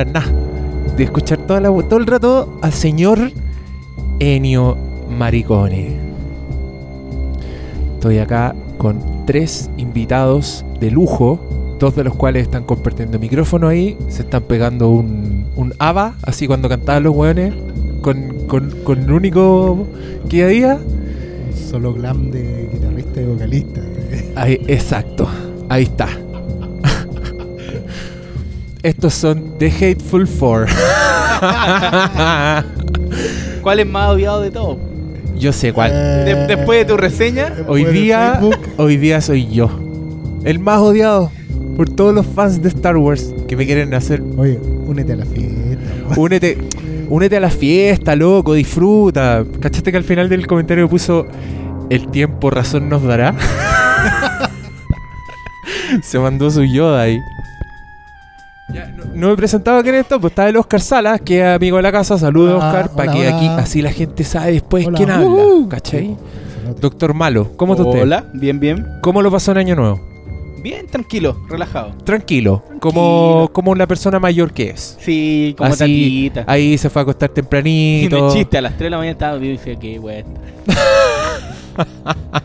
hablar nada, de escuchar toda la, todo el rato al señor Ennio Maricone. Estoy acá con tres invitados de lujo, dos de los cuales están compartiendo micrófono ahí, se están pegando un, un ABBA, así cuando cantaban los hueones, con, con, con el único que había. Solo glam de guitarrista y vocalista. Ahí, exacto, ahí está. Estos son The Hateful Four. ¿Cuál es más odiado de todos? Yo sé cuál. De- después de tu reseña, Hoy día, Facebook, hoy día soy yo. El más odiado por todos los fans de Star Wars que me quieren hacer. Oye, únete a la fiesta. Únete, únete a la fiesta, loco, disfruta. ¿Cachaste que al final del comentario puso el tiempo razón nos dará? Se mandó su Yoda ahí. Ya, no, no me presentaba quién es esto, pues está el Oscar Salas, que es amigo de la casa. Saludos, Hola, Oscar, para que hola. aquí así la gente sabe después Hola. quién habla. Nota. Doctor Malo, ¿cómo está usted? Hola, bien, bien. ¿Cómo lo pasó en Año Nuevo? Bien, tranquilo, relajado. Tranquilo, como, como una persona mayor que es. Sí, como Así, tatita. ahí se fue a acostar tempranito. me chiste, a las 3 de la mañana estaba viendo y dije, qué bueno.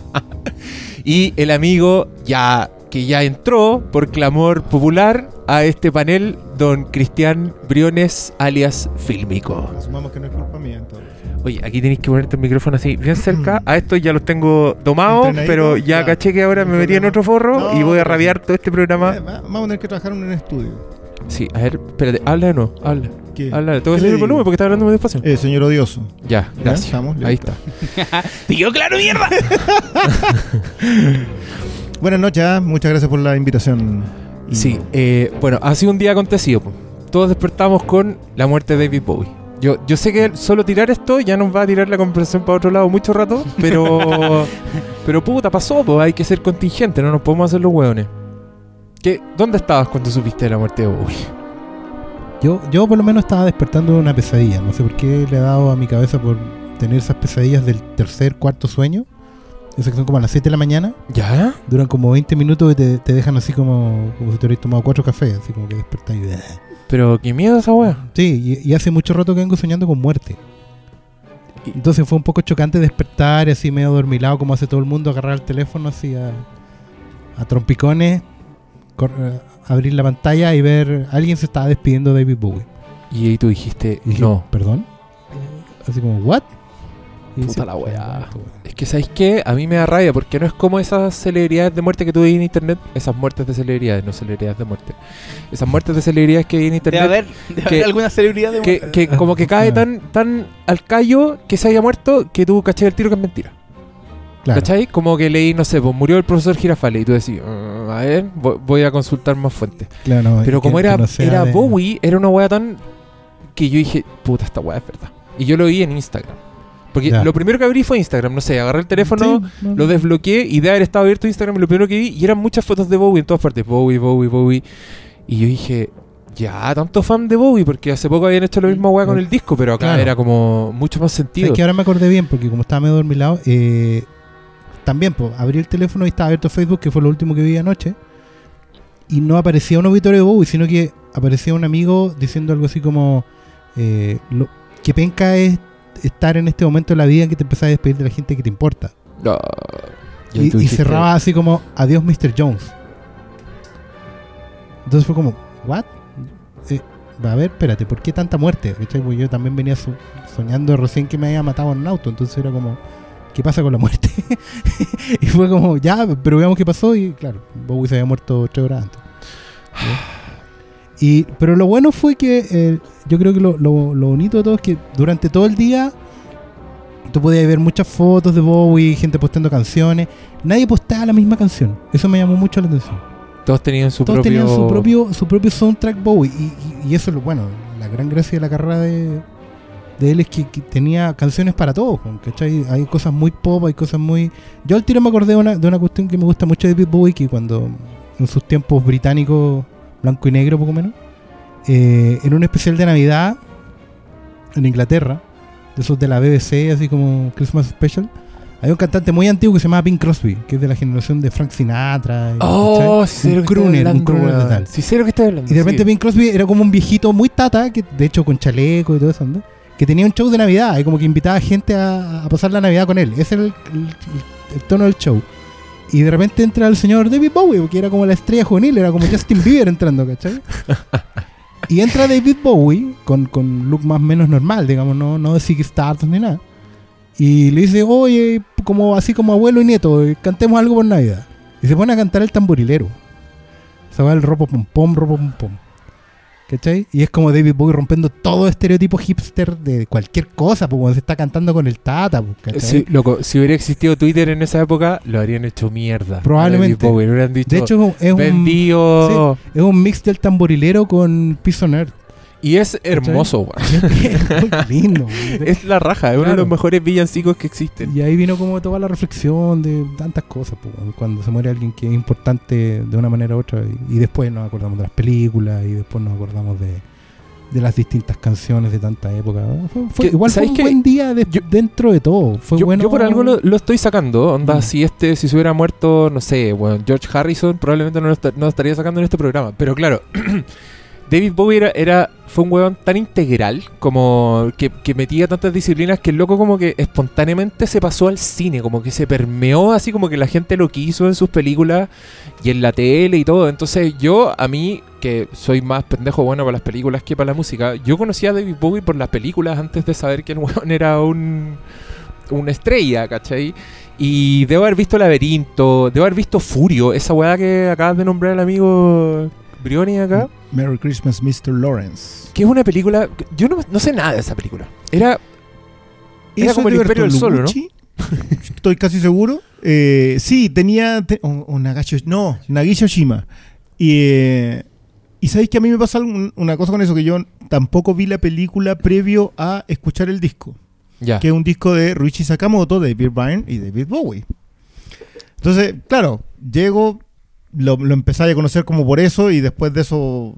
Y el amigo ya que ya entró por clamor popular a este panel, don Cristian Briones, alias Fílmico. Asumamos que no es culpa mía entonces. Oye, aquí tenéis que ponerte el micrófono así, bien cerca. A estos ya los tengo Entrenadito, pero ya ya. caché que ahora me metí en otro forro No, y voy a rabiar todo este Eh, programa. va- Vamos a tener que trabajar en un estudio. Sí, a ver, espérate, habla de nuevo, habla. ¿Qué? Habla, te voy a ¿Qué subir le el digo? volumen porque está hablando muy despacio. Eh, señor odioso. Ya, gracias. estamos Ahí está. ¿Te quedó claro, mierda? Buenas noches, ah, muchas gracias por la invitación. Sí, eh, bueno, ha sido un día acontecido. Todos despertamos con la muerte de David Bowie. Yo, yo sé que solo tirar esto ya nos va a tirar la conversación para otro lado mucho rato, pero pero puta, pasó, pues hay que ser contingente, no nos podemos hacer los hueones. ¿Qué, ¿Dónde estabas cuando supiste de la muerte de Bowie? Yo, yo por lo menos estaba despertando de una pesadilla. No sé por qué le he dado a mi cabeza por tener esas pesadillas del tercer, cuarto sueño. Esas que son como a las 7 de la mañana. ¿Ya? Duran como 20 minutos y te, te dejan así como, como si te hubieras tomado cuatro cafés. Así como que despertas y... Pero qué miedo esa wea. Sí, y, y hace mucho rato que vengo soñando con muerte. Entonces fue un poco chocante despertar así medio dormilado como hace todo el mundo, agarrar el teléfono así a, a trompicones, eh, abrir la pantalla y ver alguien se estaba despidiendo de David Bowie. Y ahí tú dijiste, Y dije, no. ¿Perdón? Así como, ¿what? Y Puta la weá. "Muerto, weón". Es que, ¿sabéis qué? A mí me da rabia porque no es como esas celebridades de muerte que tú veis en internet. Esas muertes de celebridades, no celebridades de muerte. Esas muertes de celebridades que hay en Debe internet. haber, debe que- haber alguna celebridad de que, que como que cae tan, tan al callo que se haya muerto que tú caché el tiro que es mentira. Claro. ¿Cachai? Como que leí, no sé, pues murió el profesor Girafale y tú decís, "Ah, a ver, vo- voy a consultar más fuentes. Claro, Pero como era, no era de- Bowie, era una weá tan que yo dije, puta, esta weá es verdad. Y yo lo vi en Instagram. Porque lo primero que abrí fue Instagram, no sé, agarré el teléfono, Sí, no, lo desbloqueé y de haber estado abierto Instagram, lo primero que vi, y eran muchas fotos de Bowie en todas partes. Bowie, Bowie, Bowie. Y yo dije, ya, tanto fan de Bowie, porque hace poco habían hecho lo mismo weá con el disco, pero acá Claro. era como mucho más sentido. ¿Sabes que ahora me acordé bien? Porque como estaba medio dormilado, eh, también pues, abrí el teléfono y estaba abierto Facebook, que fue lo último que vi anoche. Y no aparecía un obituario de Bowie, sino que aparecía un amigo diciendo algo así como: eh, lo, Que penca es estar en este momento de la vida en que te empezás a despedir de la gente que te importa. No. Y, cerraba así como: Adiós, Mr. Jones. Entonces fue como: ¿What? Eh, a ver, espérate, ¿por qué tanta muerte? Porque yo también venía so- soñando recién que me había matado en un auto, entonces era como, ¿qué pasa con la muerte? y fue como, ya, pero veamos qué pasó y claro, Bowie se había muerto tres horas antes. Y, pero lo bueno fue que eh, yo creo que lo, lo- lo bonito de todo es que durante todo el día tú podías ver muchas fotos de Bowie, gente posteando canciones, nadie postaba la misma canción, eso me llamó mucho la atención. Todos tenían su todos propio... tenían su propio su propio soundtrack Bowie. Y, y- y eso es lo bueno la gran gracia de la carrera de, de él es que, que tenía canciones para todos ¿cachai? hay cosas muy pop hay cosas muy yo al tiro me acordé de una, de una cuestión que me gusta mucho de David Bowie que cuando en sus tiempos británicos blanco y negro poco menos eh, en un especial de navidad en Inglaterra de esos de la BBC así como Christmas Special Hay un cantante muy antiguo que se llama Bing Crosby, que es de la generación de Frank Sinatra. y- Oh, sí un crooner, un crooner de tal. Sí sé lo que estoy hablando. Y de repente sí. Bing Crosby era como un viejito muy tata, que de hecho con chaleco y todo eso, ¿no? que tenía un show de Navidad y como que invitaba gente a, a pasar la Navidad con él. Ese era el, el- el tono del show. Y de repente entra el señor David Bowie, que era como la estrella juvenil, era como Justin Bieber entrando, ¿cachai? Y entra David Bowie con, con look más o menos normal, digamos, no, no de Ziggy Stardust ni nada. Y le dice, oye, como así como abuelo y nieto, eh, cantemos algo por Navidad. Y se pone a cantar el tamborilero. Se va el ropo pom pom, ropo pom pom. ¿Cachai? Y es como David Bowie rompiendo todo estereotipo hipster de cualquier cosa, pues cuando se está cantando con el Tata, pues, ¿cachai? Sí, loco, si hubiera existido Twitter en esa época, lo habrían hecho mierda. Probablemente. A David Bowie, le hubieran dicho, De hecho, es un, es un mix del tamborilero con of Nerd. Y es hermoso, weón. es muy lindo. Es la raja, es uno de los mejores villancicos que existen. Y ahí vino como toda la reflexión de tantas cosas, pues, cuando se muere alguien que es importante de una manera u otra, y, y después nos acordamos de las películas, y después nos acordamos de, de las distintas canciones de tanta época. Fue, fue- Que, igual fue ¿sabes un buen día de- Yo- dentro de todo. Fue yo, bueno. yo por algo lo, lo estoy sacando. Onda, Mm. si este, si se hubiera muerto, no sé, bueno, George Harrison, probablemente no lo, no lo estaría sacando en este programa. Pero claro, David Bowie era, era- fue un weón tan integral, como que, que metía tantas disciplinas que el loco como que espontáneamente se pasó al cine, como que se permeó así como que la gente lo quiso en sus películas y en la tele y todo. Entonces yo, a mí, que soy más pendejo bueno para las películas que para la música, yo conocí a David Bowie por las películas antes de saber que el weón era un una estrella, ¿cachai? Y debo haber visto Laberinto, debo haber visto Furio, esa weá que acabas de nombrar el amigo Brioni acá, Merry Christmas, Mr. Lawrence. que es una película, yo no, no sé nada de esa película. Era, Era Eso como el de Imperio del Sol, ¿no? Estoy casi seguro. Eh, sí, tenía. te- o, no, Nagisa Oshima. Y, eh, y sabéis que a mí me pasa una cosa con eso, que yo tampoco vi la película previo a escuchar el disco. ya, que es un disco de Ruichi Sakamoto, David Byrne y David Bowie. Entonces, claro, llego, lo, lo empecé a conocer como por eso y después de eso...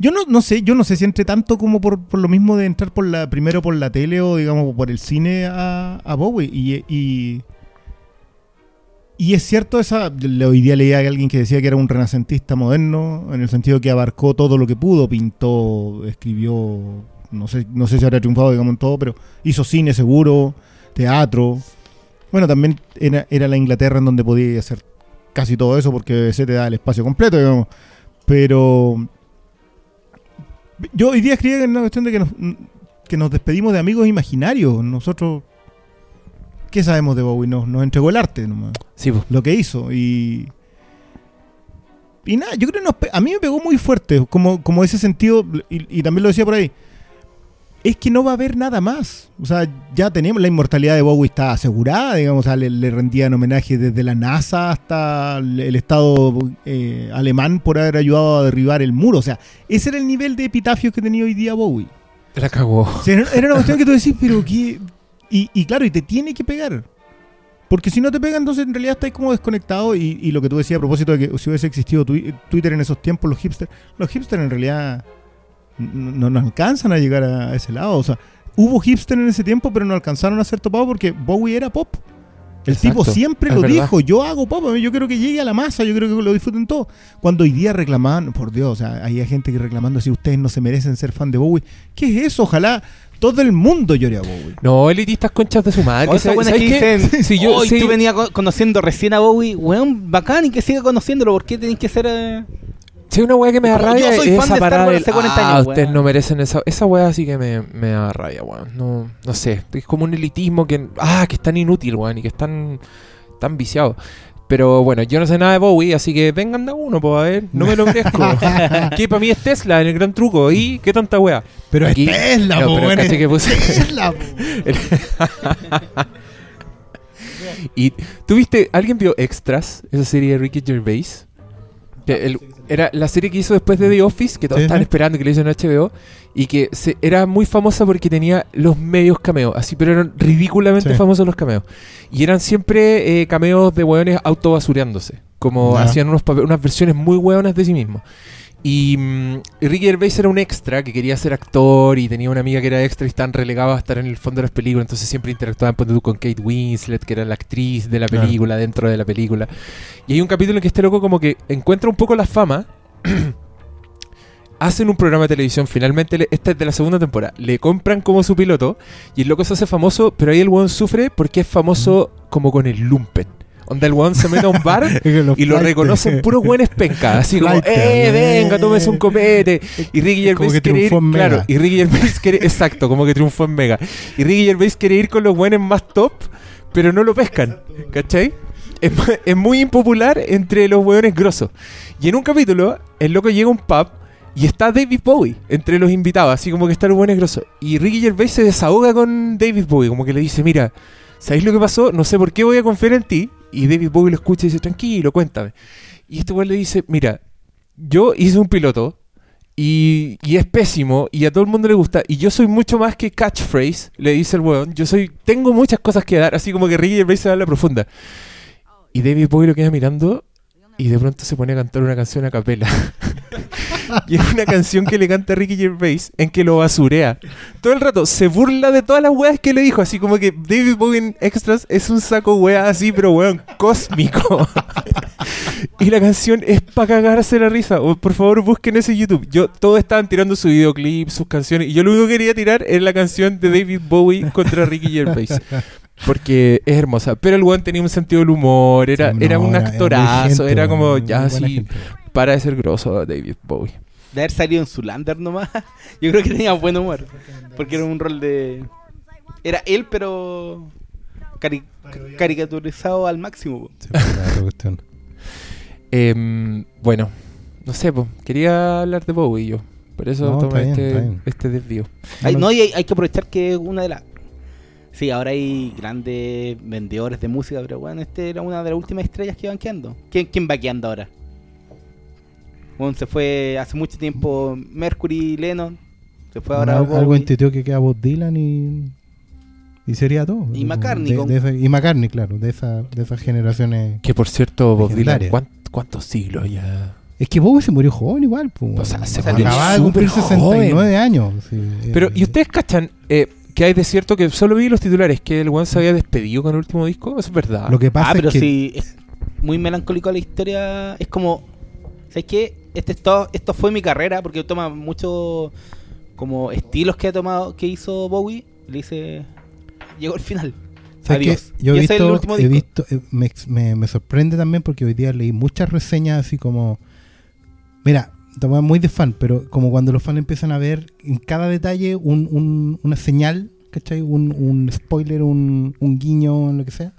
Yo no, no sé, yo no sé si entre tanto como por, por lo mismo de entrar por la primero por la tele o digamos por el cine a, a Bowie y, y y es cierto esa hoy día leía a alguien que decía que era un renacentista moderno en el sentido que abarcó todo lo que pudo, pintó, escribió, no sé, no sé si habrá triunfado digamos en todo, pero hizo cine seguro, teatro. Bueno, también era, era la Inglaterra en donde podía hacer casi todo eso porque se te da el espacio completo, digamos. Pero yo hoy día escribí en una cuestión de que nos, que nos despedimos de amigos imaginarios. Nosotros, ¿qué sabemos de Bowie? Nos, nos entregó el arte nomás sí, lo que hizo y y nada yo creo que nos a mí me pegó muy fuerte como, como ese sentido y, y también lo decía por ahí es que no va a haber nada más o sea ya tenemos la inmortalidad de Bowie está asegurada digamos o sea, le, le rendían homenaje desde la NASA hasta el, el estado eh, alemán por haber ayudado a derribar el muro o sea ese era el nivel de epitafios que tenía hoy día Bowie la cagó. o sea, era una cuestión que tú decís, pero que. Y, y claro, y te tiene que pegar. Porque si no te pega, entonces en realidad estás como desconectado. Y, y lo que tú decías a propósito de que si hubiese existido twi- Twitter en esos tiempos, los hipsters. Los hipsters en realidad no, no alcanzan a llegar a ese lado. O sea, hubo hipster en ese tiempo, pero no alcanzaron a ser topados porque Bowie era pop. El Exacto, tipo siempre es lo verdad. dijo, yo hago pop, yo creo que llegue a la masa, yo creo que lo disfruten todos. Cuando hoy día reclamaban, por Dios, o sea, hay gente que reclamando si ustedes no se merecen ser fan de Bowie. ¿Qué es eso? Ojalá todo el mundo llore a Bowie. No, elitistas conchas de su madre. O esos ¿sabes- buenos que dicen, Si yo- tú venías co- conociendo recién a Bowie, weón, bacán y que siga conociéndolo, ¿por qué tenés que ser... eh? Si hay una weá que me da rabia yo soy es fan esa de Star parada Wars del, hace 40 ah, ustedes weón". no merecen esa esa weá sí que me, me da rabia, weón. No, no sé, es como un elitismo que ah, que es tan inútil, weón, y que es tan tan viciado. Pero bueno, yo no sé nada de Bowie, así que vengan de a uno, pues a ver, no me lo merezco. que para mí es Tesla en el gran truco. ¿Y qué tanta weá? Pero Aquí- es Tesla, No, po, pero weón, caché es que puse- Tesla, po. Y ¿tuviste alguien vio Extras, esa serie de Ricky Gervais? Que el- era la serie que hizo después de The Office, que todos Sí, estaban sí. esperando que le hizo en HBO, y que se- era muy famosa porque tenía los medios cameos, así, pero eran ridículamente Sí. famosos los cameos. Y eran siempre eh, cameos de hueones autobasureándose, como Ya. hacían unos unas versiones muy hueonas de sí mismos. Y, mm, y Ricky Gervais era un extra que quería ser actor y tenía una amiga que era extra y estaban relegados a estar en el fondo de las películas. Entonces siempre interactuaban con Kate Winslet, que era la actriz de la Claro. película, dentro de la película. Y hay un capítulo en que este loco como que encuentra un poco la fama. Hacen un programa de televisión, finalmente, le- esta es de la segunda temporada, le compran como su piloto y el loco se hace famoso, pero ahí el weón sufre porque es famoso como con el lumpen. Onda el weón se mete a un bar y lo reconocen puros buenos pencas, así como, ¡eh, venga, tómese un copete! Y Ricky Como Gervais que quiere ir, en Mega. claro, y Ricky Gervais quiere, exacto, como que triunfó en Mega. Y Ricky Gervais quiere ir con los buenos más top, pero no lo pescan, ¿cachai? Es, mu- es muy impopular entre los hueones grosos. Y en un capítulo, el loco llega a un pub y está David Bowie entre los invitados, así como que está el buen grosso. Y Ricky Gervais se desahoga con David Bowie, como que le dice, mira, ¿sabéis lo que pasó? No sé por qué voy a confiar en ti. Y David Bowie lo escucha y dice, tranquilo, cuéntame. Y este weón le dice, mira, yo hice un piloto y, y es pésimo y a todo el mundo le gusta y yo soy mucho más que catchphrase, le dice el weón. Yo soy, tengo muchas cosas que dar, así como que Ricky Gervais se da la profunda. Y David Bowie lo queda mirando y de pronto se pone a cantar una canción a capela. y es una canción que le canta Ricky Gervais en que lo basurea. Todo el rato se burla de todas las weas que le dijo, así como que David Bowie en Extras es un saco wea así, pero weón, cósmico. y la canción es para cagarse la risa. Por favor, busquen ese YouTube. Yo, todos estaban tirando su videoclip, sus canciones, y yo lo único que quería tirar era la canción de David Bowie contra Ricky Gervais. Porque es hermosa. Pero el weón tenía un sentido del humor, era, era un era- era actorazo, era, gente, como ya así, para de ser grosso David Bowie. De haber salido en Zulander nomás. Yo creo que tenía buen humor. Porque era un rol de. Era él, pero. cari- caricaturizado al máximo. po. Sí, pues, cuestión. Em, bueno, no sé, po, quería hablar de Bowie yo. Por eso No, tomé bien, este, este desvío. Hay, no, y hay, hay que aprovechar que es una de las. Sí, ahora hay grandes vendedores de música, pero bueno, este era una de las últimas estrellas que iban quedando. ¿Quién, quién va quedando ahora? Bueno, se fue hace mucho tiempo Mercury, Lennon. Se fue ahora Bueno, algo intuitió que queda Bob Dylan y. Y sería todo. Y McCartney De- con- de esa- y McCartney, claro, de, esa, de esas generaciones. Que por cierto, Bob Dylan, Legendaria. ¿cuán- ¿cuántos siglos ya? Es que Bowie se murió joven igual, pues. O sea, se murió acababa de cumplir súper 69 joven. años. sí, Pero, eh, ¿y ustedes cachan eh, que hay de cierto que solo vi los titulares que el one se había despedido con el último disco? Eso es verdad. Lo que pasa Ah, pero es que. sí, es muy melancólico la historia. Es como, ¿sabes qué? Este, esto, esto fue mi carrera, porque toma muchos como estilos que ha tomado, que hizo Bowie. Le dice, llegó el final. Adiós. Yo he es visto, el último he visto eh, me, me- me sorprende también porque hoy día leí muchas reseñas así como. Mira, estamos muy de fan, pero como cuando los fans empiezan a ver en cada detalle un, un- una señal, ¿cachai? Un, un spoiler, un, un guiño, lo que sea.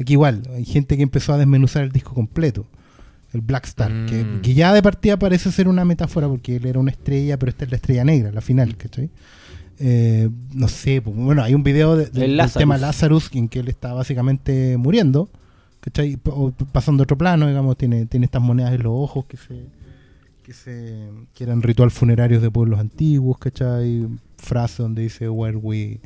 Aquí igual, hay gente que empezó a desmenuzar el disco completo. El Black Star, que, Mm. que ya de partida parece ser una metáfora porque él era una estrella, pero esta es la estrella negra, la final, ¿cachai? Eh, no sé, pues, bueno, hay un video de- de- El del Lazarus. tema Lazarus en que él está básicamente muriendo, ¿cachai? P- O pasando a otro plano, digamos, tiene, tiene estas monedas en los ojos que se, que se que eran ritual funerarios de pueblos antiguos, ¿cachai? Frase donde dice where we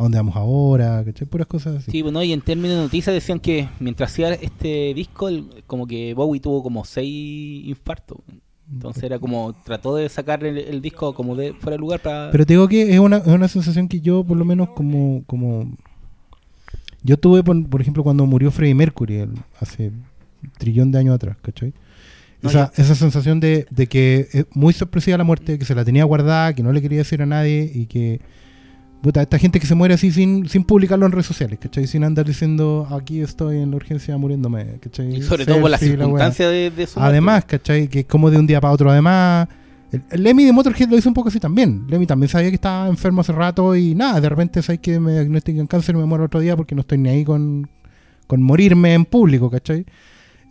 a dónde vamos ahora, ¿cachai? Puras cosas así. Sí, bueno, y en términos de noticias decían que mientras hacía este disco, el- como que Bowie tuvo como seis infartos. Entonces era como, trató de sacar el, el disco como de fuera de lugar para... Pero te digo que es una, es una sensación que yo, por lo menos, como. como yo tuve, por, por ejemplo, cuando murió Freddie Mercury el- hace trillón de años atrás, ¿cachai? No, esa, esa sensación de, de que es muy sorpresiva la muerte, que se la tenía guardada, que no le quería decir a nadie y que. Puta, esta gente que se muere así sin, sin publicarlo en redes sociales, ¿cachai? Sin andar diciendo aquí estoy en la urgencia muriéndome, ¿cachai? y sobre todo por la weá. circunstancias de, de su Además, ¿cachai? Que es como de un día para otro. Además, el, el Lemmy de Motorhead lo hizo un poco así también. Lemmy también sabía que estaba enfermo hace rato y nada, de repente sabes que me diagnostican cáncer y me muero otro día porque no estoy ni ahí con, con morirme en público, ¿cachai?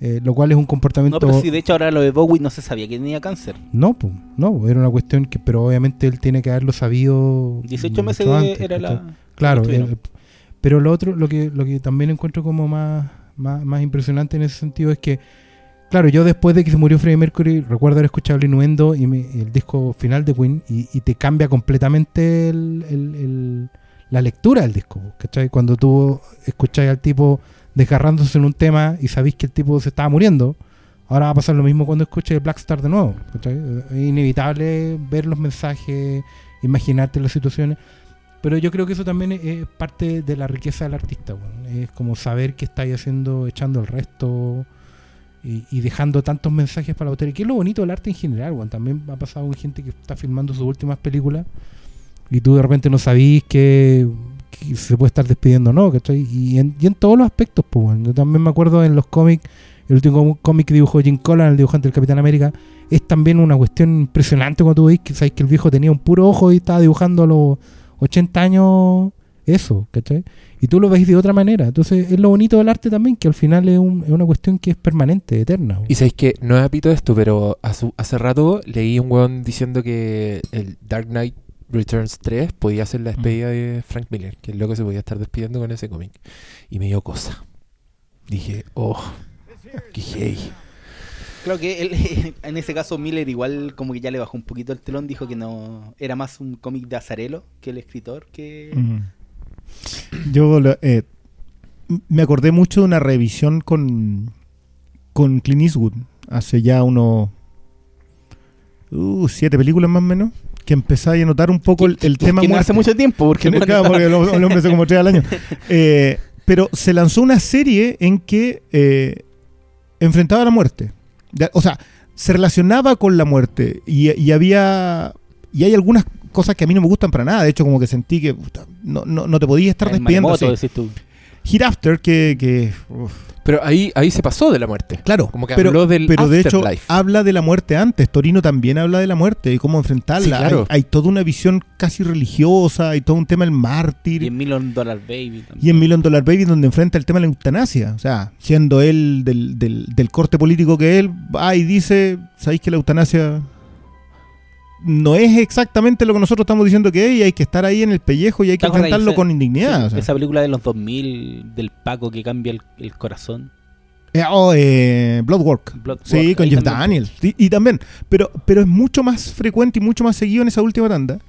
Eh, lo cual es un comportamiento... No, pero sí, de hecho ahora lo de Bowie no se sabía que tenía cáncer. No, pues, no, era una cuestión que, pero obviamente él tiene que haberlo sabido. 18 meses antes, era la... Claro, pero lo otro, lo que, lo que también encuentro como más, más, más impresionante en ese sentido es que, claro, yo después de que se murió Freddie Mercury, recuerdo haber escuchado el Innuendo y me- el disco final de Queen y, y te cambia completamente el- el- el- la lectura del disco, ¿cachai? Cuando tú escucháis al tipo desgarrándose en un tema y sabéis que el tipo se estaba muriendo, Ahora va a pasar lo mismo cuando escuche Black Star de nuevo. Es inevitable ver los mensajes, imaginarte las situaciones. Pero yo creo que eso también es, parte de la riqueza del artista. Es como saber que estáis haciendo, echando el resto y, dejando tantos mensajes para la autoría. Que es lo bonito del arte en general. También ha pasado con gente que está filmando sus últimas películas y tú de repente no sabís que, se puede estar despidiendo o no. ¿cachai? Y, en, y en todos los aspectos. Pues. Yo también me acuerdo en los cómics, el último cómic que dibujó Jim Collan, el dibujante del Capitán América, es también una cuestión impresionante cuando tú veis que, sabes que el viejo tenía un puro ojo y estaba dibujando a los 80 años eso, ¿cachai? Y tú lo ves de otra manera. Entonces es lo bonito del arte también, que al final es, un- es una cuestión que es permanente, eterna. Y sabéis que no es apito esto, pero hace, hace rato leí un weón diciendo que el Dark Knight Returns 3 podía ser la despedida de Frank Miller, que el loco se podía estar despidiendo con ese cómic. Y me dio cosa. Dije, oh, qué hey. Creo que él, en ese caso Miller igual como que ya le bajó un poquito el telón, dijo que no era más un cómic de Azarelo que el escritor que... Yo lo- eh, me acordé mucho de una revisión con, con Clint Eastwood hace ya unos uh, siete películas más o menos que empezáis a notar un poco el, el que tema no muerte. hace mucho tiempo porque Que no- claro, porque el, el hombre hace como tres al año. Eh, pero se lanzó una serie en que eh, enfrentaba la muerte. O sea, se relacionaba con la muerte. Y, y había. Y hay algunas cosas que a mí no me gustan para nada. De hecho, como que sentí que puta, no, no, no te podías estar el despidiendo así. maremoto, decís tú. Hereafter, que. que uf, Pero ahí, ahí se pasó de la muerte. claro, Como que pero, habló del pero de hecho habla de la muerte antes. Torino también habla de la muerte y cómo enfrentarla. Sí, claro. hay, hay toda una visión casi religiosa, hay todo un tema del mártir. Y en Million Dollar Baby también. Y en Million Dollar Baby, donde enfrenta el tema de la eutanasia. O sea, siendo él del, del, del corte político que él, va y dice, ¿sabéis que la eutanasia no es exactamente lo que nosotros estamos diciendo que es? Y hay que estar ahí en el pellejo y hay ¿Te que enfrentarlo con indignidad. Sí, o sea. Esa película de los 2000 del Paco que cambia el, el corazón. Eh, oh, eh, Bloodwork. Bloodwork, Sí, con Jeff. Daniels. Sí, y también. Pero, pero es mucho más frecuente y mucho más seguido en esa última tanda.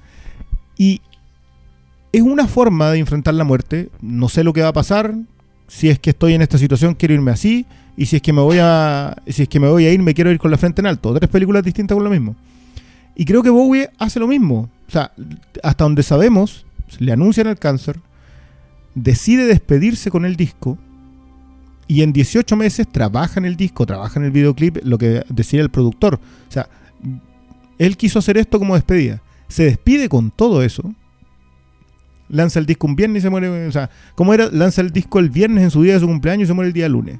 Y es una forma de enfrentar la muerte. No sé lo que va a pasar. Si es que estoy en esta situación, quiero irme así. Y si es que me voy a. Si es que me voy a ir, me quiero ir con la frente en alto. Tres películas distintas con lo mismo. Y creo que Bowie hace lo mismo. O sea, hasta donde sabemos, le anuncian el cáncer. Decide despedirse con el disco. Y en 18 meses trabaja en el disco, trabaja en el videoclip, lo que decía el productor. O sea, él quiso hacer esto como despedida. Se despide con todo eso. Lanza el disco un viernes y se muere. O sea, ¿cómo era? Lanza el disco el viernes en su día de su cumpleaños y se muere el día lunes.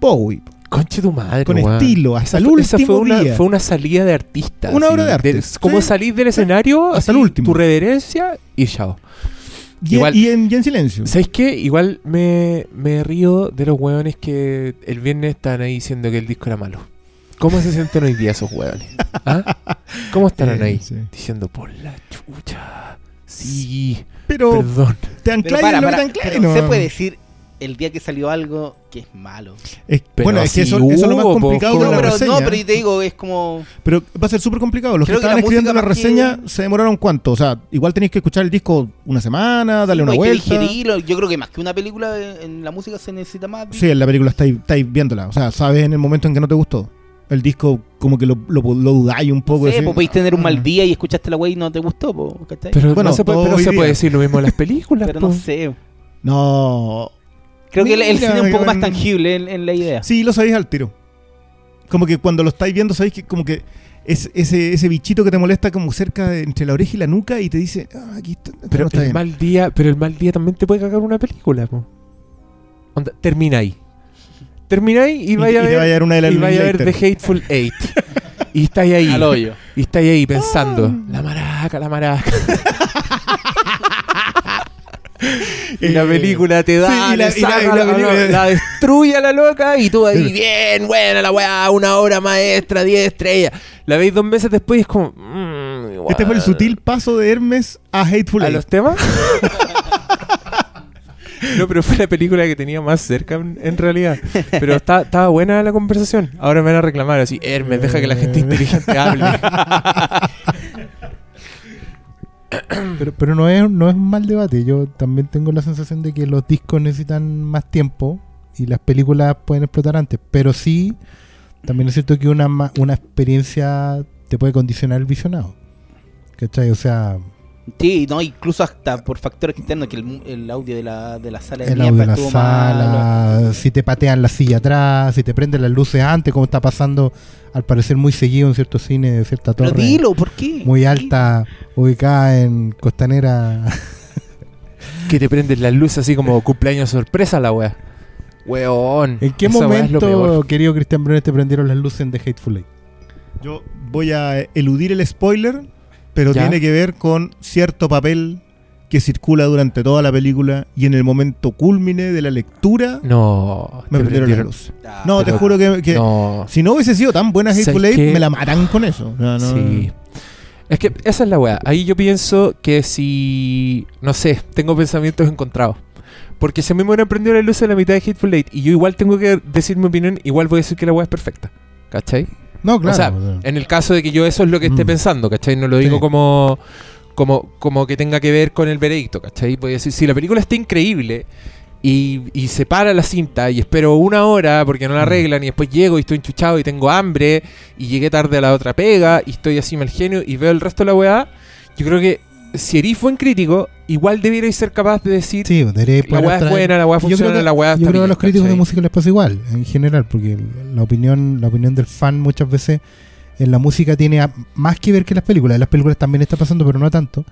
Bowie, Conche tu madre, con estilo, hasta Esa el fue, esa último fue una, día. fue una salida de artista. Una así, obra de arte. como Sí. salir del escenario, Hasta así, el último. tu reverencia y chao. y, igual- y en, y en silencio. ¿Sabéis qué? Igual me, me río de los hueones que el viernes estaban ahí diciendo que el disco era malo. ¿Cómo se sienten hoy día esos hueones? ¿Ah? ¿Cómo estarán ahí? sí. Diciendo, por la chucha. Sí, Pero perdón. te Pero ancláis para, en lo que para, te pero ¿no? se puede decir el día que salió algo que es malo. Es- Pero bueno, es que eso, eso es lo más po, complicado de la pero, reseña. no, pero te digo, es como... Pero va a ser súper complicado. Los Creo que que la estaban escribiendo la reseña que- se demoraron cuánto. O sea, igual tenéis que escuchar el disco una semana, darle una hay que vuelta. digerirlo. Yo creo que más que una película, en en la música se necesita más. Sí, en la película estáis, estáis viéndola. O sea, sabes en el momento en que no te gustó. El disco, como que lo, lo, lo dudáis un poco. Sí, pues podéis tener un mal "Ah". día y escuchaste la wey y no te gustó. Pero Bueno, no se puede, pero se decir lo mismo de las películas. Pero po. no sé. No. Creo que el, el cine es un poco más tangible en, en la idea. Sí, lo sabéis al tiro. Como que cuando lo estáis viendo, sabéis que como que es ese, ese bichito que te molesta como cerca de- entre la oreja y la nuca y te dice, ah, aquí está, Pero no está el bien". mal día, pero el mal día también te puede cagar una película, po. Onda, termináis. Termináis y Y, vaya a y te ver, vaya a una de las y vaya a ver. The Hateful Eight. y estáis ahí. Al hoyo. Y estáis ahí pensando, Ah. la maraca, la maraca. y la Eh, película te da, sí, y la- y la- saca y la la, película- la destruye a la loca y tú ahí, bien, buena la weá, una obra maestra, 10 estrellas. La veis dos meses después y es como, mm. Este fue el sutil paso de Hermes a Hateful ¿A Eight. los temas? No, pero fue la película que tenía más cerca en, en realidad. Pero está- estaba buena la conversación. Ahora me van a reclamar así, Hermes, deja que la gente inteligente hable. Pero, pero no, es, no es un mal debate. Yo también tengo la sensación de que los discos necesitan más tiempo y las películas pueden explotar antes. Pero sí, también es cierto que una, una experiencia te puede condicionar el visionado. ¿Cachai? O sea, Sí, no, incluso hasta por factores externos, que el, el audio de la, de la sala de el audio de la malo. sala, si te patean la silla atrás, si te prenden las luces antes, como está pasando al parecer muy seguido en ciertos cines de cierta Pero torre. dilo, ¿por qué? muy alta, ubicada en Costanera. Que te prenden las luces así como cumpleaños sorpresa la wea. Weón. ¿En qué momento, querido Cristian Brunet, te prendieron las luces de Hateful Eight? Yo voy a eludir el spoiler, pero Ya. tiene que ver con cierto papel que circula durante toda la película y en el momento culmine de la lectura No. me te prendieron la luz. Ah, No, te juro que, que No. si no hubiese sido tan buena ¿Sabes Hateful Eight, me la matan con eso. O sea, no- Sí. Es que esa es la weá. Ahí yo pienso que si. No sé, tengo pensamientos encontrados. Porque si a mí me hubieran prendido la luz en la mitad de Hateful Eight y yo igual tengo que decir mi opinión, igual voy a decir que la weá es perfecta. ¿Cachai? No, claro. O sea, en el caso de que yo eso es lo que esté Mm. pensando, ¿cachai? No lo digo Sí. como, como, como que tenga que ver con el veredicto, ¿cachai? Voy a decir, si la película está increíble y, y se para la cinta y espero una hora porque no la Mm. arreglan y después llego y estoy enchuchado y tengo hambre y llegué tarde a la otra pega y estoy así mal genio y veo el resto de la weá, yo creo que si eres buen crítico, igual debierais ser capaz de decir sí, debería la weá es buena, la weá funciona, que- la weá Yo creo que a los críticos de música les pasa igual, en general, porque la opinión, la opinión del fan muchas veces en la música tiene a- más que ver que las películas. En las películas también está pasando, pero no tanto.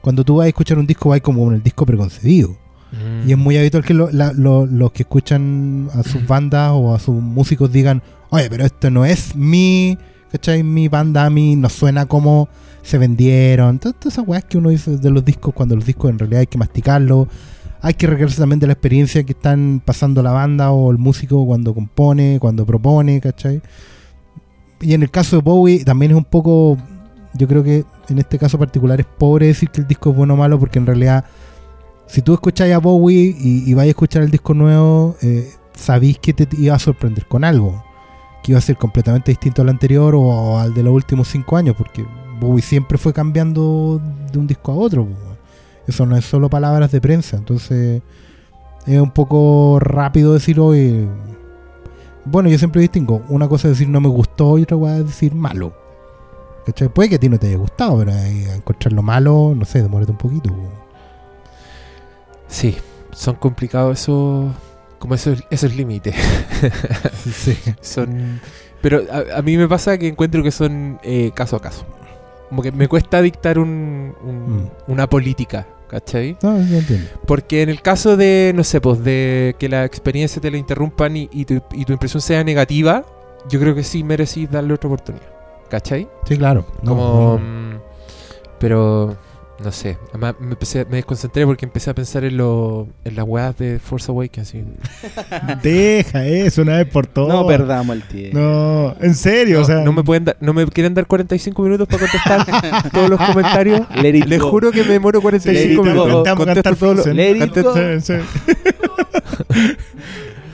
Cuando tú vas a escuchar un disco, vas como con el disco preconcebido. Mm. Y es muy habitual que lo- la- lo- los que escuchan a sus bandas o a sus músicos digan, oye, pero esto no es mi, ¿cachai? Mi banda, a mí no suena como se vendieron. Todas esas weas que uno dice de los discos, cuando los discos en realidad hay que masticarlos. Hay que requerirse también de la experiencia que están pasando la banda o el músico cuando compone, cuando propone, ¿cachai? Y en el caso de Bowie también es un poco, yo creo que en este caso particular es pobre decir que el disco es bueno o malo porque en realidad si tú escucháis a Bowie y, y vais a escuchar el disco nuevo, eh, sabéis que te iba a sorprender con algo. Que iba a ser completamente distinto al anterior o al de los últimos cinco años, porque Bowie siempre fue cambiando de un disco a otro. Eso no es solo palabras de prensa. Entonces, es un poco rápido decir hoy. Bueno, yo siempre distingo. Una cosa es decir no me gustó y otra cosa es decir malo. ¿Cachai? Puede que a ti no te haya gustado, pero encontrarlo malo, no sé, demórate un poquito. po. Sí, son complicados esos, como esos, esos límites. Sí. son, pero a, a mí me pasa que encuentro que son eh, caso a caso. Como que me cuesta dictar un, un- Mm. una política, ¿cachai? No, yo entiendo. Porque en el caso de, no sé, pues de que la experiencia te la interrumpan y, y tu, y tu impresión sea negativa, yo creo que sí merecís darle otra oportunidad, ¿cachai? Sí, claro. No, Como. no. mm, pero. No sé. Además, me, empecé- me desconcentré porque empecé a pensar en, lo, en las weas de Force Awakens. y- Deja eso una vez por todas. No perdamos el tiempo. No, en serio, No, o sea. no me pueden dar, no me quieren dar 45 minutos para contestar todos los comentarios. Les juro que me demoro Sí, 45 te minutos. Contesto todos los-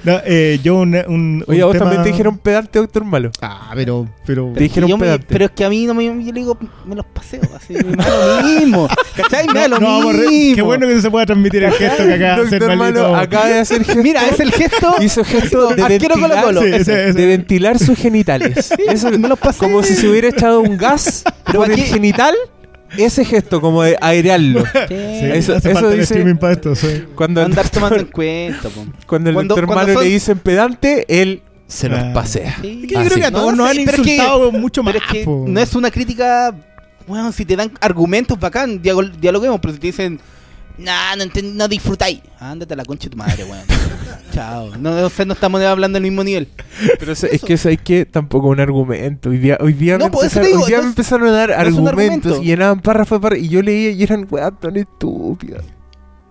No, eh, yo un, un, Oye, un vos tema- también te dijeron pedante, doctor malo. Ah, pero, pero Te dijeron Yo me- pedante. pero es que a mí no me, yo le digo, me los paseo, así, me da lo mismo. ¿Cachai? Me da lo no, mismo. Qué bueno que no se pueda transmitir el gesto que acaba de hacer Doctor Malito. malo acaba de hacer gesto. Mira, es el gesto. Hizo gesto de Colo ventilar, Colo. Sí, ese. ese- ese- de ventilar sus genitales. Eso, me los pasé. como si se hubiera echado un gas Pero por el aquí- genital. Ese gesto, como de airearlo. Sí. Eso- hace eso falta el dice- streaming para esto. sí. Cuando el Andar tomando en cuenta, po. cuando el Cuando- doctor cuando malo son- le dicen pedante, él se los Ah. pasea. Sí. Es que yo creo sí. que a No, nos han que- mucho más. Pero es que no es una crítica. Bueno, si te dan argumentos bacán, dialoguemos, pero si te dicen. Nah, no, no disfrutáis. Ándate a la concha de tu madre, weón. Chao. No, o sea, no estamos hablando del mismo nivel. Pero eso- es que eso hay que tampoco un argumento. Hoy día, hoy día, No, me, pues, empezaron, digo, hoy día no me es- empezaron a dar es argumentos argumento. y llenaban párrafo de párrafo y yo leía y eran weas tan estúpidas.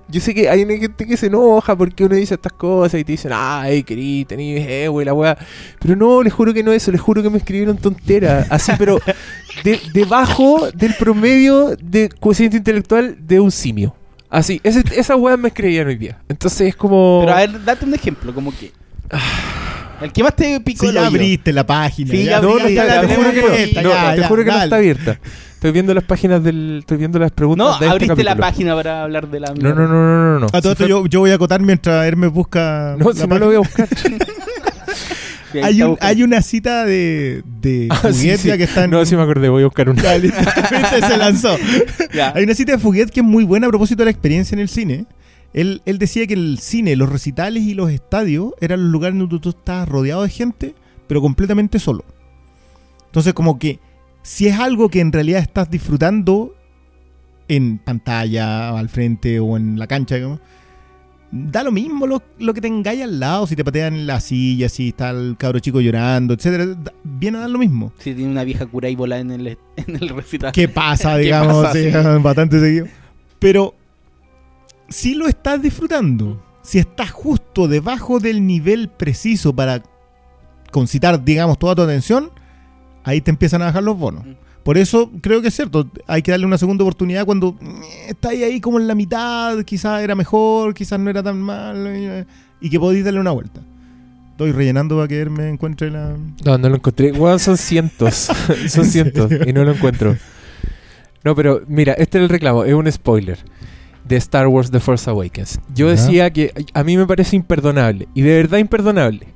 Yo sé que hay una gente que se enoja porque uno dice estas cosas y te dicen, ay, querí, tenés ego y la wea. Pero no, les juro que no es eso, les juro que me escribieron tonteras. Así, pero de- debajo del promedio de coeficiente intelectual de un simio. Así, ese, esas weas me escribían hoy día. Entonces es como. Pero a ver, date un ejemplo, como que. El que más te picó Sí, el ya abriste la página. Sí, ya No, no, está- ya te juro que no. abrí, No, ya, te ya, juro que no dale. está abierta. Estoy viendo las páginas del. Estoy viendo las preguntas No, de este abriste la capítulo. página para hablar de la. No, no, no, no, no, no. A todo Si esto fue- yo, yo voy a acotar mientras Hermes busca. No, la si no lo voy a buscar. Hay, un- una cita de, de Ah, sí, Fuguet sí. ya que está en... No, sí me acordé, voy a buscar una. Se lanzó. Hay una cita de Fuguet que es muy buena a propósito de la experiencia en el cine. Él, él decía que el cine, los recitales y los estadios eran los lugares donde tú estabas rodeado de gente, pero completamente solo. Entonces, como que si es algo que en realidad estás disfrutando en pantalla, al frente o en la cancha, digamos, da lo mismo lo, lo que tengáis al lado, si te patean en la silla, si está el cabro chico llorando, etcétera, da- viene a dar lo mismo. Si tiene una vieja cura y volada en el, en el recital. ¿Qué pasa, ¿Qué digamos? pasa, sí, sí? Bastante seguido. Pero si lo estás disfrutando, si estás justo debajo del nivel preciso para concitar, digamos, toda tu atención, ahí te empiezan a bajar los bonos. Por eso creo que es cierto, hay que darle una segunda oportunidad cuando eh, está ahí, ahí como en la mitad, quizás era mejor, quizás no era tan mal, eh, y que podéis darle una vuelta. Estoy rellenando para que me encuentre la... No, no lo encontré. Son cientos. son cientos. Y no lo encuentro. No, pero mira, este es el reclamo. Es un spoiler de Star Wars The Force Awakens. Yo decía que a mí me parece imperdonable. Y de verdad imperdonable.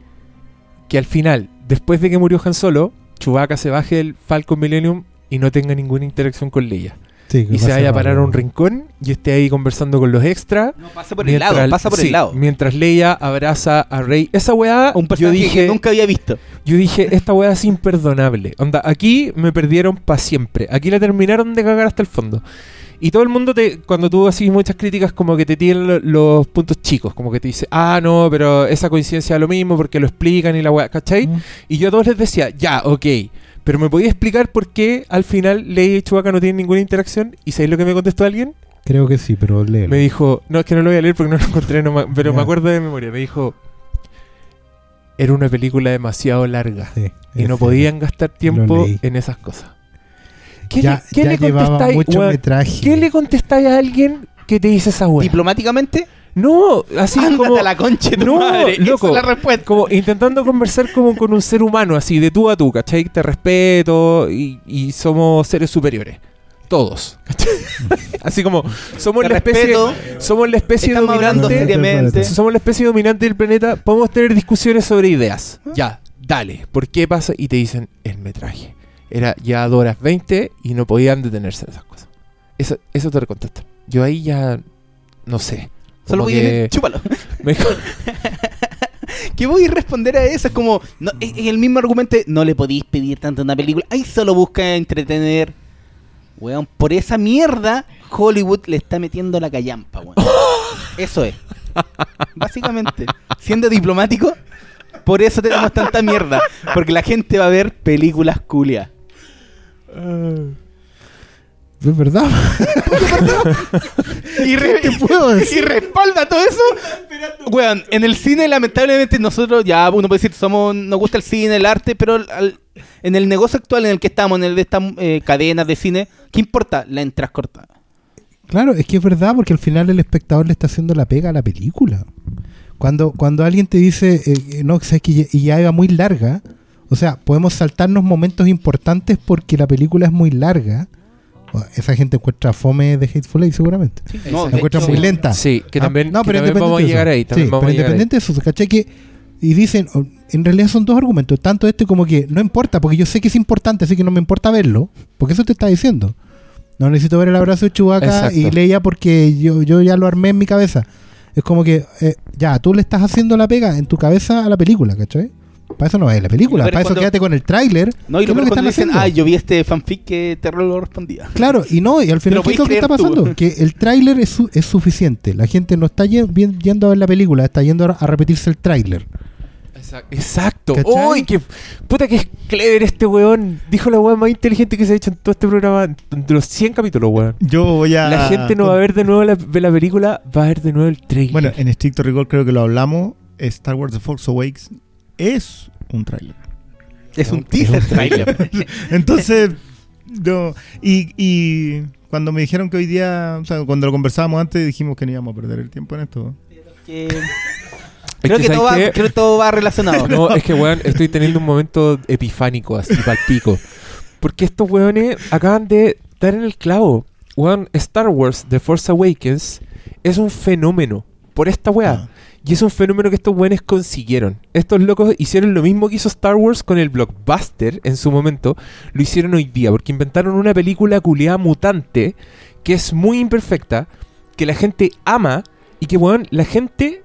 Que al final, después de que murió Han Solo, Chewbacca se baje del Falcon Millennium y no tenga ninguna interacción con Leia. Sí, Y se vaya a parar a un rincón y esté ahí conversando con los extras. No, pasa por el lado, pasa por sí, el lado. Mientras Leia abraza a Rey. Esa weá, Un yo personaje dije, que nunca había visto. yo dije, esta weá es imperdonable. Onda, aquí me perdieron para siempre. Aquí la terminaron de cagar hasta el fondo. Y todo el mundo te, cuando tú haces muchas críticas, como que te tienen lo- los puntos chicos, como que te dice, ah, no, pero esa coincidencia es lo mismo porque lo explican y la weá, ¿cachai? Mm. Y yo a todos les decía, ya, ok, pero ¿me podía explicar por qué al final Leia y Chewbacca no tienen ninguna interacción? ¿Y sabéis lo que me contestó alguien? Creo que sí, pero léelo. Me dijo, no, es que no lo voy a leer porque no lo encontré, no pero me acuerdo de memoria. Me dijo, era una película demasiado larga Sí, y no podían gastar tiempo en esas cosas. ¿Qué Ya, le, qué ya le llevaba contestáis, mucho weón? metraje. ¿Qué le contestáis a alguien que te dice esa weá? Diplomáticamente, No, así ándate como, a la concha de tu No, madre. Esa loco. es la respuesta. como intentando conversar como con un ser humano, así de tú a tú, ¿cachai? Te respeto y, y somos seres superiores. Todos. ¿cachai? así como somos Te la especie, respeto. somos la especie Estamos hablando dominante. somos la especie dominante del planeta, podemos tener discusiones sobre ideas. Ya, dale. ¿Por qué pasa? Y te dicen el metraje. Era ya 2 horas 20 y no podían detenerse en esas cosas. Eso, eso te contestan. Yo ahí ya no sé. Solo voy a que decir, chúpalo. me dijo, ¿Qué voy a responder a eso? Es como, no, es, es el mismo argumento no le podéis pedir tanto a una película. Ahí solo busca entretener. Weón, por esa mierda, Hollywood le está metiendo la callampa, weón. Eso es. Básicamente. Siendo diplomático, por eso tenemos tanta mierda. Porque la gente va a ver películas culias. Es verdad. Y, re- ¿Qué te puedo decir? y respalda todo eso. Weón, en el cine, lamentablemente, nosotros ya uno puede decir, somos, nos gusta el cine, el arte, pero al- en el negocio actual en el que estamos, en el de estas eh, cadenas de cine, ¿qué importa? La entrada corta. Claro, es que es verdad, porque al final el espectador le está haciendo la pega a la película. Cuando, cuando alguien te dice, eh, no, sabes que ya, y ya iba muy larga, o sea, podemos saltarnos momentos importantes porque la película es muy larga. Esa gente encuentra fome de Hateful Eight seguramente. No, La encuentra muy lenta. Sí, que Ah, también, no, que pero también independiente vamos a de eso. llegar ahí. También Sí, vamos pero independiente de eso, ¿cachai? Que, y dicen, o- en realidad son dos argumentos, tanto este como que no importa, porque yo sé que es importante, así que no me importa verlo, porque eso te está diciendo. No necesito ver el abrazo de Exacto. y Leia porque yo, yo ya lo armé en mi cabeza. Es como que, eh, ya, tú le estás haciendo la pega en tu cabeza a la película, ¿cachai? Para eso no ves la película, para es eso cuando- quédate con el tráiler. No, y ¿Qué lo que están dicen, haciendo? ah, yo vi este fanfic que Terror lo respondía. Claro, y no, y al final, lo ¿qué es lo que está tú. pasando? Que el tráiler es, su- es suficiente. La gente no está yendo a ver la película, está yendo a, repetirse el tráiler. Exac- Exacto. ¡Uy! qué puta que es clever este weón! Dijo la weón más inteligente que se ha hecho en todo este programa, de los 100 capítulos, weón. Yo voy a... La gente no va a ver de nuevo la, la película, va a ver de nuevo el trailer. Bueno, en estricto rigor creo que lo hablamos. Star Wars The Force Awakens es un tráiler. Es un Es teaser un trailer. Entonces, no. Y, y cuando me dijeron que hoy día, o sea, cuando lo conversábamos antes, dijimos que no íbamos a perder el tiempo en esto. Que- Es creo, que ¿sabes todo va, creo que todo va relacionado. No, es que, weón, estoy teniendo un momento epifánico, así, palpico. Porque estos weones acaban de dar en el clavo. Weón, Star Wars The Force Awakens es un fenómeno por esta weá. Ah. Y es un fenómeno que estos buenos consiguieron. Estos locos hicieron lo mismo que hizo Star Wars con el blockbuster en su momento. Lo hicieron hoy día, porque inventaron una película culiada mutante que es muy imperfecta, que la gente ama y que, weón, la gente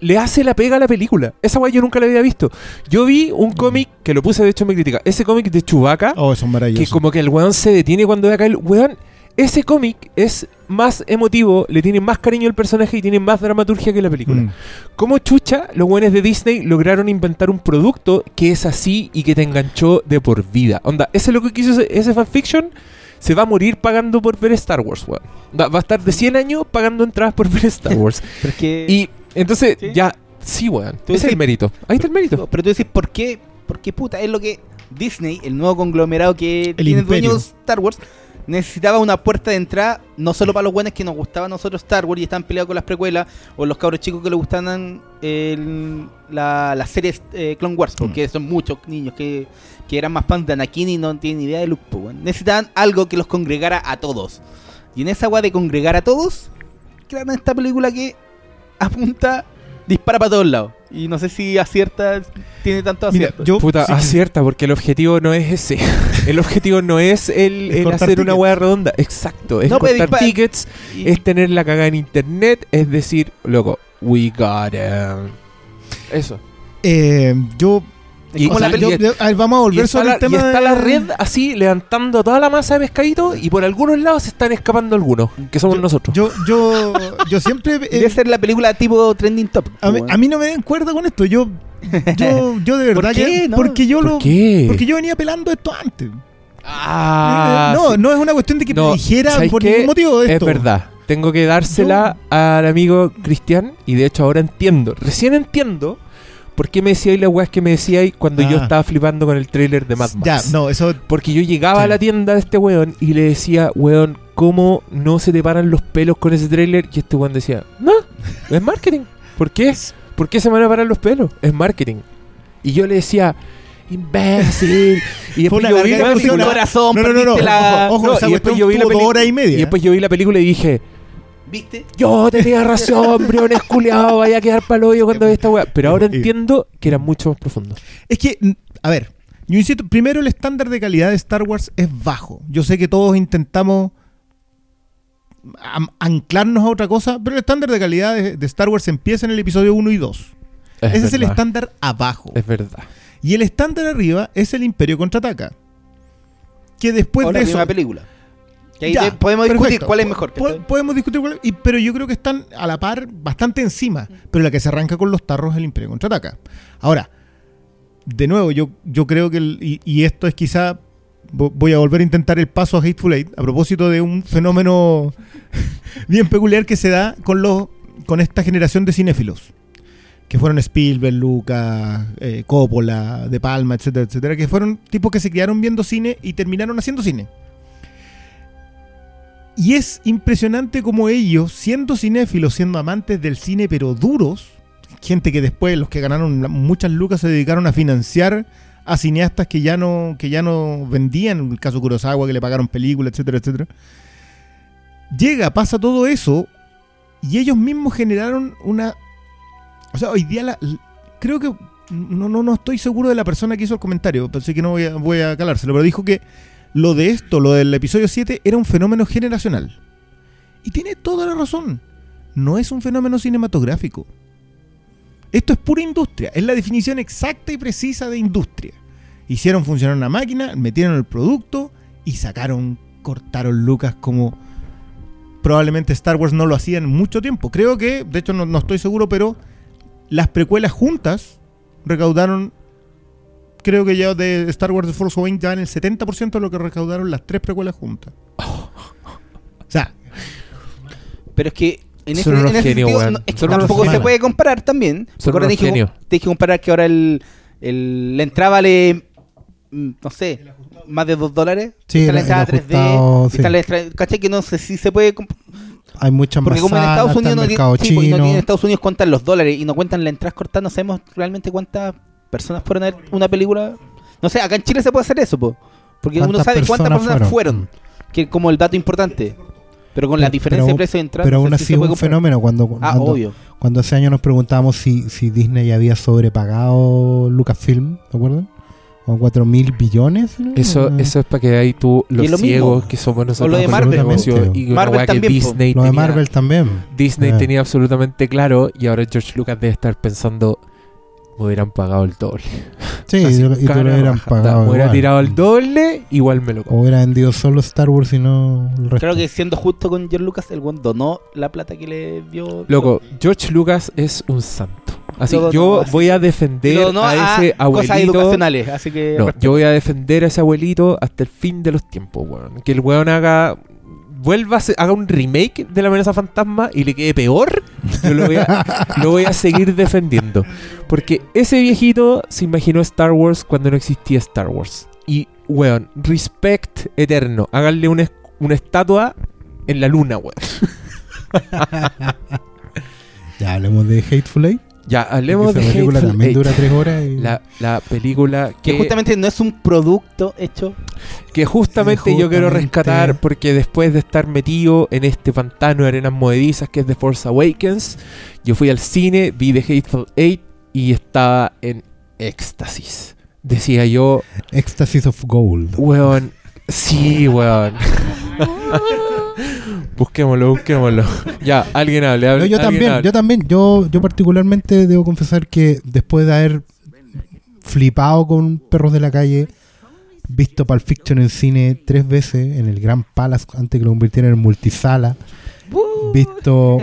le hace la pega a la película. Esa weá yo nunca la había visto. Yo vi un cómic, que lo puse de hecho en mi crítica, ese cómic de Chewbacca, Oh, que como que el weón se detiene cuando ve acá el weón. Ese cómic es más emotivo, le tiene más cariño al personaje y tiene más dramaturgia que la película. Mm. Como chucha, los buenos de Disney lograron inventar un producto que es así y que te enganchó de por vida. Onda, ese lo que quiso ese, ese fanfiction se va a morir pagando por ver Star Wars, weón. Va, va a estar de 100 años pagando entradas por ver Star Wars. Pero es que. y entonces, ¿Sí? ya, sí, weón. Ese es el decís- mérito. Ahí está el mérito. Pero tú decís, ¿por qué? Porque puta, es lo que Disney, el nuevo conglomerado que El tiene imperio. dueños Star Wars, necesitaba una puerta de entrada, no solo para los buenos que nos gustaba a nosotros Star Wars y estaban peleados con las precuelas, o los cabros chicos que les gustaban el- la, la serie eh, Clone Wars, porque son muchos niños que, que eran más fans de Anakin y no tienen idea de Luke. pues, weón. Necesitaban algo que los congregara a todos. Y en esa agua de congregar a todos, crearon esta película que apunta, dispara para todos lados. Y no sé si acierta, tiene tanto Mira, acierto. yo. Puta, sí, acierta, porque el objetivo no es ese. el objetivo no es el, Es el cortar hacer una hueá redonda. Exacto. Es No, pero cortar tickets, Y- es tener la cagada en internet, es decir, loco, we got him. Eso. eh, yo. Es y- como o la sea, peli- yo- yo- a ver, vamos a volver está, sobre la, el tema. y está de- la red así levantando toda la masa de pescadito y por algunos lados se están escapando algunos, que somos yo, nosotros. Yo, yo, yo siempre. eh, Debe ser la película tipo trending top. a, mí, weón. a mí no me den cuerda con esto. Yo, yo, yo de verdad ¿Por qué, que. no? Porque yo ¿Por lo. qué? Porque yo venía pelando esto antes. Ah, no, sí. no es una cuestión de que No, me dijera ¿sabes por qué? ningún motivo Es esto. verdad. Tengo que dársela al amigo Cristian. Y de hecho ahora entiendo. Recién entiendo por qué me decíais las weas que me decíais cuando yo Ah. estaba flipando con el trailer de Mad Max. Ya, no, eso. Porque yo llegaba Sí. a la tienda de este weón y le decía, weón, ¿cómo no se te paran los pelos con ese trailer? Y este weón decía, no, es marketing. ¿Por qué? ¿Por qué se me van a parar los pelos? Es marketing. Y yo le decía, imbécil. Y después una yo vi la película. corazón, No, no, no, no. la... Ojo, ojo, No, esa y después yo vi la horas y media. Y después yo vi la película y dije, ¿Viste? yo tenía razón, briones culiado, vaya a quedar palo hoyo cuando ve esta weá. Pero ahora entiendo que era mucho más profundo. Es que, a ver, yo insisto, primero el estándar de calidad de Star Wars es bajo. Yo sé que todos intentamos am- anclarnos a otra cosa, pero el estándar de calidad de, de Star Wars empieza en el episodio 1 y 2. Ese es el estándar abajo. Es verdad. Y el estándar arriba es el Imperio contraataca. Que después o la de eso. misma película. Que ahí Ya, te- podemos discutir perfecto. cuál es Po- mejor. podemos discutir cuál es- y- pero yo creo que están a la par, bastante encima. Pero la que se arranca con los tarros es el Imperio contraataca. Ahora, de nuevo, yo, yo creo que, el- y, y esto es quizá, vo- voy a volver a intentar el paso a Hateful Eight, a propósito de un fenómeno bien peculiar que se da con, los, con esta generación de cinéfilos. Que fueron Spielberg, Lucas, eh, Coppola, De Palma, etcétera, etcétera. Que fueron tipos que se quedaron viendo cine y terminaron haciendo cine. Y es impresionante como ellos, siendo cinéfilos, siendo amantes del cine, pero duros, gente que después, los que ganaron muchas lucas, se dedicaron a financiar a cineastas que ya no, que ya no vendían, en el caso Kurosawa, que le pagaron películas, etcétera, etcétera. Llega, pasa todo eso, y ellos mismos generaron una. O sea, hoy día la- creo que. No, no, no estoy seguro de la persona que hizo el comentario, pensé que no voy a, voy a calárselo, pero dijo que lo de esto, lo del episodio 7, era un fenómeno generacional. Y tiene toda la razón. No es un fenómeno cinematográfico. Esto es pura industria. Es la definición exacta y precisa de industria. Hicieron funcionar una máquina, metieron el producto y sacaron, cortaron lucas como probablemente Star Wars no lo hacía en mucho tiempo. Creo que, de hecho no, no estoy seguro, pero las precuelas juntas recaudaron creo que ya de Star Wars The Force Awakens ya en el 70% de lo que recaudaron las tres precuelas juntas. O sea, Pero es que en Son ese, unos en ese genios, sentido, no, es que tampoco se puede comparar también. Son te dije, genios. te dije comparar que ahora el, el- la entrada vale, mm, no sé, más de 2 dólares. Sí, está la entrada el 3D. ajustado, está sí. la entrada- ¿Cachai? Que no sé si se puede... Hay muchas Porque como en Estados Unidos no, tiene- sí, pues, y no Estados Unidos cuentan los dólares y no cuentan las entradas cortadas, no sabemos realmente cuántas personas fueron a ver una película. No sé, acá en Chile se puede hacer eso, po, porque uno ¿Cuántas sabe cuántas personas fueron, fueron? que es como el dato importante. Pero con la diferencia pero- de precio de entrada. Pero aún así sí es un comprar. fenómeno cuando, Ah, cuando, obvio. cuando hace años nos preguntábamos si, si Disney había sobrepagado Lucasfilm, ¿te acuerdan? Como 4 mil billones. ¿no? Eso, Ah. eso es para que ahí tú, los lo ciegos mismo. que somos nosotros O lo de con Marvel. Absolutamente. y Marvel también, po. Disney Lo de tenía- Marvel también. Disney tenía absolutamente claro y ahora George Lucas debe estar pensando me hubieran pagado el doble. Sí, Así, y, y te lo hubieran pagado. Me hubiera igual. tirado el doble, igual me lo como. O hubiera vendido solo Star Wars y no el resto. Creo que siendo justo con George Lucas, el buen donó la plata que le dio. Loco, George Lucas es un santo. Así donó yo así. voy a defender donó a ese cosas abuelito. educacionales. Así que. No, yo voy a defender a ese abuelito hasta el fin de los tiempos, weón. Que el weón haga. Vuelva a haga un remake de la amenaza fantasma y le quede peor. Yo lo voy a, lo voy a seguir defendiendo. Porque ese viejito se imaginó Star Wars cuando no existía Star Wars. Y, weón, respect eterno. Háganle una estatua en la luna, weón. Ya hablemos de Hateful Eight. Ya, hablemos porque de esa película Hateful también Eight. dura tres horas. Y... La, la película Que que, justamente no es un producto hecho. que justamente yo quiero rescatar porque después de estar metido en este pantano de arenas movedizas que es The Force Awakens, yo fui al cine, vi The Hateful Eight y estaba en éxtasis. Decía yo, Ecstasy of Gold. weón, sí, weón. busquémoslo, busquémoslo. Ya, alguien hable, No, hable yo alguien también, hable. yo también, yo, yo particularmente debo confesar que después de haber flipado con Perros de la Calle, visto Pulp Fiction en cine tres veces, en el Gran Palace, antes que lo convirtieran en multisala, visto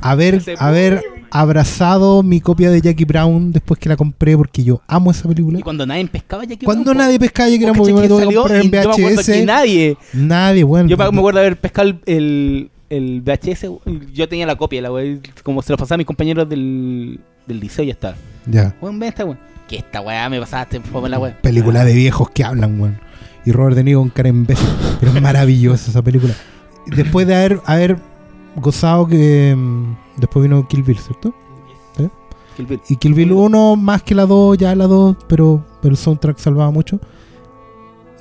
haber, haber abrazado mi copia de Jackie Brown después que la compré porque yo amo esa película. Y cuando nadie pescaba ya que Cuando nadie pescaba Jackie Brown porque me tuve que comprar en yo me acuerdo que VHS, nadie. nadie, bueno. Yo me acuerdo de haber pescado el, el, el VHS. Yo tenía la copia, la wey, como se lo pasaba a mis compañeros del, del liceo y ya está. Ya. Weón, ven esta weón. Que esta weá me pasaste, la weá. película de viejos que hablan, weón. Y Robert De Niro con cara imbécil. Pero es maravillosa esa película. Después de haber, haber gozado que. mm, después vino Kill Bill, ¿cierto? Kill Bill. Y Kill Bill 1 más que la 2, ya la 2, pero, pero el soundtrack salvaba mucho.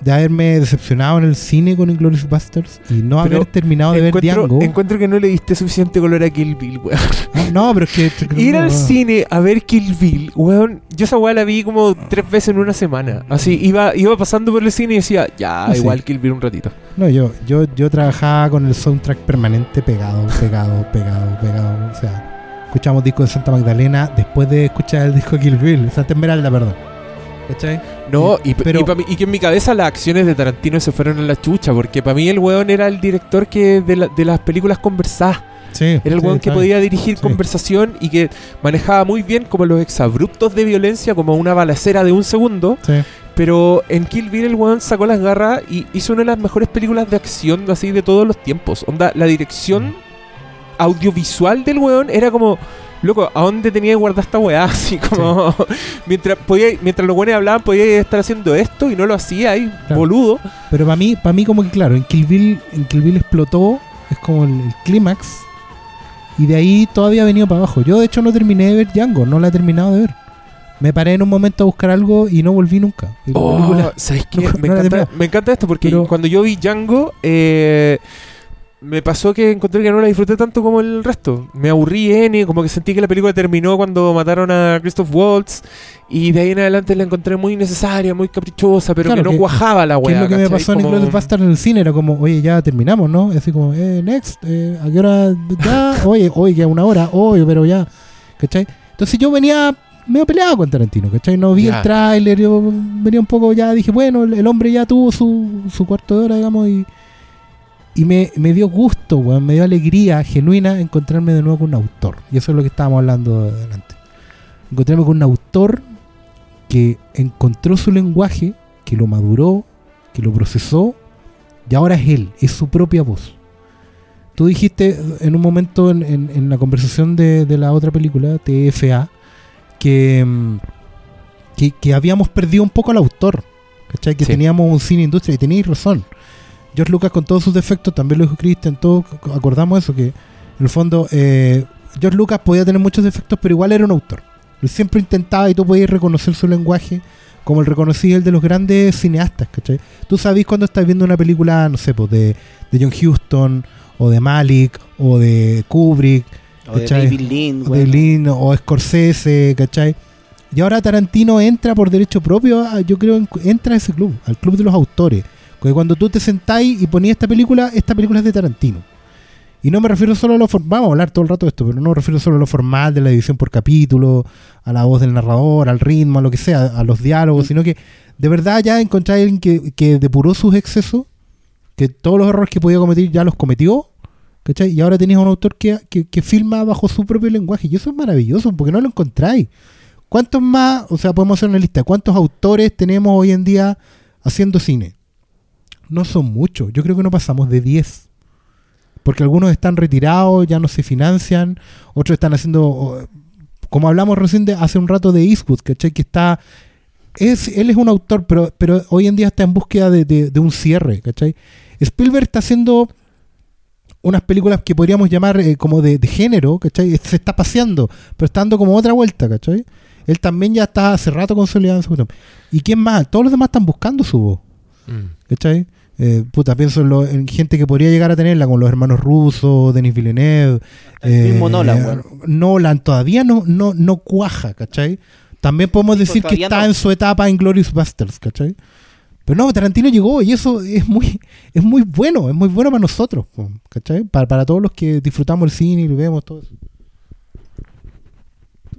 De haberme decepcionado en el cine con Inglourious Basterds y no Pero haber terminado de ver Django. encuentro que no le diste suficiente color a Kill Bill, weón. No, pero es que. Ir al cine a ver Kill Bill, weón. Yo esa weá la vi como tres veces en una semana. Así, iba, iba pasando por el cine y decía, ya, sí. igual Kill Bill un ratito. No, yo, yo, yo trabajaba con el soundtrack permanente pegado, pegado, pegado, pegado. O sea, escuchamos disco de Santa Magdalena después de escuchar el disco de Kill Bill, Santa Esmeralda, perdón. ¿Cachai? No, y, Pero- y, pa' mí- y que en mi cabeza las acciones de Tarantino se fueron a la chucha, porque para mí el weón era el director que de, la- de las películas conversadas. Sí. Era el sí, weón que podía dirigir Sí. conversación y que manejaba muy bien como los exabruptos de violencia, como una balacera de un segundo. Pero en Kill Bill el weón sacó las garras y hizo una de las mejores películas de acción así de todos los tiempos. Onda, la dirección Mm. audiovisual del weón era como, loco, ¿a dónde tenía que guardar esta weá? Así como, mientras, podía, mientras los weones hablaban podía estar haciendo esto y no lo hacía ahí, Claro. boludo. Pero para mí, para mí como que claro, en Kill Bill, en Kill Bill explotó, es como el, el clímax. Y de ahí todavía ha venido para abajo. Yo de hecho no terminé de ver Django, no la he terminado de ver. Me paré en un momento a buscar algo y no volví nunca. Oh, ¿sabes qué? no- me, no encanta, terminé. me encanta esto porque Pero- cuando yo vi Django, eh, me pasó que encontré que no la disfruté tanto como el resto. Me aburrí N, como que sentí que la película terminó cuando mataron a Christoph Waltz. Y de ahí en adelante la encontré muy necesaria, muy caprichosa, pero Claro, que no cuajaba la ¿Qué weá. es lo que me pasó en Como- Inglourious Basterds en el cine? Era como, oye, ya terminamos, ¿no? Así como, eh, next, eh, ¿a qué hora? Ya, oye, oye, que una hora, oye, pero ya, ¿cachai? Entonces yo venía medio peleado con Tarantino, ¿cachai? No vi el tráiler, yo venía un poco ya, dije, bueno, el, el hombre ya tuvo su, su cuarto de hora, digamos, y, y me, me dio gusto, weón, me dio alegría genuina encontrarme de nuevo con un autor. Y eso es lo que estábamos hablando adelante. Encontrarme con un autor que encontró su lenguaje, que lo maduró, que lo procesó, y ahora es él, es su propia voz. Tú dijiste en un momento en, en- en la conversación de, de la otra película, TFA, que, mm, que, que habíamos perdido un poco al autor, ¿cachai? Que Sí. teníamos un cine industria, y tenéis razón. George Lucas con todos sus defectos, también lo dijo Christian, todos acordamos eso, que en el fondo eh, George Lucas podía tener muchos defectos, pero igual era un autor. Él siempre intentaba y tú podías reconocer su lenguaje como el reconocí el de los grandes cineastas, ¿cachai? Tú sabes cuando estás viendo una película, no sé, pues de, de John Huston o de Malik, o de Kubrick, O de. David Lean, de weón. Lin, o Scorsese, ¿cachai? Y ahora Tarantino entra por derecho propio, a- yo creo, en- entra a ese club, al club de los autores. Porque cuando tú te sentáis y ponías esta película, esta película es de Tarantino. Y no me refiero solo a lo formal, vamos a hablar todo el rato de esto, pero no me refiero solo a lo formal de la edición por capítulo, a la voz del narrador, al ritmo, a lo que sea, a los diálogos, sino que de verdad ya encontráis a alguien que, que depuró sus excesos, que todos los errores que podía cometer ya los cometió, ¿cachai? Y ahora tenéis un autor que, que, que filma bajo su propio lenguaje, y eso es maravilloso, porque no lo encontráis. ¿Cuántos más, o sea, podemos hacer una lista, cuántos autores tenemos hoy en día haciendo cine? No son muchos, yo creo que no pasamos de 10 porque algunos están retirados, ya no se financian, otros están haciendo, como hablamos recién de, hace un rato de Eastwood, ¿cachai? Que está, es, él es un autor, pero, pero hoy en día está en búsqueda de, de- de un cierre, ¿cachai? Spielberg está haciendo unas películas que podríamos llamar eh, como de, de género, ¿cachai? Se está paseando, pero está dando como otra vuelta, ¿cachai? Él también ya está hace rato consolidado en su cuestión. ¿Y quién más? Todos los demás están buscando su voz. Mm. ¿Cachai? Eh, puta, pienso en, lo- en gente que podría llegar a tenerla, con los hermanos rusos, Denis Villeneuve. El mismo Nolan, weón. Nolan todavía no, no, no cuaja, ¿cachai? También podemos Sí, decir que está en su etapa en Glorious Busters, ¿cachai? Pero no, Tarantino llegó y eso es muy, es muy bueno, es muy bueno para nosotros, ¿cachai? Para, para todos los que disfrutamos el cine y lo vemos todo eso.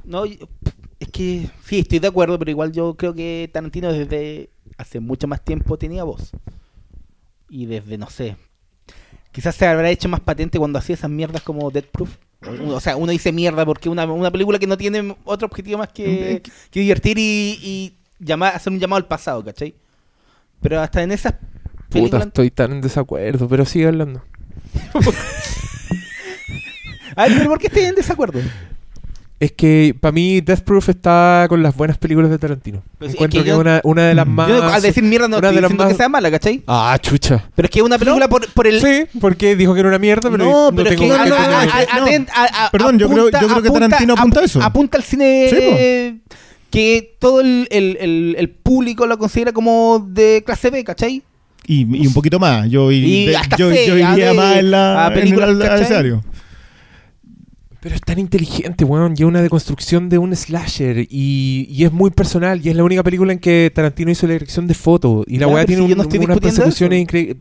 No, es que sí, estoy de acuerdo, pero igual yo creo que Tarantino desde hace mucho más tiempo tenía voz. Y desde, no sé, quizás se habrá hecho más patente cuando hacía esas mierdas como Dead Proof. O sea, uno dice mierda porque una, una película que no tiene otro objetivo más que, que divertir y, y llamar, hacer un llamado al pasado, ¿cachai? Pero hasta en esas Puta, estoy tan en desacuerdo, pero sigue hablando. A ver, pero ¿por qué estoy en desacuerdo? Es que para mí Death Proof está con las buenas películas de Tarantino. Pero sí, es Encuentro que que, yo- una, una de las Mm. más... Yo al decir mierda no una estoy de las diciendo más- que sea mala, ¿cachai? Ah, chucha. Pero es que es una película por, por el... Sí, porque dijo que era una mierda, pero no, pero es tengo que no, que no, a- no, a- no. atent- a- a- Perdón, yo creo- yo creo que Tarantino apunta a eso. Apunta al cine Sí, eh, que todo el, el- el- el público lo considera como de clase B, ¿cachai? Y, y un poquito más. Yo, Y de- hasta yo, yo iría de- más en la a películas, en el. Pero es tan inteligente, weón. Y es una deconstrucción de un slasher. Y, y es muy personal. Y es la única película en que Tarantino hizo la dirección de foto. Y la weá tiene si un- no unas persecuciones increíbles.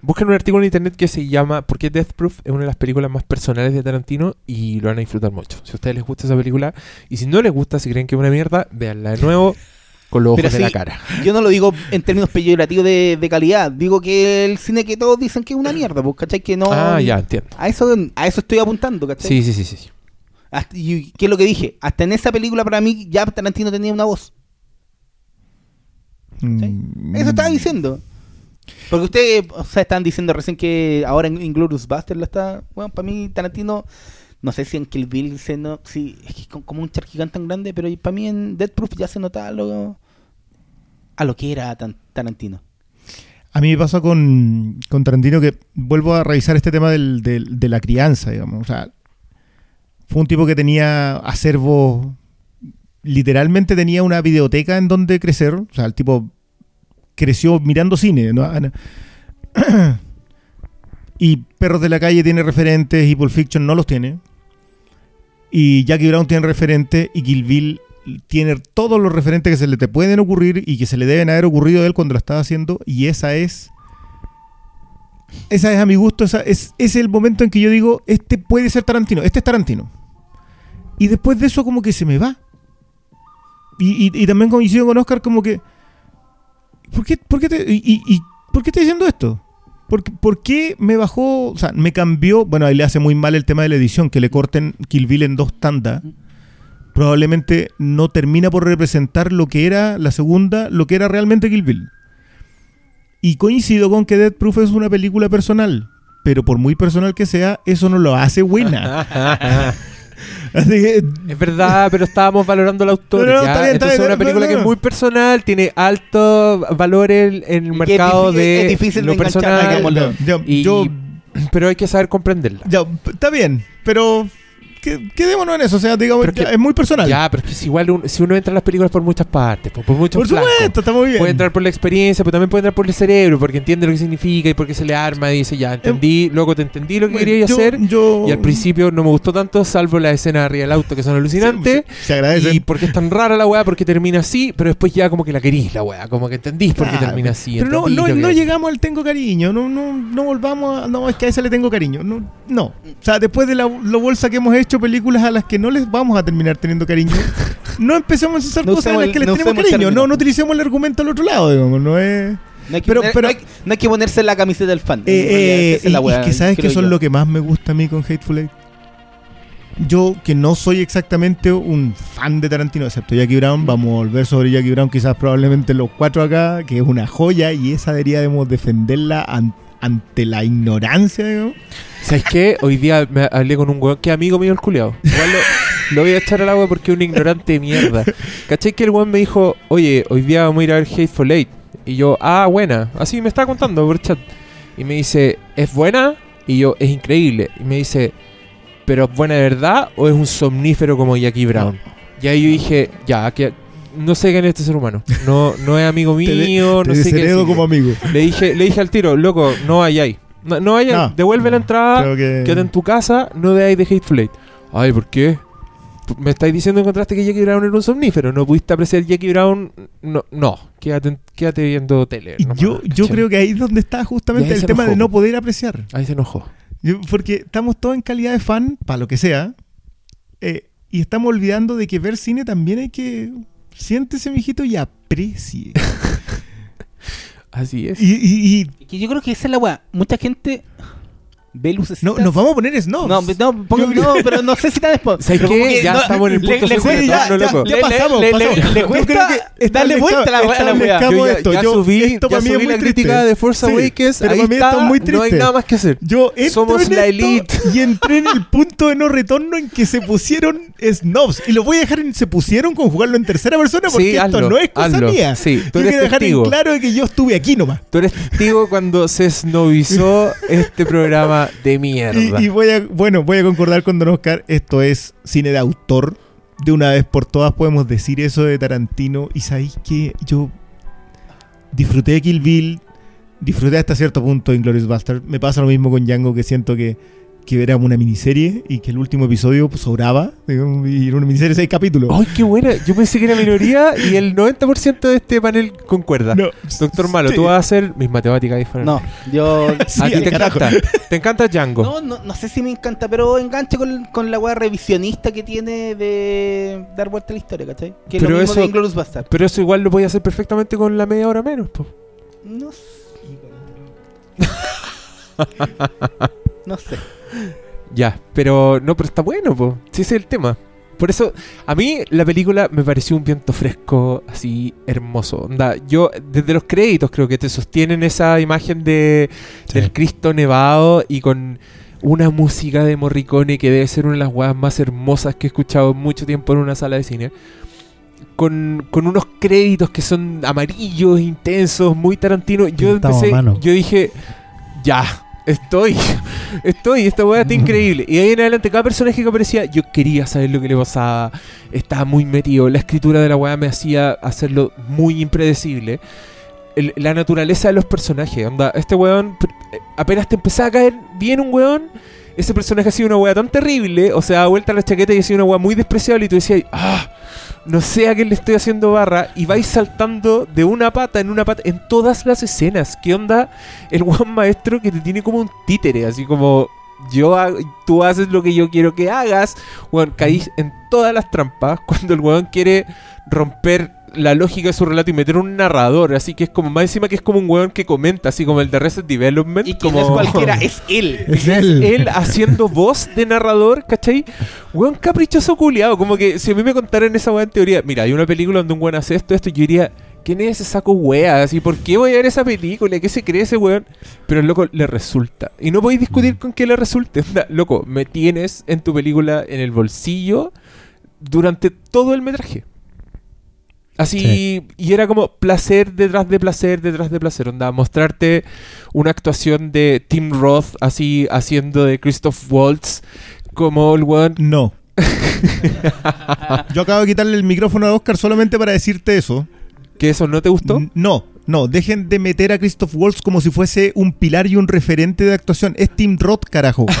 Busquen un artículo en internet que se llama ¿Por qué Death Proof? Es una de las películas más personales de Tarantino y lo van a disfrutar mucho. Si a ustedes les gusta esa película y si no les gusta, si creen que es una mierda, véanla de nuevo con los ojos Pero de sí, la cara. Yo no lo digo en términos peyorativos de, de calidad. Digo que el cine que todos dicen que es una mierda, pues, ¿cachai? Que no... Ah, ya, entiendo. A eso, a eso estoy apuntando, ¿cachai? Sí, sí, sí, sí. Hasta- y qué es lo que dije. Hasta en esa película para mí ya Tarantino tenía una voz. Mm. Eso estaba diciendo. Porque ustedes, o sea, están diciendo recién que ahora en Inglorious Buster lo está. Bueno, para mí Tarantino, no sé si en Kill Bill se no, sí, es que es como un charquigán tan grande, pero para mí en Dead Proof ya se notaba lo, a lo que era Tarantino. A mí me pasa con, con Tarantino que vuelvo a revisar este tema del- de la crianza, digamos. O sea, fue un tipo que tenía acervo, literalmente tenía una videoteca en donde crecer. O sea, el tipo creció mirando cine. ¿no? Y Perros de la Calle tiene referentes y Pulp Fiction no los tiene. Y Jackie Brown tiene referentes y Kill Bill tiene todos los referentes que se le te pueden ocurrir y que se le deben haber ocurrido a él cuando lo estaba haciendo. Y esa es. Esa es a mi gusto. Esa es, es el momento en que yo digo: Este puede ser Tarantino. Este es Tarantino. Y después de eso, como que se me va. Y, y- también coincido con Oscar, como que. ¿Por qué, te, y, y- ¿por qué estoy diciendo esto? ¿Por, por qué me bajó? O sea, me cambió. Bueno, ahí le hace muy mal el tema de la edición, que le corten Kill Bill en dos tandas probablemente no termina por representar lo que era la segunda, lo que era realmente Kill Bill. Y coincido con que Death Proof es una película personal, pero por muy personal que sea, eso no lo hace buena. Así que, Es verdad, pero estábamos valorando al autor. No, no, ¿ya? está bien, está Entonces bien, es una película no, que es muy personal, tiene altos valores en el es mercado de es difícil lo personal. digámoslo. yo, Y- yo- pero hay que saber comprenderla. ya, está bien, pero que- quedémonos en eso. O sea, digamos, es ya, que- es muy personal. Ya, pero es que es igual un- si uno entra en las películas por muchas partes, por, por muchos Por flancos. supuesto, está muy bien. Puede entrar por la experiencia, pero también puede entrar por el cerebro, porque entiende lo que significa y porque se le arma y dice, ya, entendí, luego te entendí lo que Bueno, querías yo- hacer. yo- Y al principio no me gustó tanto, salvo la escena arriba del auto, que son alucinantes. Se, se agradece. Y porque es tan rara la weá, porque termina así, pero después ya como que la querís la weá, como que entendís por qué Claro, termina así. Pero no, no, no llegamos al tengo cariño, no, no, no volvamos a. No, es que a ese le tengo cariño. No, no. O sea, después de la, lo bolsa que hemos hecho, películas a las que no les vamos a terminar teniendo cariño, no empecemos a No cosas a las que les no tenemos cariño. No, no utilicemos el argumento al otro lado, digamos. No es. No hay, que Pero- poner- pero- no hay- no hay que ponerse la camiseta del fan. Eh, eh, la weá, es que sabes que yo. lo que más me gusta a mí con Hateful Eight. Yo, que no soy exactamente un fan de Tarantino, excepto Jackie Brown, vamos a volver sobre Jackie Brown, quizás probablemente los cuatro acá, que es una joya y esa deberíamos defenderla ante la ignorancia, digamos. ¿Sabes qué? Hoy día me hablé con un weón que amigo mío el culiao. Igual lo, lo voy a echar al agua porque es un ignorante de mierda. ¿Cachai que el weón me dijo, oye, hoy día vamos a ir a ver Hateful Eight? Y yo, ah, buena. Así me estaba contando por chat. Y me dice, ¿es buena? Y yo, es increíble. Y me dice, ¿pero es buena de verdad o es un somnífero como Jackie Brown? Y ahí yo dije, ya, que no sé quién es este ser humano. No, no es amigo de- mío, Te no sé qué. desheredo decirle. como amigo. Le dije, le dije al tiro, loco, no vayáis. No, no vayáis, No. devuelve la entrada. Creo que... Quédate en tu casa, no veáis de Hateful Eight. Ay, ¿por qué? Me estáis diciendo que encontraste que Jackie Brown era un somnífero. No pudiste apreciar Jackie Brown. No, no. Quédate, en- quédate viendo tele. Yo, yo creo que ahí es donde está justamente ahí el tema de no poder apreciar. Ahí se enojó. Yo- porque estamos todos en calidad de fan, para lo que sea, eh, y estamos olvidando de que ver cine también hay que... Siéntese, mijito, y aprecie. Así es. y, y- y Que yo creo que esa es la weá. Mucha gente ve luces. no, nos vamos a poner snobs. No, no, Yo- no, pero no sé si tan después. ¿Sabes qué? que Ya no- estamos en el le- punto le retorno, ya, loco. ya Le- pasamos, le- pasamos. le- le cuesta creo que darle vuelta a la- wea. Yo ya, esto. ya Yo- subí, esto ya para mí es subí muy la triste. crítica de Force Sí, Awakens. pero Ahí para mí está. esto es muy No hay triste. nada más que hacer. Yo entro Somos en la esto elite. y entré en el punto de no retorno en que se pusieron snobs. Y lo voy a dejar en se pusieron con jugarlo en tercera persona porque Sí, esto hazlo, no es cosa hazlo. mía. Sí, tú yo eres quiero dejar testigo. en claro que yo estuve aquí nomás. Tú eres testigo cuando se esnovizó este programa de mierda. Y, voy a, bueno, voy a concordar con Don Oscar, esto es cine de autor. De una vez por todas podemos decir eso de Tarantino. Y sabéis que yo disfruté de Kill Bill, disfruté hasta cierto punto de Inglourious Bastard. Me pasa lo mismo con Django, que siento que, que era una miniserie y que el último episodio pues, sobraba. digamos, Y era una miniserie de seis capítulos. ¡Ay, qué buena! Yo pensé que era minoría y el 90% de este panel concuerda. No, Doctor Malo, sí. tú vas a hacer mis matemáticas diferentes. No, yo. Sí, a ti te carajo. encanta. Te encanta Django. No, no, no sé si me encanta, pero enganche con, con la weá revisionista que tiene de dar vuelta a la historia, ¿cachai? Que es Pero lo mismo eso- de. Pero eso igual lo podía hacer perfectamente con la media hora menos. po. No sé. no sé. Ya, pero no, pero está bueno, po. Sí, ese es el tema. Por eso, a mí la película me pareció un viento fresco, así hermoso. Onda, yo, desde los créditos, creo que te sostienen esa imagen de, Sí. del Cristo nevado y con una música de Morricone que debe ser una de las weas más hermosas que he escuchado en mucho tiempo en una sala de cine. Con, con unos créditos que son amarillos, intensos, muy Tarantino. Yo Pintado empecé, yo dije, ya, estoy, estoy, esta weá está increíble. Y ahí en adelante, cada personaje que aparecía, yo quería saber lo que le pasaba. Estaba muy metido. La escritura de la weá me hacía hacerlo muy impredecible. La naturaleza de los personajes, onda, este weón, eh, apenas te empezaba a caer bien un weón, ese personaje ha sido una weá tan terrible, o sea, da vuelta a la chaqueta y ha sido una weá muy despreciable y tú decías, ah, no sé a qué le estoy haciendo barra, y vais saltando de una pata en una pata en todas las escenas. ¿Qué onda? El weón maestro que te tiene como un títere, así como yo tú haces lo que yo quiero que hagas. Weón, caís en todas las trampas cuando el weón quiere romper la lógica de su relato y meter un narrador, así que es como más encima que es como un weón que comenta, así como el de Reset Development, Y que como no es cualquiera, es él. Es él. él haciendo voz de narrador, ¿cachai? Weón caprichoso culiado. Como que si a mí me contaran esa weá en teoría, mira, hay una película donde un weón hace esto, esto, yo diría, ¿quién es ese saco weas? ¿Y por qué voy a ver esa película? ¿Qué se cree ese weón? Pero el loco le resulta. Y no podéis discutir con que le resulte. Onda, loco, me tienes en tu película en el bolsillo durante todo el metraje. Así, y era como placer detrás de placer detrás de placer. Onda, mostrarte una actuación de Tim Roth, así haciendo de Christoph Waltz, Como el weón. No. Yo acabo de quitarle el micrófono a Oscar solamente para decirte eso. ¿Que eso no te gustó? N- No, no, dejen de meter a Christoph Waltz como si fuese un pilar y un referente de actuación. Es Tim Roth, carajo.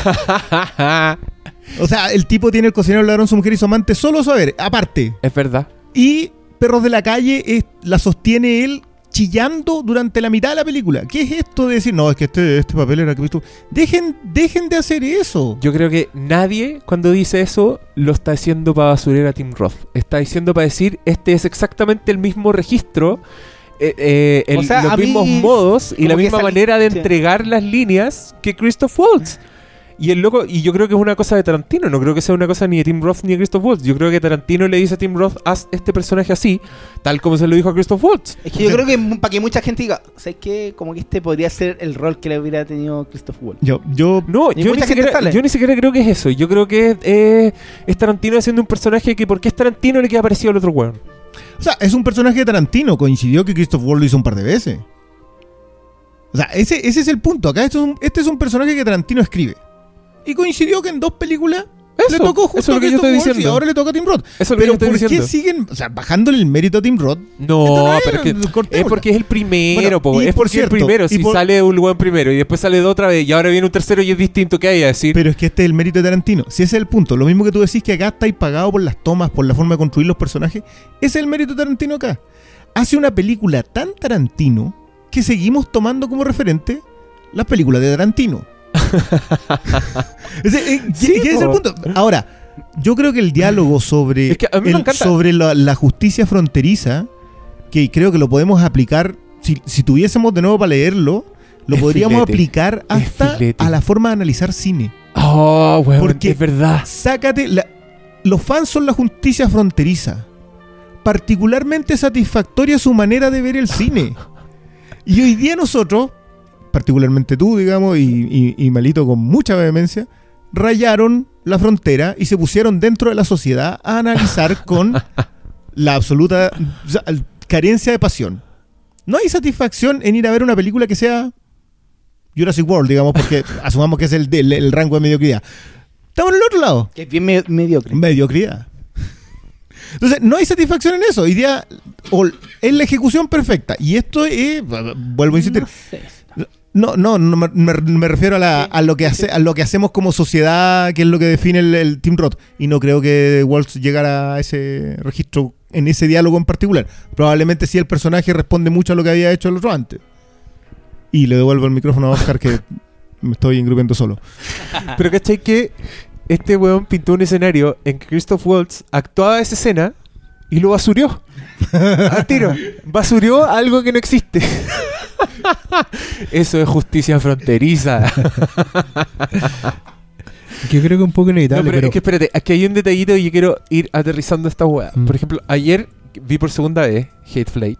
O sea, el tipo tiene el cocinero, ladrón, su mujer y su amante solo saber, aparte. es verdad. Y Perros de la Calle es- la sostiene él chillando durante la mitad de la película. ¿Qué es esto de decir, no, es que este, este papel era Cristo? Dejen, dejen de hacer eso. Yo creo que nadie cuando dice eso lo está diciendo para basurar a Tim Roth. Está diciendo para decir, este es exactamente el mismo registro, eh, eh, el- O sea, los mí, mismos modos y la que misma manera de entregar las líneas que Christoph Waltz. Y el loco, y yo creo que es una cosa de Tarantino, no creo que sea una cosa ni de Tim Roth ni de Christoph Waltz. Yo creo que Tarantino le dice a Tim Roth, haz este personaje así, tal como se lo dijo a Christoph Waltz. Es que yo creo que para que mucha gente diga, ¿sabes qué? Como que este podría ser el rol que le hubiera tenido Christoph Waltz. Yo, yo No, Ni yo ni, siquiera, sale. yo ni siquiera creo que es eso. Yo creo que es, eh, es Tarantino haciendo un personaje que porque es Tarantino le queda parecido al otro weón. O sea, es un personaje de Tarantino. Coincidió que Christoph Waltz lo hizo un par de veces. O sea, ese, ese es el punto. Acá esto es un- este es un personaje que Tarantino escribe. Y coincidió que en dos películas le tocó eso justo es lo que yo estoy Waltz y diciendo. ahora le toca a Tim Roth. Eso es lo que yo Pero estoy ¿por qué diciendo. siguen, o sea, bajándole el mérito a Tim Roth? No, Entonces, pero es, que, es porque es el primero, Bueno, po, y es por porque cierto, el primero. y Si por- sale un weón primero y después sale de otra vez y ahora viene un tercero y es distinto, ¿qué hay a decir? Pero es que este es el mérito de Tarantino. Si ese es el punto, lo mismo que tú decís que acá estáis pagado por las tomas, por la forma de construir los personajes, ese es el mérito de Tarantino acá. Hace una película tan Tarantino que seguimos tomando como referente las películas de Tarantino. Eh, Sí, es el punto. Ahora, yo creo que el diálogo sobre, Es que el- sobre la, la justicia fronteriza, que creo que lo podemos aplicar, si, si tuviésemos de nuevo para leerlo, lo Es podríamos filete. aplicar hasta a la forma de analizar cine. oh, weón, Porque- es verdad. Sácate. la- los fans son la justicia fronteriza. Particularmente satisfactoria su manera de ver el cine. Y hoy día nosotros, particularmente tú, digamos, y, y- y Malito con mucha vehemencia, rayaron la frontera y se pusieron dentro de la sociedad a analizar con la absoluta o sea, carencia de pasión. No hay satisfacción en ir a ver una película que sea Jurassic World, digamos, porque asumamos que es el, el- el rango de mediocridad. Estamos en el otro lado. Que es bien me- mediocre. Mediocridad. Entonces, no hay satisfacción en eso. Hoy día o es la ejecución perfecta. Y esto es, vuelvo a insistir, No sé. No, no, no me, refiero a, la- a lo que hace, a lo que hacemos como sociedad, que es lo que define el, el Team Roth. Y no creo que Waltz llegara a ese registro en ese diálogo en particular. Probablemente sí el personaje responde mucho a lo que había hecho el otro antes. Y le devuelvo el micrófono a Oscar que me estoy engrupiendo solo. Pero ¿cachai que este weón pintó un escenario en que Christoph Waltz actuaba esa escena y lo basurió? Al tiro. Basurió algo que no existe. Eso es justicia fronteriza. Yo creo que un poco No, inevitable, pero, pero, es que espérate, aquí hay un detallito y yo quiero ir aterrizando esta weá. Mm. Por ejemplo, ayer vi por segunda vez Hate Flight.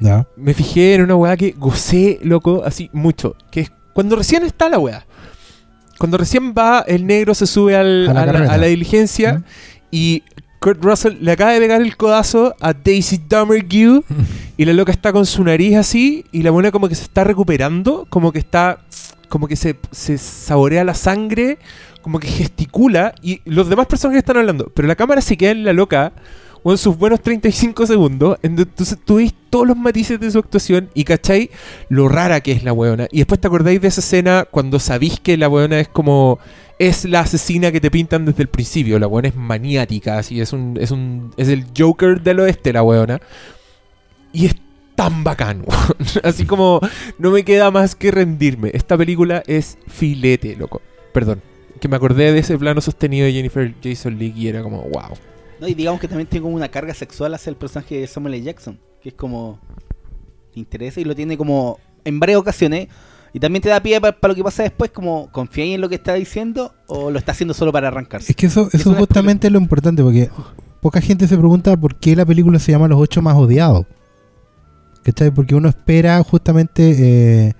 Ya. Me fijé en una weá que gocé, loco, así mucho. Que es cuando recién está la weá. Cuando recién va, el negro se sube al- A la a, la, carreta. a la diligencia Mm. y Kurt Russell le acaba de pegar el codazo a Daisy Dummergue y la loca está con su nariz así y la buena como que se está recuperando, como que está, como que se, se saborea la sangre, como que gesticula y los demás personajes están hablando, pero la cámara se queda en la loca o en sus buenos 35 segundos, entonces tú todos los matices de su actuación y cachai lo rara que es la weona. Y después te acordáis de esa escena cuando sabís que la weona es como es la asesina que te pintan desde el principio. La weona es maniática, así es un, es un. es el Joker del oeste, la weona. Y es tan bacán, weón. Así como no me queda más que rendirme. Esta película es filete, loco. Perdón. Que me acordé de ese plano sostenido de Jennifer Jason Leigh y era como, wow. No, y digamos que también como una carga sexual hacia el personaje de Samuel L. Jackson, que es como te interesa y lo tiene como en varias ocasiones y también te da pie para lo que pasa después, como confía en lo que está diciendo o lo está haciendo solo para arrancarse. Es que eso, Es eso una justamente es lo importante, porque poca gente se pregunta por qué la película se llama Los ocho más odiados. ¿Cachai? Porque uno espera justamente... eh,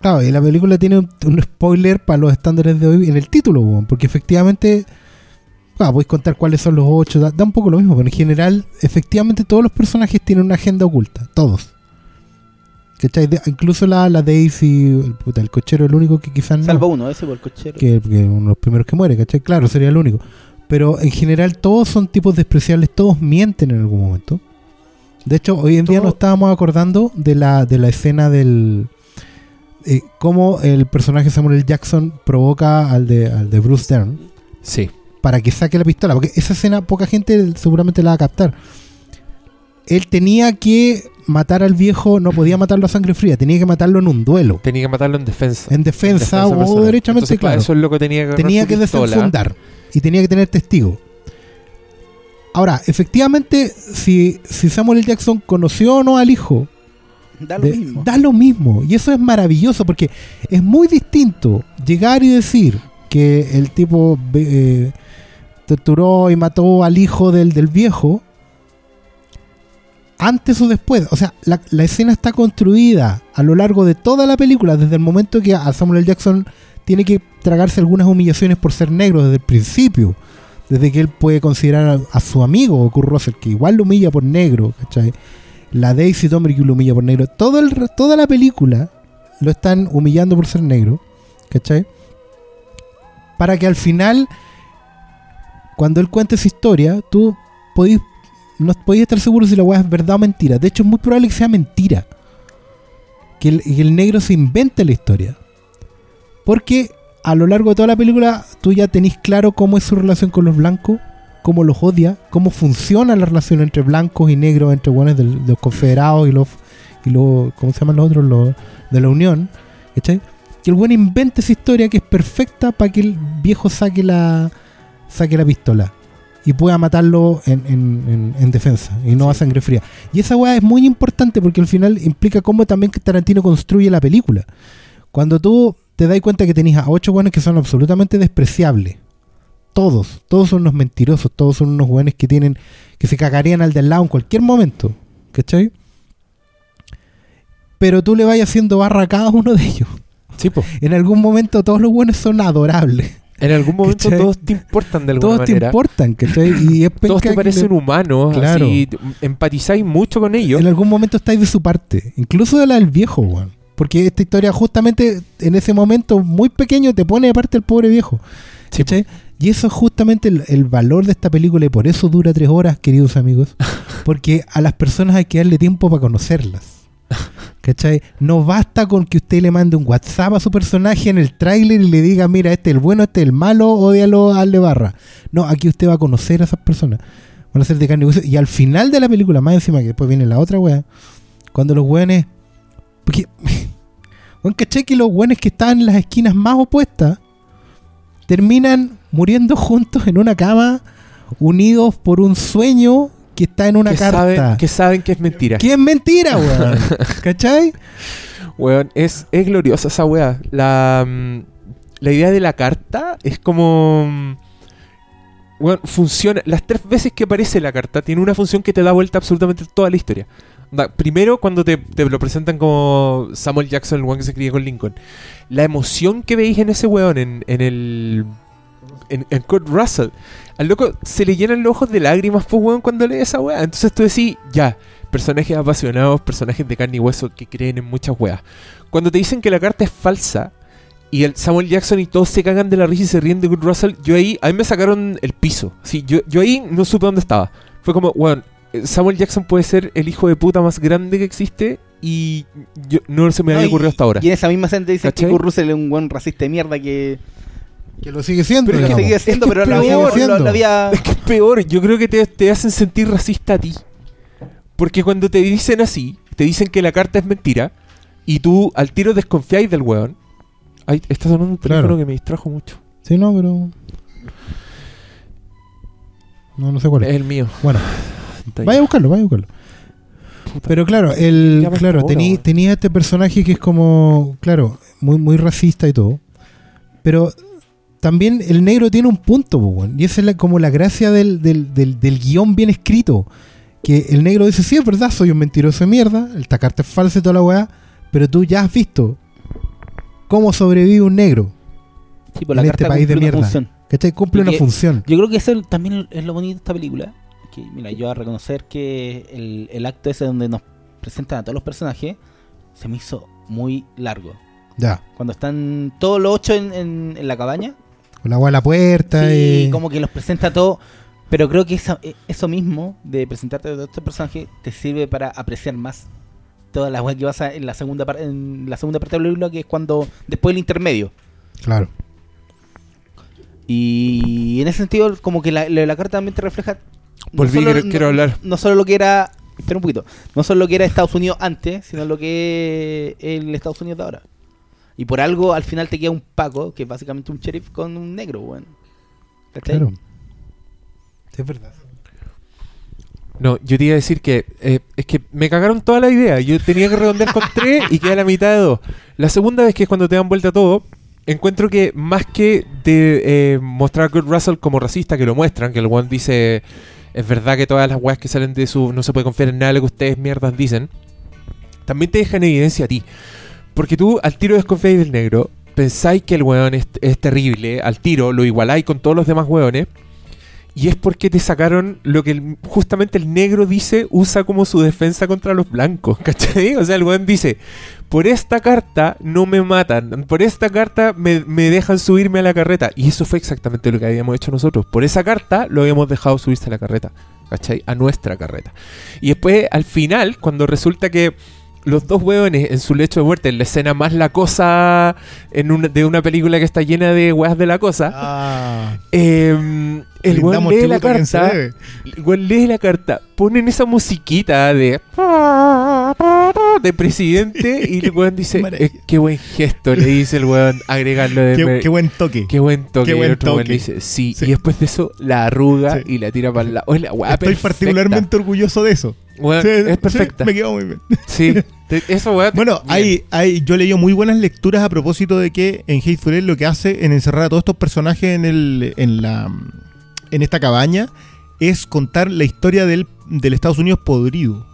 claro, y la película tiene un, un spoiler para los estándares de hoy en el título, porque efectivamente... Claro, podéis contar cuáles son los ocho, da, da un poco lo mismo, pero en general, efectivamente todos los personajes tienen una agenda oculta, todos. ¿Cachai? De- incluso la, la Daisy, el, puta, el cochero, el único que quizás no. Salvo uno, ese por el cochero. que, que uno de los primeros que muere, ¿cachai? Claro, sería el único. Pero en general todos son tipos despreciables, todos mienten en algún momento. De hecho, hoy en día nos estábamos acordando de la, de la escena del... eh, cómo el personaje Samuel L. Jackson provoca al de, al de Bruce Dern Sí. para que saque la pistola. Porque esa escena poca gente seguramente la va a captar. Él tenía que matar al viejo, no podía matarlo a sangre fría, tenía que matarlo en un duelo. Tenía que matarlo en defensa. En defensa, o personal. derechamente, Entonces, claro Eso es lo que tenía que tenía que desenfundar y tenía que tener testigo. Ahora, efectivamente, si, si Samuel L. Jackson conoció o no al hijo, Da lo de- mismo. da lo mismo. Y eso es maravilloso porque es muy distinto llegar y decir que el tipo eh, torturó y mató al hijo del, del viejo antes o después. O sea, la, escena está construida a lo largo de toda la película, desde el momento que Samuel L. Jackson tiene que tragarse algunas humillaciones por ser negro desde el principio. Desde que él puede considerar a, su amigo Kurt Russell, que igual lo humilla por negro, ¿cachai? La Daisy Tomry que lo humilla por negro. Toda la película lo están humillando por ser negro, ¿cachai? Para que al final, cuando él cuente esa historia, tú podís, no podéis estar seguro si la weá es verdad o mentira. De hecho, es muy probable que sea mentira. Que el, negro se invente la historia. Porque a lo largo de toda la película, tú ya tenés claro cómo es su relación con los blancos, cómo los odia, cómo funciona la relación entre blancos y negros, entre buenos de los confederados y los, y ¿cómo se llaman los otros? De la Unión, ¿cachai? Que el buen invente esa historia que es perfecta para que el viejo saque la saque la pistola y pueda matarlo en, en- en- en defensa y no a sangre fría. Y esa weá es muy importante porque al final implica cómo también Tarantino construye la película. Cuando tú te das cuenta que tenías a ocho buenos que son absolutamente despreciables. Todos, todos son unos mentirosos, todos son unos buenos que tienen, que se cagarían al del lado en cualquier momento. ¿Cachai? Pero tú le vas haciendo barra a cada uno de ellos. Sí, po. En algún momento todos los buenos son adorables. En algún momento ¿Cachai? todos te importan de alguna Todos te manera. importan, ¿cachai? Y es todos te parecen le- humanos. Claro. Así, empatizáis mucho con ellos. En algún momento estáis de su parte, incluso de la del viejo, weón. Porque esta historia justamente en ese momento muy pequeño te pone de parte el pobre viejo. Sí, ¿cachai? Y eso es justamente el, el valor de esta película y por eso dura tres horas, queridos amigos. Porque a las personas hay que darle tiempo para conocerlas. ¿Cachai? No basta con que usted le mande un WhatsApp a su personaje en el tráiler y le diga, mira, este es el bueno, este es el malo, odialo, hazle barra. No, aquí usted va a conocer a esas personas. Van a ser de carne y. Y al final de la película, más encima que después viene la otra wea, cuando los weones... Porque... Bueno, ¿cachai? Que los weones que estaban en las esquinas más opuestas terminan muriendo juntos en una cama, unidos por un sueño que está en una que, carta. saben, que saben que es mentira. Que es mentira, weón. ¿Cachai? Weón, es, es gloriosa esa weá. La, mm, la idea de la carta es como. mm, Weón, funciona. Las tres veces que aparece la carta, tiene una función que te da vuelta absolutamente toda la historia. Primero, cuando te, te lo presentan como Samuel Jackson, el weón que se cría con Lincoln. La emoción que veis en ese weón, en, en el. En, en Kurt Russell. Al loco se le llenan los ojos de lágrimas, pues, weón, cuando lee esa weá. Entonces tú decís, ya, personajes apasionados, personajes de carne y hueso que creen en muchas weas. Cuando te dicen que la carta es falsa y el Samuel Jackson y todos se cagan de la risa y se ríen de Kurt Russell, yo ahí, a mí me sacaron el piso. Sí, yo, yo ahí no supe dónde estaba. Fue como, weón, eh, Samuel Jackson puede ser el hijo de puta más grande que existe y yo, no se me No, había y- ocurrido hasta ahora. Y en esa misma escena te dicen ¿Cachai? que Kurt Russell es un buen racista de mierda que, Que lo sigue siendo. pero que digamos. seguía siendo, Es que pero lo es había, peor. lo- lo había- Es que es peor, yo creo que te, te hacen sentir racista a ti. Porque cuando te dicen así, te dicen que la carta es mentira, y tú al tiro desconfiáis del weón. Ay, está sonando un teléfono Claro. que me distrajo mucho. Sí, no, pero. No, no sé cuál Es es. el mío. Bueno, vaya a buscarlo, vaya a buscarlo. Puta. Pero claro, el, claro, la tení- tenía este personaje que es como, claro, muy, muy racista y todo. Pero también el negro tiene un punto, weón, y esa es la- como la gracia del, del, del, del guion bien escrito. Que el negro dice, sí, es verdad, soy un mentiroso de mierda, esta carta es falsa y toda la weá, pero tú ya has visto cómo sobrevive un negro. Sí, pues la en carta este país de mierda. función. ¿Cachai? Cumple una que- función. Yo creo que eso también es lo bonito de esta película. Que, mira, yo a reconocer que el, el acto ese donde nos presentan a todos los personajes, se me hizo muy largo. Ya. Cuando están todos los ocho en, en- en la cabaña, Con la agua a la puerta sí, y. como que los presenta todo. Pero creo que esa- eh, eso mismo de presentarte a todos estos personajes te sirve para apreciar más toda la weá que pasa en la segunda par- en la segunda parte del libro, que es cuando después del intermedio. Claro. Y en ese sentido, como que la, la- la carta también te refleja. no Volví, solo- quiero- quiero hablar. No solo lo que era. Espera un poquito. No solo lo que era Estados Unidos antes, sino lo que es el Estados Unidos de ahora. Y por algo al final te queda un Paco, que es básicamente un sheriff con un negro, weón. ¿Cachai? Claro. Sí, es verdad. No, yo te iba a decir que eh, es que me cagaron toda la idea. Yo tenía que redondear con tres y queda la mitad de dos. La segunda vez que es cuando te dan vuelta todo, encuentro que más que de eh, mostrar a Kurt Russell como racista, que lo muestran, que el one dice es verdad que todas las weas que salen de su no se puede confiar en nada de lo que ustedes mierdas dicen, también te dejan en evidencia a ti. Porque tú al tiro desconfiáis del negro, pensáis que el weón es, terrible, al tiro lo igualáis con todos los demás weones. Y es porque te sacaron lo que justamente el negro dice, usa como su defensa contra los blancos, ¿cachai? O sea, el weón dice, por esta carta no me matan, por esta carta me, me dejan subirme a la carreta. Y eso fue exactamente lo que habíamos hecho nosotros. Por esa carta lo habíamos dejado subirse a la carreta, ¿cachai? A nuestra carreta. Y después, al final, cuando resulta que los dos hueones en su lecho de muerte, en la escena más la cosa en una- de una película que está llena de weas de la cosa, Ah, em, el weón lee la carta. El weón lee la carta, ponen esa musiquita de de presidente y el weón dice. "Eh, qué buen gesto, le dice el weón agregarlo de Qué, qué buen toque. qué buen toque. qué el weón le dice, sí. Sí. y después de eso la arruga Sí. y la tira para la weá Estoy perfecta. particularmente orgulloso de eso. Weón, Sí, es perfecta. me quedó muy bien. Sí, te- eso weón. Bueno, bien. hay, hay, yo leído muy buenas lecturas a propósito de que en Hateful Eight lo que hace en encerrar a todos estos personajes en, el, en, la, en esta cabaña es contar la historia del, del Estados Unidos podrido.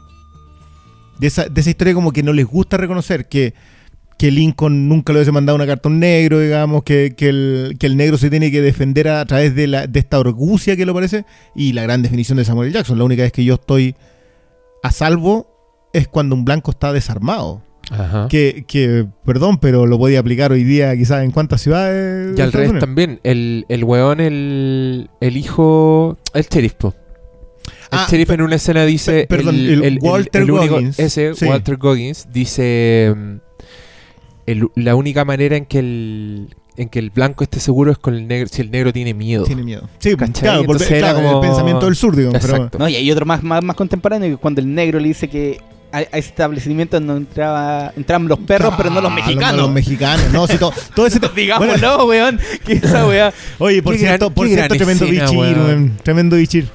De esa, de esa historia como que no les gusta reconocer que, que Lincoln nunca le hubiese mandado una carta a un negro, digamos, que, que el, que el negro se tiene que defender a, través de, la, de esta orgucia que lo parece, y la gran definición de Samuel Jackson. La única vez que yo estoy a salvo es cuando un blanco está desarmado. Ajá. Que, que, perdón, pero lo podía aplicar hoy día quizás en cuántas ciudades. Y al revés también, el, el weón, el, el hijo, el sheriff, po. El Ah, sheriff en una escena dice, pe- perdón, el Walter único- Goggins. ese, Sí. Walter Goggins, dice, mm, el- la única manera en que el en que el blanco esté seguro es con el negro, si el negro tiene miedo. Tiene miedo. Sí, ¿Cachai? claro, porque- Entonces era como- el pensamiento del sur, digamos. pero- Exacto. No, y hay otro más, más, más contemporáneo que cuando el negro le dice que a, a ese establecimiento no entraba, entraban los perros, pero no los Ah, mexicanos. Los, mexicanos, no, sí, todo, todo ese. Digámoslo, bueno, weón. Que esa weá. oye, por Qué cierto, gran- por cierto, tremendo escena, bichir, weón, tremendo bichir.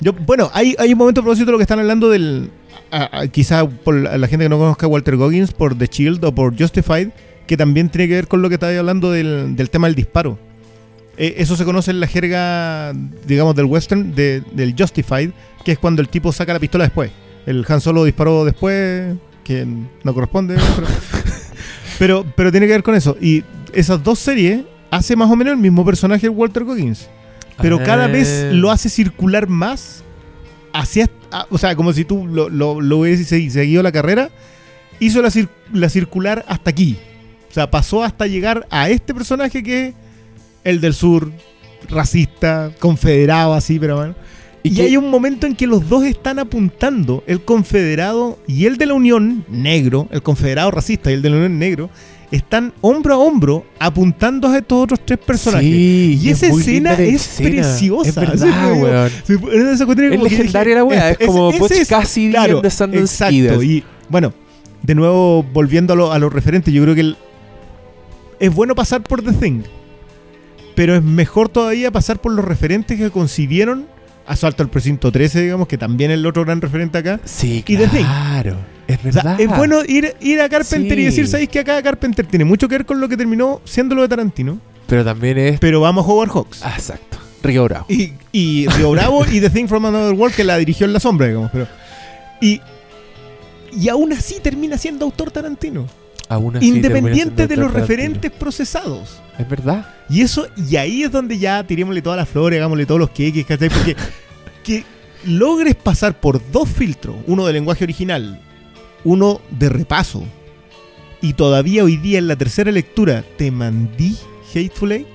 Yo, bueno, hay, hay un momento a propósito de lo que están hablando del. a- a- quizá por la, la gente que no conozca a Walter Goggins, por The Shield o por Justified, que también tiene que ver con lo que estaba hablando del, del tema del disparo. Eh, eso se conoce en la jerga, digamos, del western, de- del Justified, que es cuando el tipo saca la pistola después. El Han Solo disparó después, que no corresponde. pero, pero, pero tiene que ver con eso. Y esas dos series hace más o menos el mismo personaje Walter Goggins. Pero cada vez lo hace circular más hacia... o sea, como si tú lo, lo, lo hubieses segui- seguido la carrera, hizo la, cir- la circular hasta aquí. O sea, pasó hasta llegar a este personaje que es el del sur, racista, confederado así, pero bueno. Y, que- hay un momento en que los dos están apuntando, el confederado y el de la Unión, negro, el confederado racista y el de la Unión negro, están hombro a hombro apuntando a estos otros tres personajes. Sí, Y es esa escena es preciosa. Es verdad, weón. Sí, Es legendaria la weá, es este- como Butch es- Cassidy claro, Sundance Exacto. Y bueno, de nuevo, volviendo a, lo- a los referentes, yo creo que el- es bueno pasar por The Thing, pero es mejor todavía pasar por los referentes que concibieron Asalto al Precinto 13, digamos, que también es el otro gran referente acá. Sí, Y claro. Es O sea, verdad. es bueno ir, ir a Carpenter y decir, ¿sabéis que acá Carpenter tiene mucho que ver con lo que terminó siendo lo de Tarantino? Pero también es. Pero vamos a Howard Hawks. Ah, exacto. Río Bravo. Y, y Río Bravo y The Thing from Another World que la dirigió en la sombra, digamos. Pero, y, y aún así termina siendo autor Tarantino. Aún así termina independiente de los referentes procesados. Es verdad. Y eso, y ahí es donde ya tirémosle todas las flores, hagámosle todos los queques, ¿cachai? Porque que logres pasar por dos filtros, uno de lenguaje original, uno de repaso, y todavía hoy día en la tercera lectura te mandí Hateful Eight,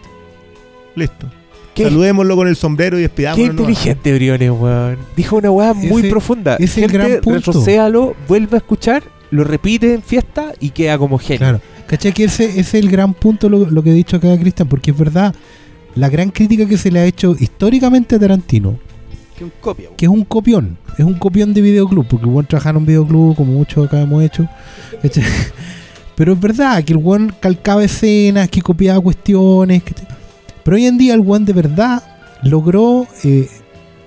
listo. ¿Qué? Saludémoslo con el sombrero y Qué despidámonos. nomás. inteligente, Briones, weón. Dijo una weá muy Ese- profunda. es el gran punto. retrocéalo, vuelve a escuchar, lo repite en fiesta y queda como genio. Claro. ¿Cachai? Que ese, ese es el gran punto lo, lo que he dicho acá, Cristian, porque es verdad, la gran crítica que se le ha hecho históricamente a Tarantino, Que un copia, que es un copión, es un copión de videoclub, porque el buen trabajar en un videoclub, como muchos acá hemos hecho. ¿cachai? Pero es verdad que el buen calcaba escenas, que copiaba cuestiones. ¿cachai? Pero hoy en día el buen de verdad logró eh,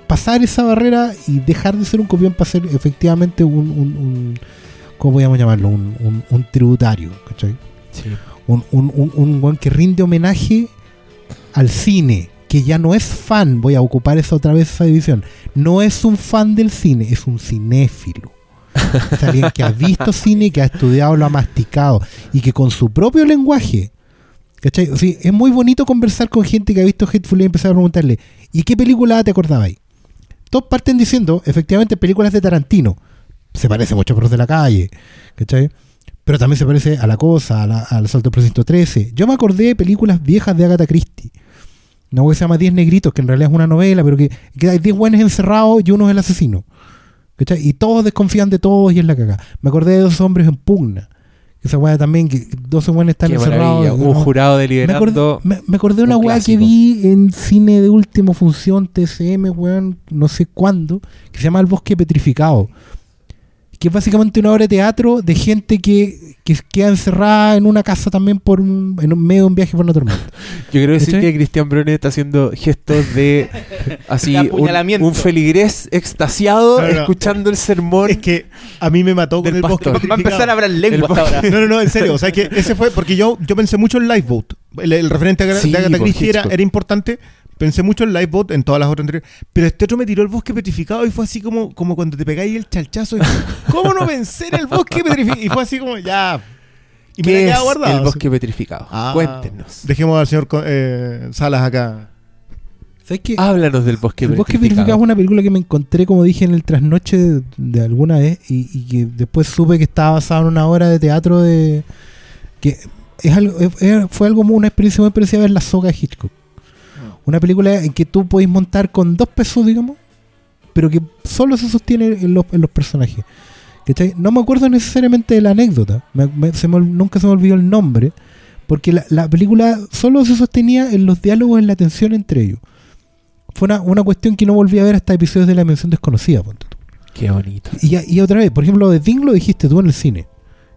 pasar esa barrera y dejar de ser un copión para ser efectivamente un, un, un- ¿cómo podríamos llamarlo? Un, un- un tributario, ¿cachai? Sí. un, un, que rinde homenaje al cine, que ya no es fan, voy a ocupar esa otra vez esa división, no es un fan del cine, es un cinéfilo. Es alguien que ha visto cine, que ha estudiado, lo ha masticado y que con su propio lenguaje, ¿cachai? O sea, es muy bonito conversar con gente que ha visto Hateful y empezar a preguntarle, ¿y qué película te acordabas ahí? Todos parten diciendo, efectivamente, películas de Tarantino. Se parece mucho a Perros de la Calle, ¿cachai? Pero también se parece a La Cosa, a la- al Asalto al Precinto 13. Yo me acordé de películas viejas de Agatha Christie. Una que se llama Diez Negritos, que en realidad es una novela, pero que, que hay 10 buenos encerrados y uno es el asesino. ¿Cachai? Y todos desconfían de todos y es la caga. Me acordé de dos hombres en pugna. Esa weá también, que 12 buenos están encerrados. Un ¿no? jurado Me acordé, deliberando. me, me acordé de una un weá que vi en cine de última función, TCM, weón, no sé cuándo, que se llama El Bosque Petrificado. Que es básicamente una obra de teatro de gente que, que queda encerrada en una casa también por un, en un medio de un viaje por una tormenta. Yo quiero decir que Cristian Brune está haciendo gestos de así un, apuñalamiento. un feligrés extasiado No, no, no. escuchando el sermón. Es que a mí me mató con el bosque pastor. Va a empezar a hablar lengua hasta ahora. No, no, no, en serio. O sea, que ese fue porque yo, yo pensé mucho en Lifeboat. El, el referente a, Sí, de Agatha Christie era importante. Pensé mucho en Lifeboat en todas las otras anteriores. Pero este otro me tiró el bosque petrificado y fue así como, como cuando te pegáis el chalchazo. Y, ¿Cómo no vencer el bosque petrificado? Y fue así como, ya. Y me la ¿Qué quedaba es guardado. el bosque petrificado? Ah. Cuéntenos. Dejemos al señor eh, Salas acá. ¿Sabes qué? Háblanos del bosque el Bosque petrificado. Petrificado es una película que me encontré, como dije, en el trasnoche de, de alguna vez y, y que después supe que estaba basada en una obra de teatro de... que es algo, es- fue algo como una experiencia muy parecida a ver La Soga de Hitchcock. Una película en que tú podés montar con dos pesos, digamos, pero que solo se sostiene en los, en los personajes. ¿Cachai? No me acuerdo necesariamente de la anécdota, me- me- se me ol- nunca se me olvidó el nombre, porque la, la película solo se sostenía en los diálogos, en la tensión entre ellos. Fue una, una cuestión que no volví a ver hasta episodios de La Mención Desconocida. ponte tú. Qué bonito. Y, y otra vez, por ejemplo, lo de Ding lo dijiste tú en el cine.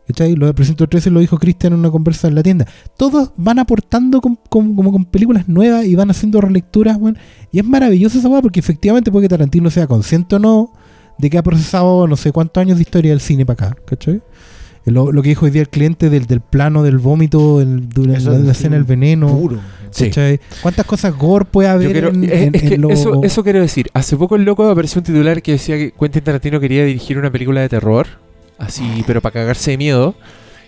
¿Cachai? Lo de Precinto 13 lo dijo Cristian en una conversa en la tienda. Todos van aportando con, con- como con películas nuevas y van haciendo relecturas, weón. Y es maravilloso esa weá porque efectivamente puede que Tarantino sea consciente o no de que ha procesado no sé cuántos años de historia del cine para acá, ¿cachai? Lo, lo que dijo hoy día el cliente del, del plano del vómito, el, la, la es escena del veneno. Puro. ¿Cuántas cosas gore puede haber quiero- en, eh, en- es que en lo- eso, eso quiero decir. Hace poco el loco apareció un titular que decía que Quentin Tarantino quería dirigir una película de terror, así, pero para cagarse de miedo.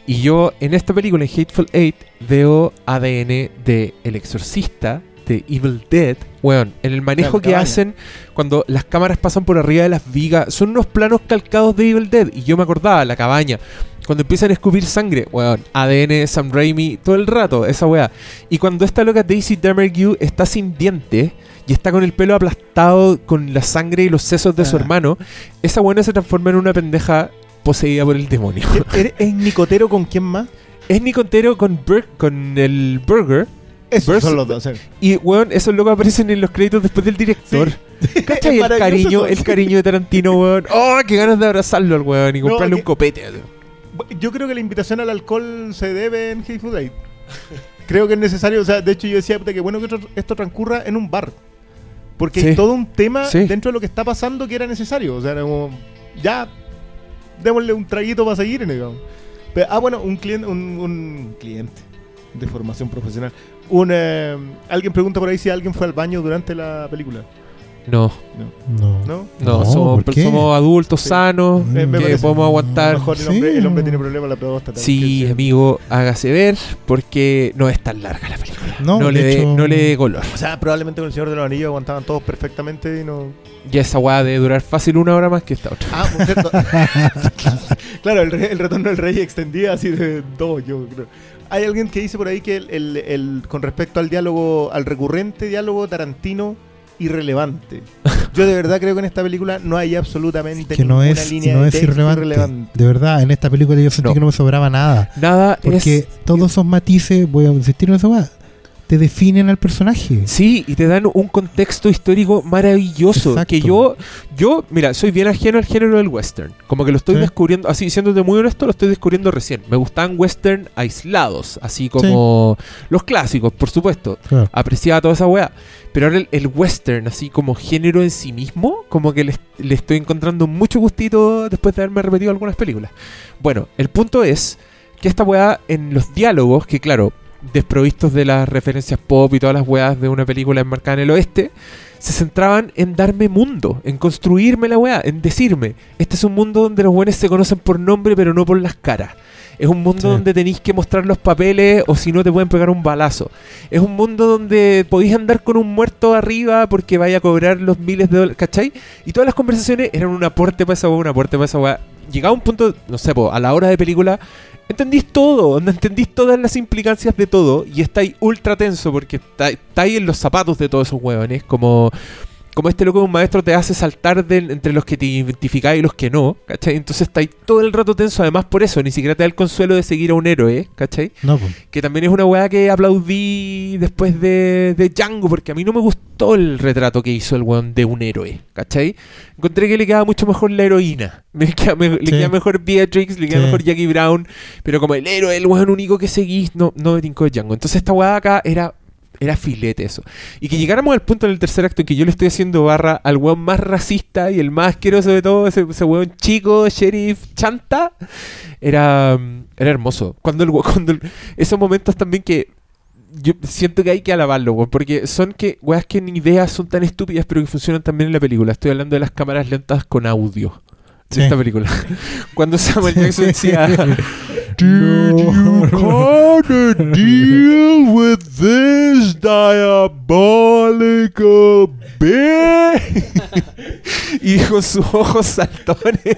Y yo en esta película, en Hateful Eight, veo ADN de El Exorcista, de Evil Dead. Weón, en el manejo Claro, que cabaña. hacen cuando las cámaras pasan por arriba de las vigas, son unos planos calcados de Evil Dead. Y yo me acordaba, la cabaña. Cuando empiezan a escupir sangre, weón, ADN, Sam Raimi, todo el rato, esa weá. Y cuando esta loca Daisy Demergue está sin dientes y está con el pelo aplastado con la sangre y los sesos de su Ah. hermano, esa buena se transforma en una pendeja poseída por el demonio. ¿Eres- ¿Es Nicotero con quién más? es Nicotero con, Bur- con el Burger. Esos Versus- son los dos. sí. Y, weón, esos locos aparecen en los créditos después del director. ¿Cachai? Es el cariño, eso. el cariño de Tarantino, weón. ¡Oh, qué ganas de abrazarlo al weón y comprarle un copete! Yo creo que la invitación al alcohol se debe en Hateful Eight. Creo que es necesario. O sea, de hecho, yo decía que bueno que esto, transcurra en un bar. Porque Sí. hay todo un tema Sí. dentro de lo que está pasando que era necesario. O sea, era como. Ya. Démosle un traguito para seguir, digamos. Pero, ah, bueno, un cliente. Un, un cliente de formación profesional. Un, eh, alguien pregunta por ahí si alguien fue al baño durante la película. No, No. ¿No? no, No, somos, ¿por qué? somos adultos Sí. sanos, Me- me que podemos aguantar. mejor el Sí. hombre, el hombre tiene problemas la próstata. Sí, amigo, hágase ver porque no es tan larga la película. No, no, de le, dé- hecho- no le dé color. O sea, probablemente con el Señor de los Anillos aguantaban todos perfectamente y no. Ya esa weá debe durar fácil una hora más que esta otra. Ah, por cierto. claro, el, re- el retorno del rey extendía así de dos, yo creo. Hay alguien que dice por ahí que el, el- el- con respecto al diálogo, al recurrente diálogo Tarantino, irrelevante. Yo de verdad creo que en esta película no hay absolutamente que no ninguna es, línea no de es texto irrelevante. De verdad, en esta película yo sentí No. que no me sobraba nada. Nada Porque es. todos esos matices, voy a insistir en eso más, te definen al personaje. Sí, y te dan un contexto histórico maravilloso. Exacto. Que yo, yo, mira, soy bien ajeno al género del western. Como que lo estoy Sí. descubriendo, así siéndote muy honesto, lo estoy descubriendo recién. Me gustaban western aislados, así como los clásicos, por supuesto. Claro. Apreciaba toda esa weá. Pero ahora el, el western, así como género en sí mismo, como que le, le estoy encontrando mucho gustito después de haberme repetido algunas películas. Bueno, el punto es que esta weá en los diálogos, que claro, desprovistos de las referencias pop y todas las weas de una película enmarcada en el oeste, se centraban en darme mundo, en construirme la weá, en decirme, este es un mundo donde los buenos se conocen por nombre pero no por las caras. Es un mundo Sí. donde tenéis que mostrar los papeles o si no te pueden pegar un balazo. Es un mundo donde podéis andar con un muerto arriba porque vaya a cobrar los miles de dólares, ¿cachai? Y todas las conversaciones eran un aporte para esa weá, un aporte para esa weá. Llegaba un punto, no sé, po, a la hora de película, entendís todo, entendís todas las implicancias de todo y estáis ultra tenso porque está- estáis en los zapatos de todos esos hueones, como, como este loco de un maestro te hace saltar de- entre los que te identificáis y los que no, ¿cachai? Entonces estáis todo el rato tenso, además por eso, ni siquiera te da el consuelo de seguir a un héroe, ¿cachai? No, pues. Que también es una weá que aplaudí después de, de Django, porque a mí no me gustó el retrato que hizo el weón de un héroe, ¿cachai? Encontré que le quedaba mucho mejor la heroína. Me queda me- Le queda mejor Beatrix, le queda Sí. mejor Jackie Brown, pero como el héroe, el weón único que seguís, no, no me tincó de Django. Entonces esta weá acá era. Era filete eso. Y que llegáramos al punto en el tercer acto en que yo le estoy haciendo barra al weón más racista y el más asqueroso de todo, ese, ese weón chico, sheriff, chanta, era, era hermoso. Cuando el, cuando esos momentos también que yo siento que hay que alabarlo, weón, porque son que weas que ni ideas son tan estúpidas, pero que funcionan también en la película. Estoy hablando de las cámaras lentas con audio Sí. esta película. Cuando Samuel Jackson decía Did you wanna deal with this diabolical bitch? y con sus ojos saltones.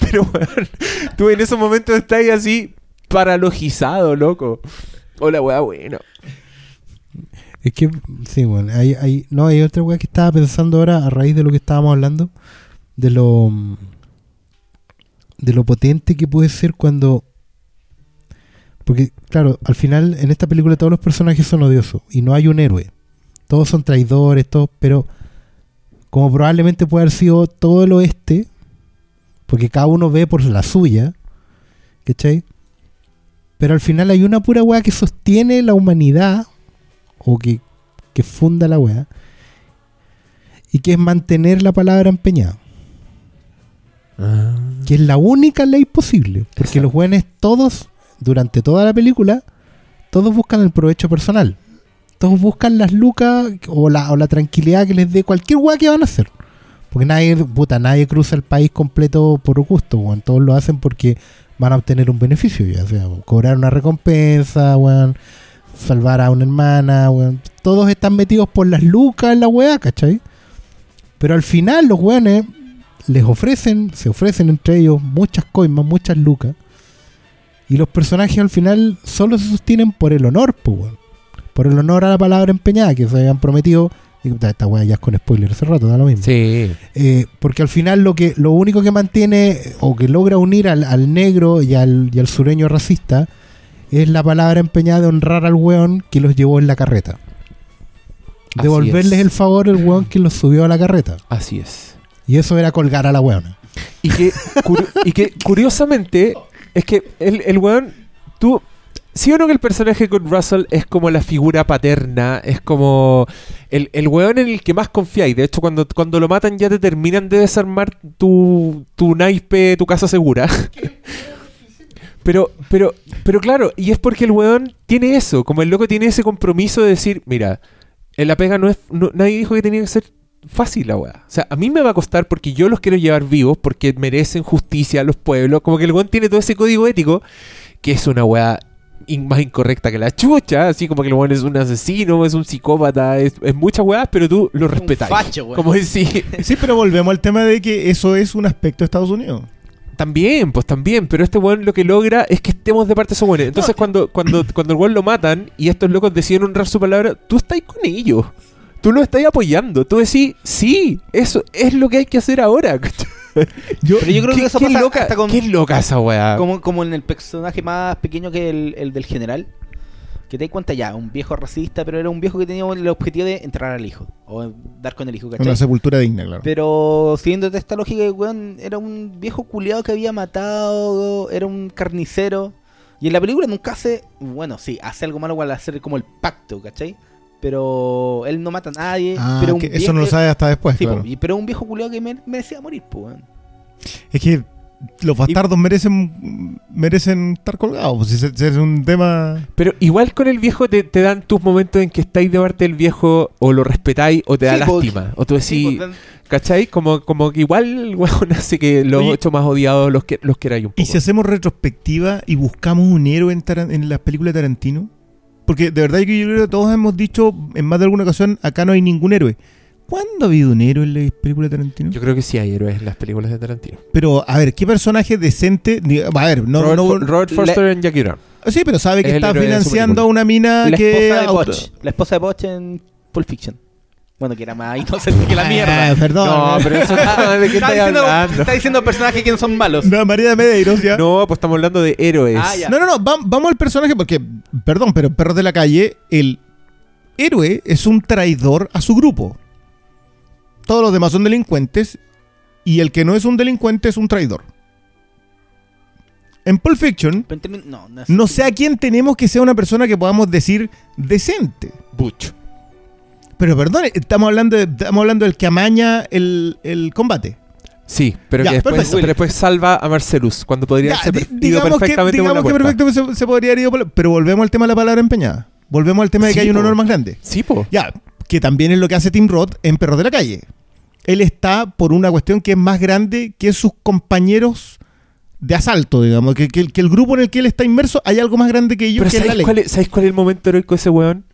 Pero, weón, tú en esos momentos estás ahí así paralogizado, loco. Hola, weá, bueno. Es que, sí, bueno, hay, hay, no, hay otra weá que estaba pensando ahora a raíz de lo que estábamos hablando, de lo de lo potente que puede ser cuando porque, claro, al final en esta película todos los personajes son odiosos y no hay un héroe. Todos son traidores, todos, pero como probablemente puede haber sido todo el oeste, porque cada uno ve por la suya, ¿cachai? Pero al final hay una pura weá que sostiene la humanidad o que, que funda la weá y que es mantener la palabra empeñada que es la única ley posible porque Exacto. los weones todos durante toda la película todos buscan el provecho personal todos buscan las lucas o la, o la tranquilidad que les dé cualquier weá que van a hacer porque nadie puta nadie cruza el país completo por gusto weón. todos lo hacen porque van a obtener un beneficio ya sea cobrar una recompensa weón salvar a una hermana, weón. Todos están metidos por las lucas en la weá, ¿cachai? Pero al final los weones les ofrecen, se ofrecen entre ellos muchas coimas, muchas lucas. Y los personajes al final solo se sostienen por el honor, pues. Por el honor a la palabra empeñada que se habían prometido. Y, esta weá ya es con spoiler hace rato, da lo mismo. Sí. Eh, porque al final lo que lo único que mantiene o que logra unir al, al negro y al, y al sureño racista es la palabra empeñada de honrar al weón que los llevó en la carreta. Devolverles es. el favor el weón que los subió a la carreta. Así es. Y eso era colgar a la weona. Y que, y que curiosamente, es que el, el weón, tú, ¿sí o no que el personaje con Russell es como la figura paterna? Es como el, el weón en el que más confiáis. De hecho, cuando, cuando lo matan ya te terminan de desarmar tu, tu naipe, tu casa segura. Pero, pero, pero claro, y es porque el weón tiene eso, como el loco tiene ese compromiso de decir, mira, en la pega no es, nadie dijo que tenía que ser fácil la weá. O sea, a mí me va a costar porque yo los quiero llevar vivos, porque merecen justicia a los pueblos. Como que el weón tiene todo ese código ético, que es una weá in- más incorrecta que la chucha, así como que el weón es un asesino, es un psicópata, es, es muchas weas, pero tú lo respetas. Como decir, Sí, pero volvemos al tema de que eso es un aspecto de Estados Unidos. también, pues también, pero este weón lo que logra es que estemos de parte de esos weones. Entonces cuando, cuando, cuando el weón lo matan y estos locos deciden honrar su palabra, tú estás con ellos. Tú lo estás apoyando. Tú decís, sí, eso es lo que hay que hacer ahora. Yo, Pero yo creo ¿Qué, que eso qué pasa loca, hasta con, qué loca esa weá. como, como en el personaje más pequeño que el, el del general. Que te das cuenta ya, un viejo racista, pero era un viejo que tenía el objetivo de entrar al hijo. O dar con el hijo, ¿cachai? una sepultura digna, claro. Pero siguiendo esta lógica, weón era un viejo culiado que había matado, era un carnicero. Y en la película nunca hace, bueno, sí, hace algo malo al hacer como el pacto, ¿cachai? Pero él no mata a nadie. Ah, pero un que eso no lo sabe hasta después, sí, claro. po, y- pero un viejo culiado que me- merecía morir, pues, weón. Es que los bastardos merecen merecen estar colgados. Pues, si ese- ese es un tema. Pero igual con el viejo te, te dan tus momentos en que estáis de parte del viejo o lo respetáis o te da Sí, lástima. O tú decís, Sí, pues, ¿cachai? Como, como que igual el weón hace que los Oye, ocho más odiados los, que, los queráis un poco. ¿Y si hacemos retrospectiva y buscamos un héroe en, en las películas de Tarantino? Porque de verdad que yo creo que todos hemos dicho en más de alguna ocasión, acá no hay ningún héroe. ¿Cuándo ha habido un héroe en las películas de Tarantino? Yo creo que sí hay héroes en las películas de Tarantino. Pero, a ver, ¿qué personaje decente? A ver, no, Robert, no- Robert Forster en Jackie Brown. Sí, pero sabe que es está financiando a una mina la que. esposa de auto- Botch. La esposa de Botch en Pulp Fiction. Bueno, que era más inocente que la Ah, mierda. perdón. No, pero eso ¿de qué está, estáis diciendo, hablando? está diciendo personajes que no son malos. No, María de Medeiros ya. No, pues estamos hablando de héroes. Ah, ya. No, no, no, vam- vamos al personaje porque, perdón, pero Perros de la Calle, el héroe es un traidor a su grupo. Todos los demás son delincuentes y el que no es un delincuente es un traidor. En Pulp Fiction, Pero en términos- no, no, no sé a quién tenemos que sea una persona que podamos decir decente. Butch. Pero perdón, estamos hablando, de- estamos hablando del que amaña el, el combate. Sí, pero Ya, que después, pero después salva a Marcelus cuando podría Ya, haber di- ido digamos que, perfectamente por digamos que perfecto se, se podría haber ido por Pero volvemos al tema de la palabra empeñada. Volvemos al tema de que Sí, hay un honor más grande. Sí, po. Ya, que también es lo que hace Tim Roth en Perros de la Calle. Él está por una cuestión que es más grande que sus compañeros de asalto, digamos. Que, que el- que el grupo en el que él está inmerso hay algo más grande que ellos Pero que es la ¿sabéis ley. cuál, es, ¿sabéis cuál es el momento heroico de ese weón?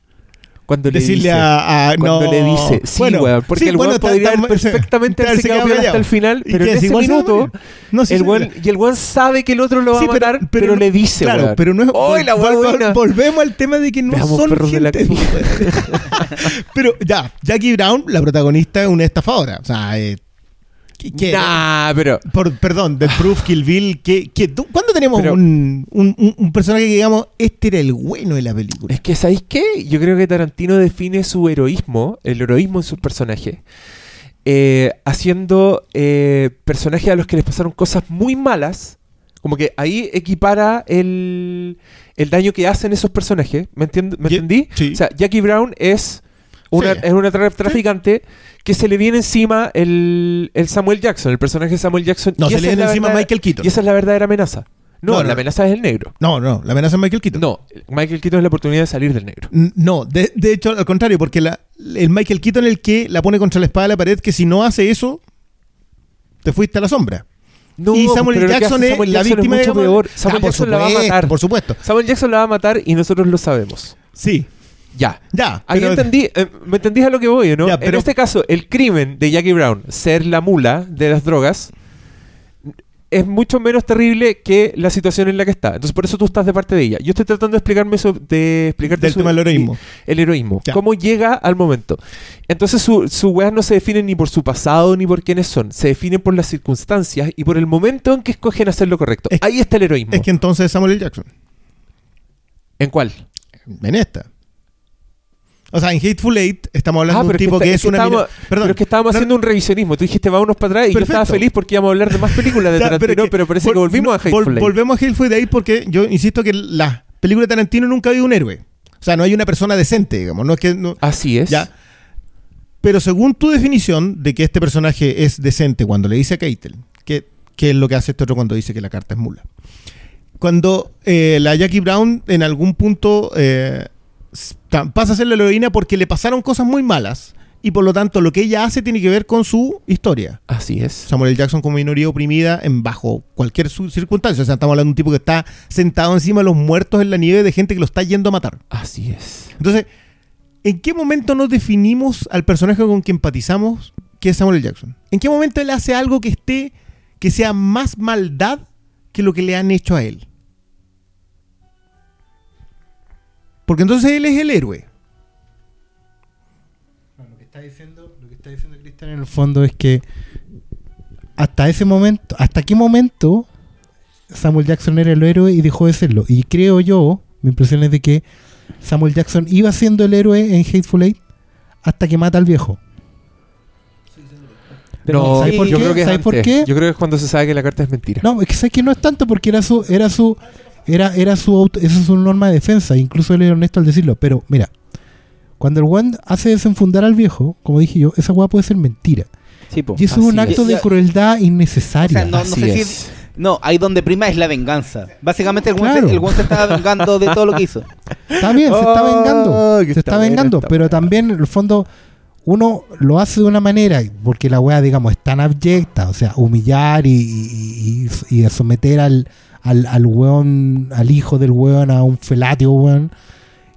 Cuando le Decirle dice, a, a- cuando no. le dice, sí, Bueno, weón, porque sí, el bueno, weón está- podría haber perfectamente haberse quedado piola hasta el final, ¿Y pero en ese minuto. No, sí, el weón, y el weón sabe que el otro lo va a pero- matar, pero, pero- le dice, Claro, weón. pero no es. ¡Ay, la vol- vol- volvemos al tema de que no Veamos son de la gente, Pero ya, Jackie Brown, la protagonista, es una estafadora. O sea, eh, ¿qué- Nah, pero por- perdón, del Proof Kill Bill. ¿qué, qué- tú- ¿Cuándo tenemos Pero- un, un- un- un personaje que digamos, este era el bueno de la película? Es que, ¿sabéis qué? Yo creo que Tarantino define su heroísmo, el heroísmo en sus personajes, eh, haciendo eh, personajes a los que les pasaron cosas muy malas. Como que ahí equipara el, el daño que hacen esos personajes. ¿Me, entiend- ¿me entendí? sí. O sea, Jackie Brown es una, Sí. es una tra- traficante que se le viene encima el, el Samuel Jackson, el personaje de Samuel Jackson. No, y se le viene encima Michael Keaton. Y esa es la verdadera amenaza. No, la no. amenaza es el negro. No, no, la amenaza es Michael Keaton. No, Michael Keaton es la oportunidad de salir del negro. No, de, de hecho, al contrario, porque la, el Michael Keaton es el que la pone contra la espada de la pared, que si no hace eso, te fuiste a la sombra. No, y Samuel Jackson es Samuel la Jackson víctima es mucho de... peor. Samuel Ah, por Jackson la va a matar. Por supuesto. Samuel Jackson la va a matar y nosotros lo sabemos. Sí, Ya. ya. Ahí pero- entendí, eh, ¿me entendís a lo que voy, no? Ya, En este caso, el crimen de Jackie Brown, ser la mula de las drogas, es mucho menos terrible que la situación en la que está. Entonces, por eso tú estás de parte de ella. Yo estoy tratando de explicarme eso, de explicarte Del tema del heroísmo. El heroísmo. Ya. ¿Cómo llega al momento? Entonces, su, su weas no se definen ni por su pasado ni por quiénes son. Se definen por las circunstancias y por el momento en que escogen hacer lo correcto. Es- Ahí está el heroísmo. Es que entonces Samuel L. Jackson. ¿En cuál? En esta. O sea, en Hateful Eight estamos hablando Ah, de un pero tipo que es una... estábamos- Perdón. pero es que estábamos No, haciendo un revisionismo. Tú dijiste, vámonos para atrás y yo estaba Perfecto. feliz porque íbamos a hablar de más películas de Tarantino, es pero, que parece vol- que volvimos a vol- Hateful Eight. Volvemos a Hateful Eight porque yo insisto que la película de Tarantino nunca ha habido un héroe. O sea, no hay una persona decente, digamos. No es que... no- Así es. ya. Pero según tu definición de que este personaje es decente cuando le dice a Keitel, que, que es lo que hace este otro cuando dice que la carta es mula. Cuando eh, la Jackie Brown en algún punto eh, pasa a ser la heroína porque le pasaron cosas muy malas y por lo tanto lo que ella hace tiene que ver con su historia. Así es. Samuel L. Jackson como minoría oprimida en bajo cualquier circunstancia. O sea, estamos hablando de un tipo que está sentado encima de los muertos en la nieve de gente que lo está yendo a matar. Así es. Entonces, ¿en qué momento nos definimos al personaje con quien empatizamos que es Samuel L. Jackson? ¿En qué momento él hace algo que esté, que sea más maldad que lo que le han hecho a él? Porque entonces él es el héroe. Lo que está diciendo, lo que está diciendo Cristian en el fondo es que hasta ese momento, hasta qué momento Samuel Jackson era el héroe y dejó de serlo. Y creo yo, mi impresión es de que Samuel Jackson iba siendo el héroe en Hateful Eight hasta que mata al viejo. No, ¿sabes por yo qué? creo que es ¿Sabes por antes. qué? Yo creo que es cuando se sabe que la carta es mentira. No, es que sabes que no es tanto porque era su, era su, era, era su auto, esa es su norma de defensa, incluso él era honesto al decirlo. Pero mira, cuando el weón hace desenfundar al viejo, como dije yo, esa weá puede ser mentira. Sí, po. Y eso es un acto es. de crueldad innecesaria. O sea, no- Así sé si- es. No, ahí donde prima es la venganza. Básicamente el Claro. se, el weón se estaba vengando de todo lo que hizo. Está bien, se está Oh, vengando. Se está vengando, pero también en el fondo uno lo hace de una manera, porque la weá, digamos, es tan abyecta, o sea, humillar y, y- y- y someter al, al, al weón, al hijo del weón a un felatio, weón,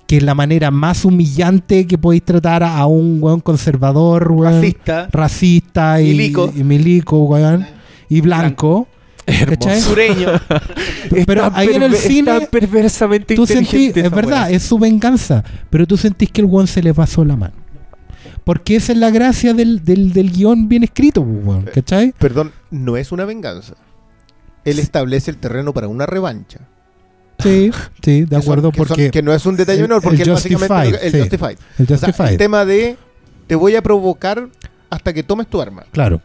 que es la manera más humillante que podéis tratar a un weón conservador, weón, Racista, racista y Milico. y milico, weón, y blanco. ¿cachai? sureño. Pero ahí en el cine perversamente tú sentís, es verdad, es su venganza, pero tú sentís que el weón se le pasó la mano. Porque esa es la gracia del, del, del guion bien escrito, weón, ¿cachai? Perdón, no es una venganza. Él establece el terreno para una revancha. Sí, sí, de Que son- acuerdo, que son- porque que no es un detalle el- menor, porque el él básicamente Justified, que- el sí. Justified. el O sea, Justified, el tema de te voy a provocar hasta que tomes tu arma. claro,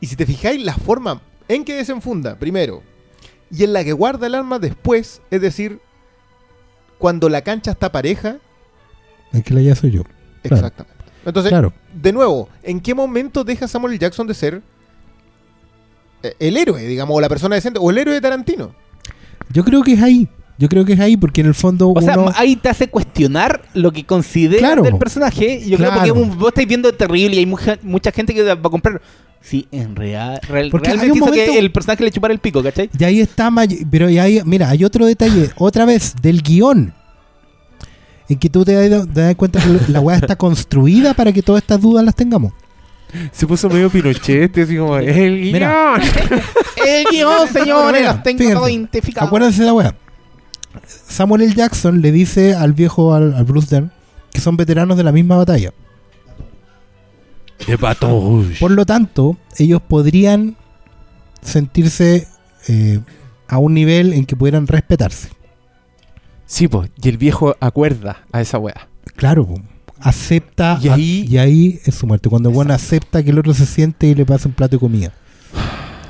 Y si te fijáis, la forma en que desenfunda, primero, y en la que guarda el arma después, es decir, cuando la cancha está pareja, el que la ya soy yo, Claro. exactamente. Entonces, claro. de nuevo, ¿en qué momento deja Samuel. Jackson de ser el héroe, digamos, o la persona decente, o el héroe de Tarantino? Yo creo que es ahí, yo creo que es ahí, porque en el fondo O sea, ahí te hace cuestionar lo que consideras Claro. del personaje. Yo Claro. creo porque vos estáis viendo terrible y hay mucha, mucha gente que va a comprar. Sí, en real, real- Porque realmente hizo momento- que el personaje le chupara el pico, ¿cachai? Y ahí está, May- pero y ahí, mira, hay otro detalle, otra vez, del guion. En que tú te das, te das cuenta que la weá está construida para que todas estas dudas las tengamos. Se puso medio Pinochet, así como, es el guion. Mira. El guion, señores, los tengo fíjense. todo identificado. Acuérdense de la weá. Samuel L. Jackson le dice al viejo, al, al Bruce Dern, que son veteranos de la misma batalla. De pato. Por lo tanto, ellos podrían sentirse eh, a un nivel en que pudieran respetarse. Sí, pues, y el viejo acuerda a esa weá. Claro, po. Acepta Y ahí- y ahí es su muerte. Cuando bueno acepta que el otro se siente y le pasa un plato de comida.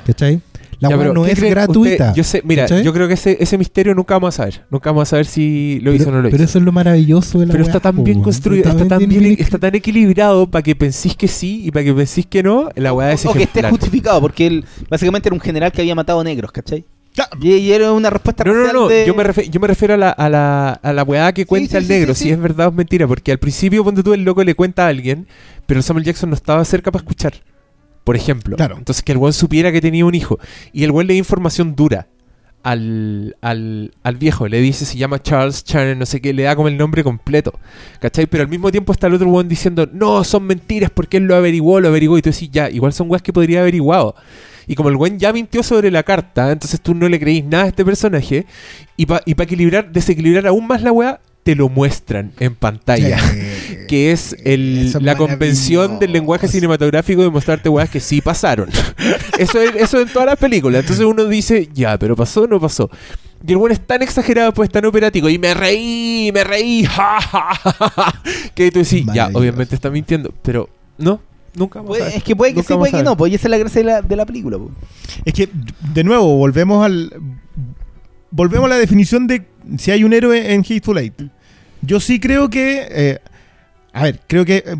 ¿Cachai? La Ya, pero, no ¿qué es creen gratuita. usted? yo sé, mira, ¿cachai? yo creo que ese, ese misterio nunca vamos a saber. Nunca vamos a saber si lo hizo pero, o no lo pero hizo. eso es lo maravilloso de la Pero está tan po, bien construido, está tan, bien, está tan equilibrado para que penséis que sí y para que penséis que no. La weá es o que esté justificado, porque él básicamente era un general que había matado negros, ¿cachai? Y, y era una respuesta No, no, no, de- yo, me refiero, yo me refiero a la, a la, a la weá que cuenta sí, el sí, negro, si es verdad o es mentira, porque al principio, ponte tú, el loco le cuenta a alguien, pero Samuel Jackson no estaba cerca para escuchar, por ejemplo. Claro. Entonces que el weón supiera que tenía un hijo, y el weón le da información dura al, al, al viejo, le dice, se llama Charles Channer, no sé qué, le da como el nombre completo, ¿cachai? Pero al mismo tiempo está el otro weón diciendo, no, son mentiras porque él lo averiguó, lo averiguó, y tú decís, ya, igual son weas que podría haber averiguado. Y como el buen ya mintió sobre la carta, entonces tú no le creís nada a este personaje. Y para y pa equilibrar, desequilibrar aún más la weá, te lo muestran en pantalla. Que es el- la convención del lenguaje cinematográfico de mostrarte weas que sí pasaron. eso, es, eso en todas las películas. Entonces uno dice, ya, pero pasó o no pasó. Y el weón es tan exagerado, pues tan operático. Y me reí, me reí, ja, ja, ja, ja, Que tú decís, ya, obviamente está mintiendo. Pero no, nunca vamos a Puede- ver. es que puede que Nunca sí, puede a que no, pues y esa es la gracia de la, de la película. pues. Es que, de nuevo, volvemos al. Volvemos a la definición de si hay un héroe en Hateful Eight. Yo sí creo que. eh, a ver, creo que. eh,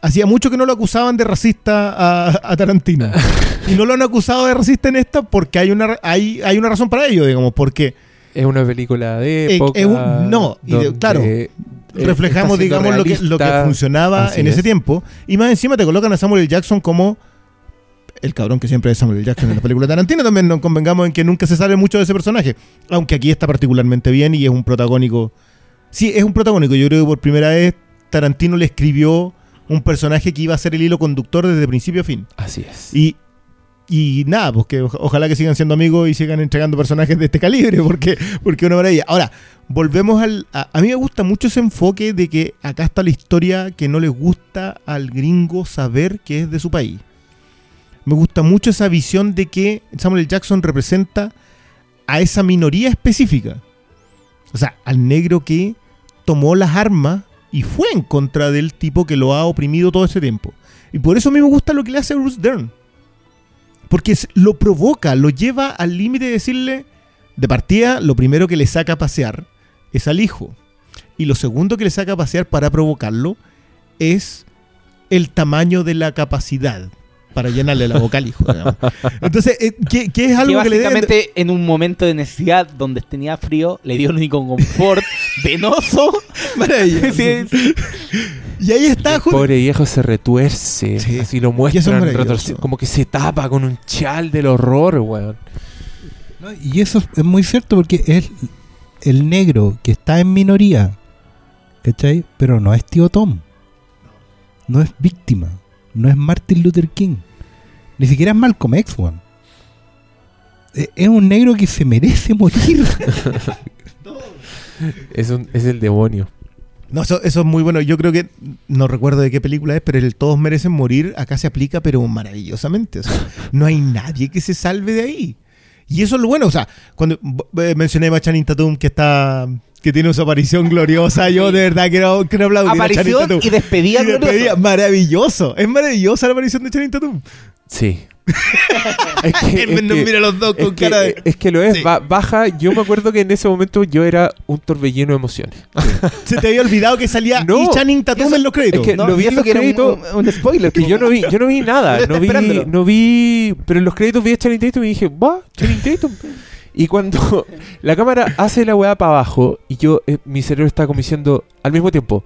hacía mucho que no lo acusaban de racista a, a Tarantino. y no lo han acusado de racista en esta porque hay una, hay, hay una razón para ello, digamos. Porque Es una película de Eh, época. es un- no, y de- donde claro. Eh, reflejamos, digamos, lo que, lo que funcionaba Así en ese es. tiempo. Y más encima te colocan a Samuel L. Jackson como el cabrón que siempre es Samuel L. Jackson en la película de Tarantino. También nos convengamos en que nunca se sabe mucho de ese personaje. Aunque aquí está particularmente bien y es un protagónico. Sí, es un protagónico. Yo creo que por primera vez Tarantino le escribió un personaje que iba a ser el hilo conductor desde principio a fin. Así es. Y, y nada, pues que ojalá que sigan siendo amigos y sigan entregando personajes de este calibre, porque, porque una maravilla. Ahora, volvemos al. A, mí me gusta mucho ese enfoque de que acá está la historia que no les gusta al gringo saber que es de su país. Me gusta mucho esa visión de que Samuel. Jackson representa a esa minoría específica. O sea, al negro que tomó las armas y fue en contra del tipo que lo ha oprimido todo ese tiempo. Y por eso a mí me gusta lo que le hace Bruce Dern. Porque lo provoca, lo lleva al límite de decirle, de partida, lo primero que le saca a pasear es al hijo. Y lo segundo que le saca a pasear para provocarlo es el tamaño de la capacidad para llenarle la boca al hijo. digamos. Entonces, eh, ¿qué, qué es Que algo que le deben- básicamente en un momento de necesidad donde tenía frío, le dio el único confort venoso. Maravilloso. Sí, sí. Y ahí está, El pobre viejo se retuerce, Sí. así lo es muestran, retorci- como que se tapa con un chal del horror, weón. ¿no? Y eso es muy cierto porque es el negro que está en minoría, ¿cachai? Pero no es tío Tom. No es víctima. No es Martin Luther King. Ni siquiera es Malcolm X, weón. E- Es un negro que se merece morir. Es, un- es el demonio. No, eso, eso es muy bueno. Yo creo que, no recuerdo de qué película es, pero el Todos merecen morir acá se aplica, pero maravillosamente. O sea, no hay nadie que se salve de ahí. Y eso es lo bueno. O sea, cuando eh, mencioné a Channing Tatum que está que tiene su aparición gloriosa, yo de verdad quiero, quiero aplaudir a Channing Aparición Tatum. y despedida Y despedida. gloriosa. Maravilloso. Es maravillosa la aparición de Channing Tatum. Sí. Es que, es nos que- mira los dos con que- cara de... es que lo es, Sí. ba- baja. Yo me acuerdo que en ese momento yo era un torbellino de emociones. Se te había olvidado que salía No, y Channing Tatum eso- en los créditos. es que No, lo vi en eso los que era un, créditos. un- un spoiler. Que yo no vi, yo no vi nada, no vi, no vi, pero en los créditos vi a Channing Tatum y dije, va, Channing Tatum. Y cuando la cámara hace la weá para abajo y yo, eh, mi cerebro está como diciendo al mismo tiempo,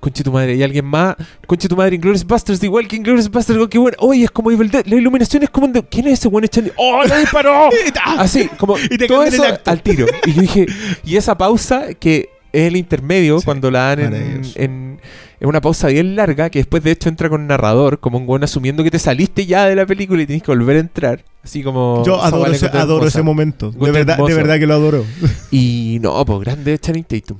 conche tu madre, y alguien más, conche tu madre, Inglourious Basterds, igual que Inglourious Basterds, qué bueno, oye, es como Evil Dead, la iluminación es como, de- ¿quién es ese weón? Es Channing- ¡Oh, disparó! Así, como Y te todo eso al tiro. Y yo dije, y esa pausa que es el intermedio, Sí, cuando la dan en, en, en una pausa bien larga, que después de hecho entra con narrador, como un weón asumiendo que te saliste ya de la película y tienes que volver a entrar. Así como... Yo adoro, ese, adoro ese momento. De verdad, de verdad que lo adoro. Y no, pues grande Channing Tatum.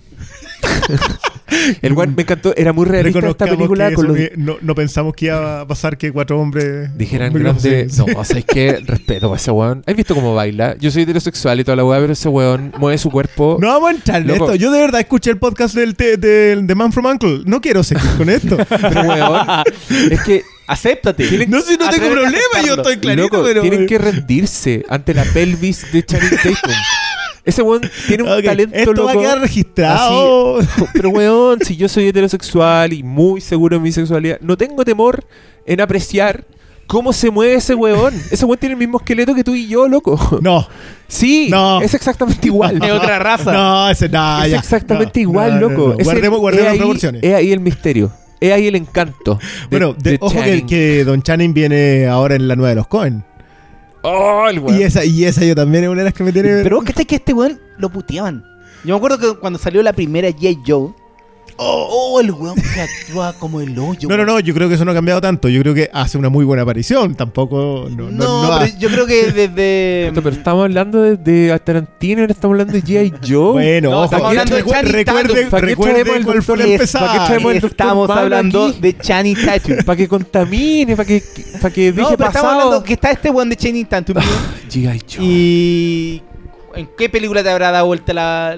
el weón me encantó, era muy realista esta película que con los... no, no pensamos que iba a pasar que cuatro hombres Dijeran grande. No, o sea, es que respeto para ese weón. ¿Has visto cómo baila? Yo soy heterosexual y toda la weá, pero ese weón mueve su cuerpo. No vamos a entrar en esto. Yo de verdad escuché el podcast del, te- del- de Man from Uncle. No quiero seguir con esto. Pero weón, es que Acéptate. no, si no tengo a problema, yo estoy clarito, Loco, pero. tienen que rendirse ante la pelvis de Channing Tatum. Ese weón tiene un Ok, talento Esto loco. va a quedar registrado. Pero weón, si yo soy heterosexual y muy seguro de mi sexualidad, no tengo temor en apreciar cómo se mueve ese weón. Ese weón tiene el mismo esqueleto que tú y yo, loco. No, Sí, No. es exactamente igual. Es otra raza. no, ese no, es exactamente No, igual, no, loco. Guardemos, guardemos ahí- proporciones. Es ahí el misterio. Es ahí el encanto. de- bueno, de- de ojo que, que Don Channing viene ahora en la nueva de los Cohen. Oh, el weón. Y esa, y esa yo también es una de las que me tiene. Pero vos cachai que este weón lo puteaban. Yo me acuerdo que cuando salió la primera J. Joe. Oh, el weón que actúa como el hoyo. no, no, no, yo creo que eso no ha cambiado tanto. Yo creo que hace una muy buena aparición. Tampoco. No, No, no, no ha- pero yo creo que desde. Esto, pero estamos hablando de, de Tarantino, estamos hablando de G.I. Joe. Bueno, No, ojo, estamos hablando de Channing recuerde, Tatum. ¿Para qué recuerde cuál fue la empezada. Estamos hablando aquí? de Channing Tatum. Para que contamine, para que, para que No, deje pero estamos hablando que está este weón de Channing Tatum. G.I. Joe. y. ¿En qué película te habrá dado vuelta la.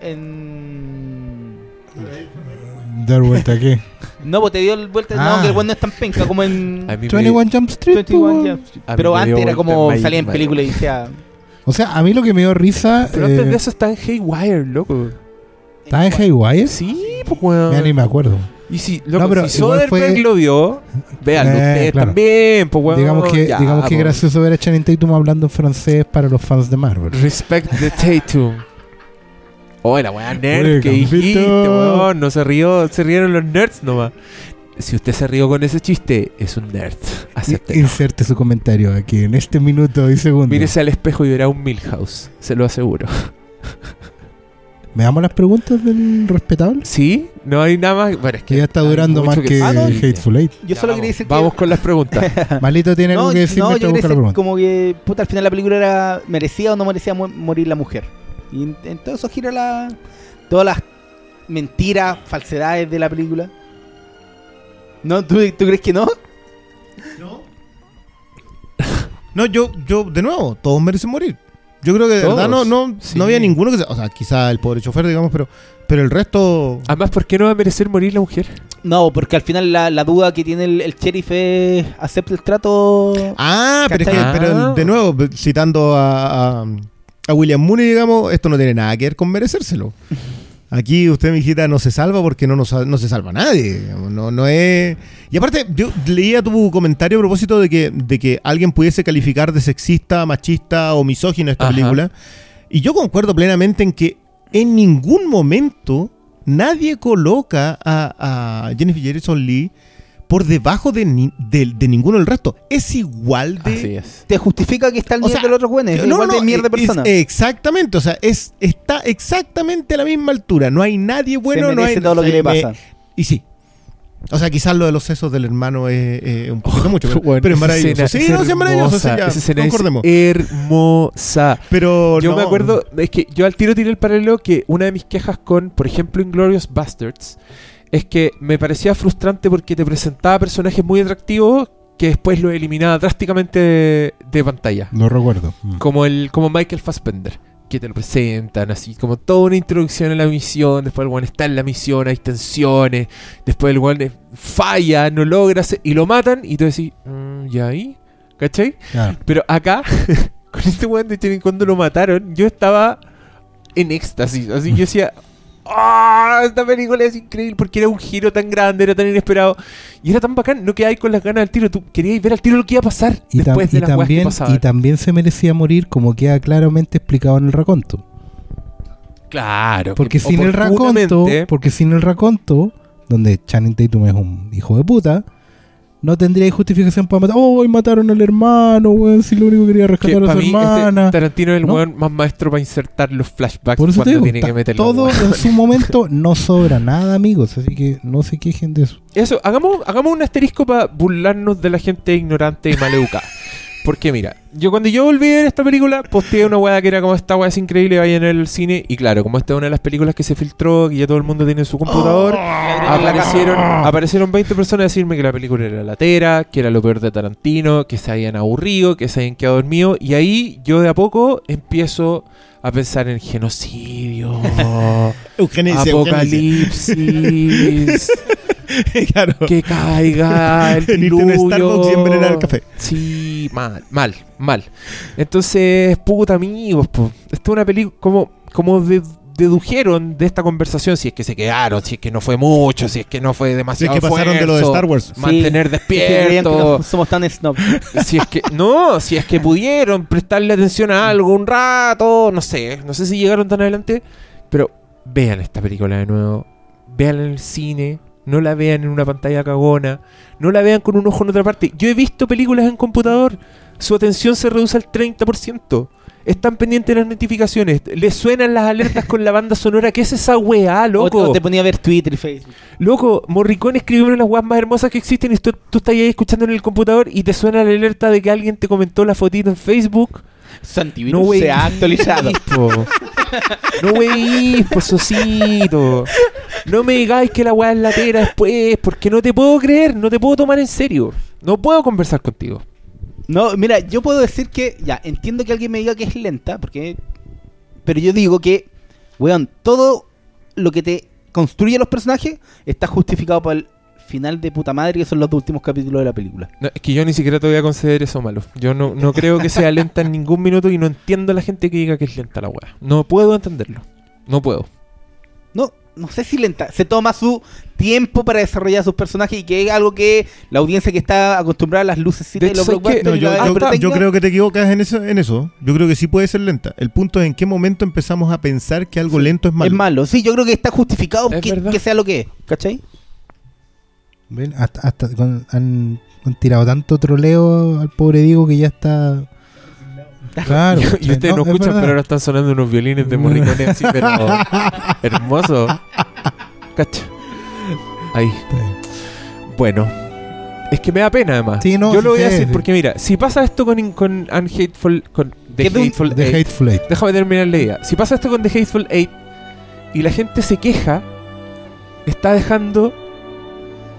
En. ¿Dar vuelta a qué? No, pues te dio vuelta. Ah. No, que el weón no es tan penca como en. A mí me- 21 Jump Street. 21 po. Jump Street. A mí Pero antes era como salía en película y decía. O sea, a mí lo que me dio risa. Pero antes eh, de eso está en Haywire, loco. ¿Estaba en Haywire? Sí, pues weón. Ya ni me acuerdo. Y si, loco, No, pero si igual Soderbergh fue- lo vio, véanlo Eh, ustedes claro. también, pues weón. digamos que, ya, digamos que po. gracioso ver a Channing Tatum hablando en francés para los fans de Marvel. Respect the Tatum. Oh, la weá nerd Oye, que dijiste, Gambito. weón. No se rió, se rieron los nerds nomás. Si usted se rió con ese chiste, es un nerd. Acéptelo. Inserte su comentario aquí en este minuto y segundo. Mírese al espejo y verá un Milhouse, se lo aseguro. ¿Me damos las preguntas del respetable? ¿Sí? No hay nada más. Bueno, es Que ya está durando más que, Ah, no. Hateful Eight. Yo Ya, solo vamos, quería decir que. Vamos con las preguntas. Malito tiene algo no, que decir no, yo quería la decir como que, puta, al final la película era. ¿Merecía o no merecía morir la mujer? Y en, en todo eso gira la. Todas las mentiras, falsedades de la película. ¿No? ¿Tú, tú crees que no? No. No, yo, yo, de nuevo, todos merecen morir. Yo creo que de Todos, verdad no, no, sí. no había ninguno que se- O sea, quizá el pobre chofer, digamos, pero, pero el resto. Además, ¿por qué no va a merecer morir la mujer? No, porque al final la, la duda que tiene el, el sheriff es. ¿Acepta el trato? Ah, pero es que, pero Ah. de nuevo, citando a, a, a William Mooney, digamos, esto no tiene nada que ver con merecérselo. Aquí usted, mi hijita, no se salva porque no, nos, no se salva nadie. No, no es... Y aparte, yo leía tu comentario a propósito de que, de que alguien pudiese calificar de sexista, machista o misógino esta Ajá. película. Y yo concuerdo plenamente en que en ningún momento nadie coloca a, a Jennifer Jason Lee por debajo de, ni- de, de ninguno del resto. Es igual de... Así es. ¿Te justifica que está el O nivel sea, de los otros buenos? Es No, igual no, de mierda de es- persona. exactamente, o sea, es, está exactamente a la misma altura. No hay nadie bueno, Se no hay todo lo que le me- pasa. Y sí. O sea, quizás lo de los sesos del hermano es, es un poquito mucho, pero, Bueno, pero es maravilloso. escena sí, no, sí, es maravilloso. sí, hermosa, ya, esa escena es concordemos. hermosa. Pero Yo no. me acuerdo, es que yo al tiro tiré el paralelo que una de mis quejas con, por ejemplo, Inglorious Bastards, es que me parecía frustrante porque te presentaba personajes muy atractivos que después los eliminaba drásticamente de, de pantalla. Lo recuerdo. Mm. Como el como Michael Fassbender, que te lo presentan así, como toda una introducción a la misión, después el one está en la misión, hay tensiones, después el one falla, no logra hacer- y lo matan y tú decís, "Mm, ¿y ahí? ¿Cachai? Pero acá, con este weón de Channing, cuando lo mataron, yo estaba en éxtasis. Así yo decía, ¡Ah! esta película es increíble porque era un giro tan grande, era tan inesperado. Y era tan bacán, no quedáis con las ganas del tiro. Tú querías ver al tiro lo que iba a pasar Y, tam- después de y las weas que también, pasaban. y también se merecía morir como queda claramente explicado en el raconto. Claro. Porque que sin el raconto, porque sin el raconto, donde Channing Tatum es un hijo de puta, no tendría justificación para matar. Oh, y mataron al hermano, weón, si lo único que quería que rescatar a para su mí este hermana. Tarantino es el ¿No? weón más maestro para insertar los flashbacks Por eso cuando te digo, tiene que meterlo. todo en su momento no sobra nada, amigos, así que no se quejen de eso. Eso, hagamos, hagamos un asterisco para burlarnos de la gente ignorante y maleducada. Porque mira, yo cuando yo volví a ver esta película, posteé una weá que era como esta weá es increíble, vaya en el cine. Y claro, como esta es una de las películas que se filtró, que ya todo el mundo tiene en su computador, aparecieron, aparecieron 20 personas a decirme que la película era latera, que era lo peor de Tarantino, que se habían aburrido, que se habían quedado dormidos. Y ahí yo de a poco empiezo a pensar en genocidio, apocalipsis. claro. que caiga el diluvio. Starbucks y envenenar el café. Sí, mal, mal, mal. Entonces, puta amigos, po. Esto es una película como, como de- dedujeron de esta conversación, si es que se quedaron, si es que no fue mucho, si es que no fue Si es demasiado que pasaron de lo de Star Wars. Mantener Sí, despierto. somos tan snob. si es que no, si es que pudieron prestarle atención a algo un rato, no sé, no sé si llegaron tan adelante, pero vean esta película de nuevo, vean en el cine, no la vean en una pantalla cagona, no la vean con un ojo en otra parte. Yo he visto películas en computador, su atención se reduce al 30%. Están pendientes de las notificaciones, les suenan las alertas con la banda sonora. ¿Qué es esa weá, loco? o te ponía a ver Twitter y Facebook. Loco, Morricone escribió una de las weas más hermosas que existen y tú, tú estás ahí escuchando en el computador y te suena la alerta de que alguien te comentó la fotito en Facebook. Su No, se ha actualizado. po. No weís. No me digáis que la wea es latera después, porque no te puedo creer, no te puedo tomar en serio. No puedo conversar contigo. No, mira, yo puedo decir que, ya, entiendo que alguien me diga que es lenta, porque... Pero yo digo que, weón, todo lo que te construye los personajes está justificado por el final de puta madre, que son los dos últimos capítulos de la película. No, es que yo ni siquiera te voy a conceder eso malo. Yo no, no creo que sea lenta en ningún minuto y no entiendo a la gente que diga que es lenta la wea. No puedo entenderlo. No puedo. No, no sé si lenta, se toma su tiempo para desarrollar sus personajes y que es algo que la audiencia que está acostumbrada a las luces De los blockbusters No, yo, creo que te equivocas en eso, en eso. Yo creo que sí puede ser lenta. El punto es en qué momento empezamos a pensar que algo lento es malo. es malo. Sí, yo creo que está justificado Es que, que sea lo que es, ¿cachai? ¿Ven? Hasta, hasta con- han, han tirado tanto troleo al pobre Diego que ya está. Claro. y ustedes no, es escuchan, pero ahora están sonando unos violines de Morricone así, pero hermoso. Cacha. Ahí. Bueno. Es que me da pena además. Sí, no, Yo lo voy a decir sí. porque mira, si pasa esto con, con Unhateful, con The Hateful The Eight, Hateful Eight. déjame terminar la idea. Si pasa esto con The Hateful Eight y la gente se queja, está dejando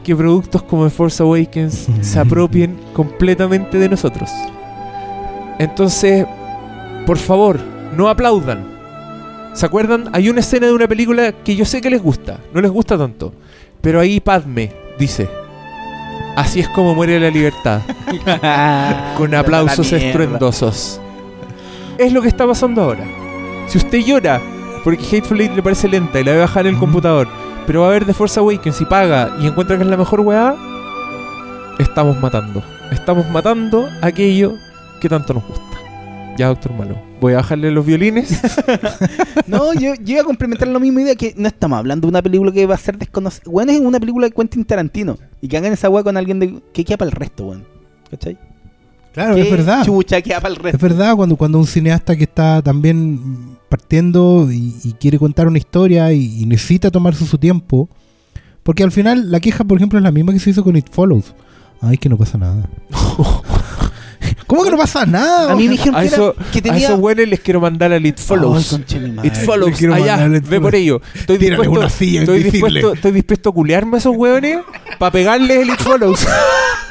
que productos como The Force Awakens se apropien completamente de nosotros. Entonces, por favor, no aplaudan. ¿Se acuerdan? Hay una escena de una película que yo sé que les gusta, no les gusta tanto, pero ahí Padme dice, así es como muere la libertad, con aplausos estruendosos. Es lo que está pasando ahora. Si usted llora porque Hateful Eight le parece lenta y la ve bajar en el computador, pero va a ver The Force Awakens y paga y encuentra que es la mejor weá, estamos matando. Estamos matando aquello que tanto nos gusta. Ya, doctor Malo, voy a bajarle los violines. No, yo, yo iba a complementar la misma idea que no estamos hablando de una película que va a ser desconocida. Bueno, es una película de Quentin Tarantino. Y que hagan esa weá con alguien de, que queda para el resto, weón. ¿Cachai? Claro, ¿Qué es verdad. Chucha, queda para el Es resto. verdad, cuando, cuando un cineasta que está también partiendo y, y quiere contar una historia y, y necesita tomarse su tiempo, porque al final la queja, por ejemplo, es la misma que se hizo con It Follows. Ay, que no pasa nada. ¿Cómo que no pasa nada? A mí me dijeron A, que, era- eso, a tenía... esos buenos les quiero mandar al It Follows. Madre. It Follows, allá, ve Follows. por ello. Estoy dispuesto, estoy dispuesto, estoy dispuesto a culearme a esos hueones para pegarles el It Follows.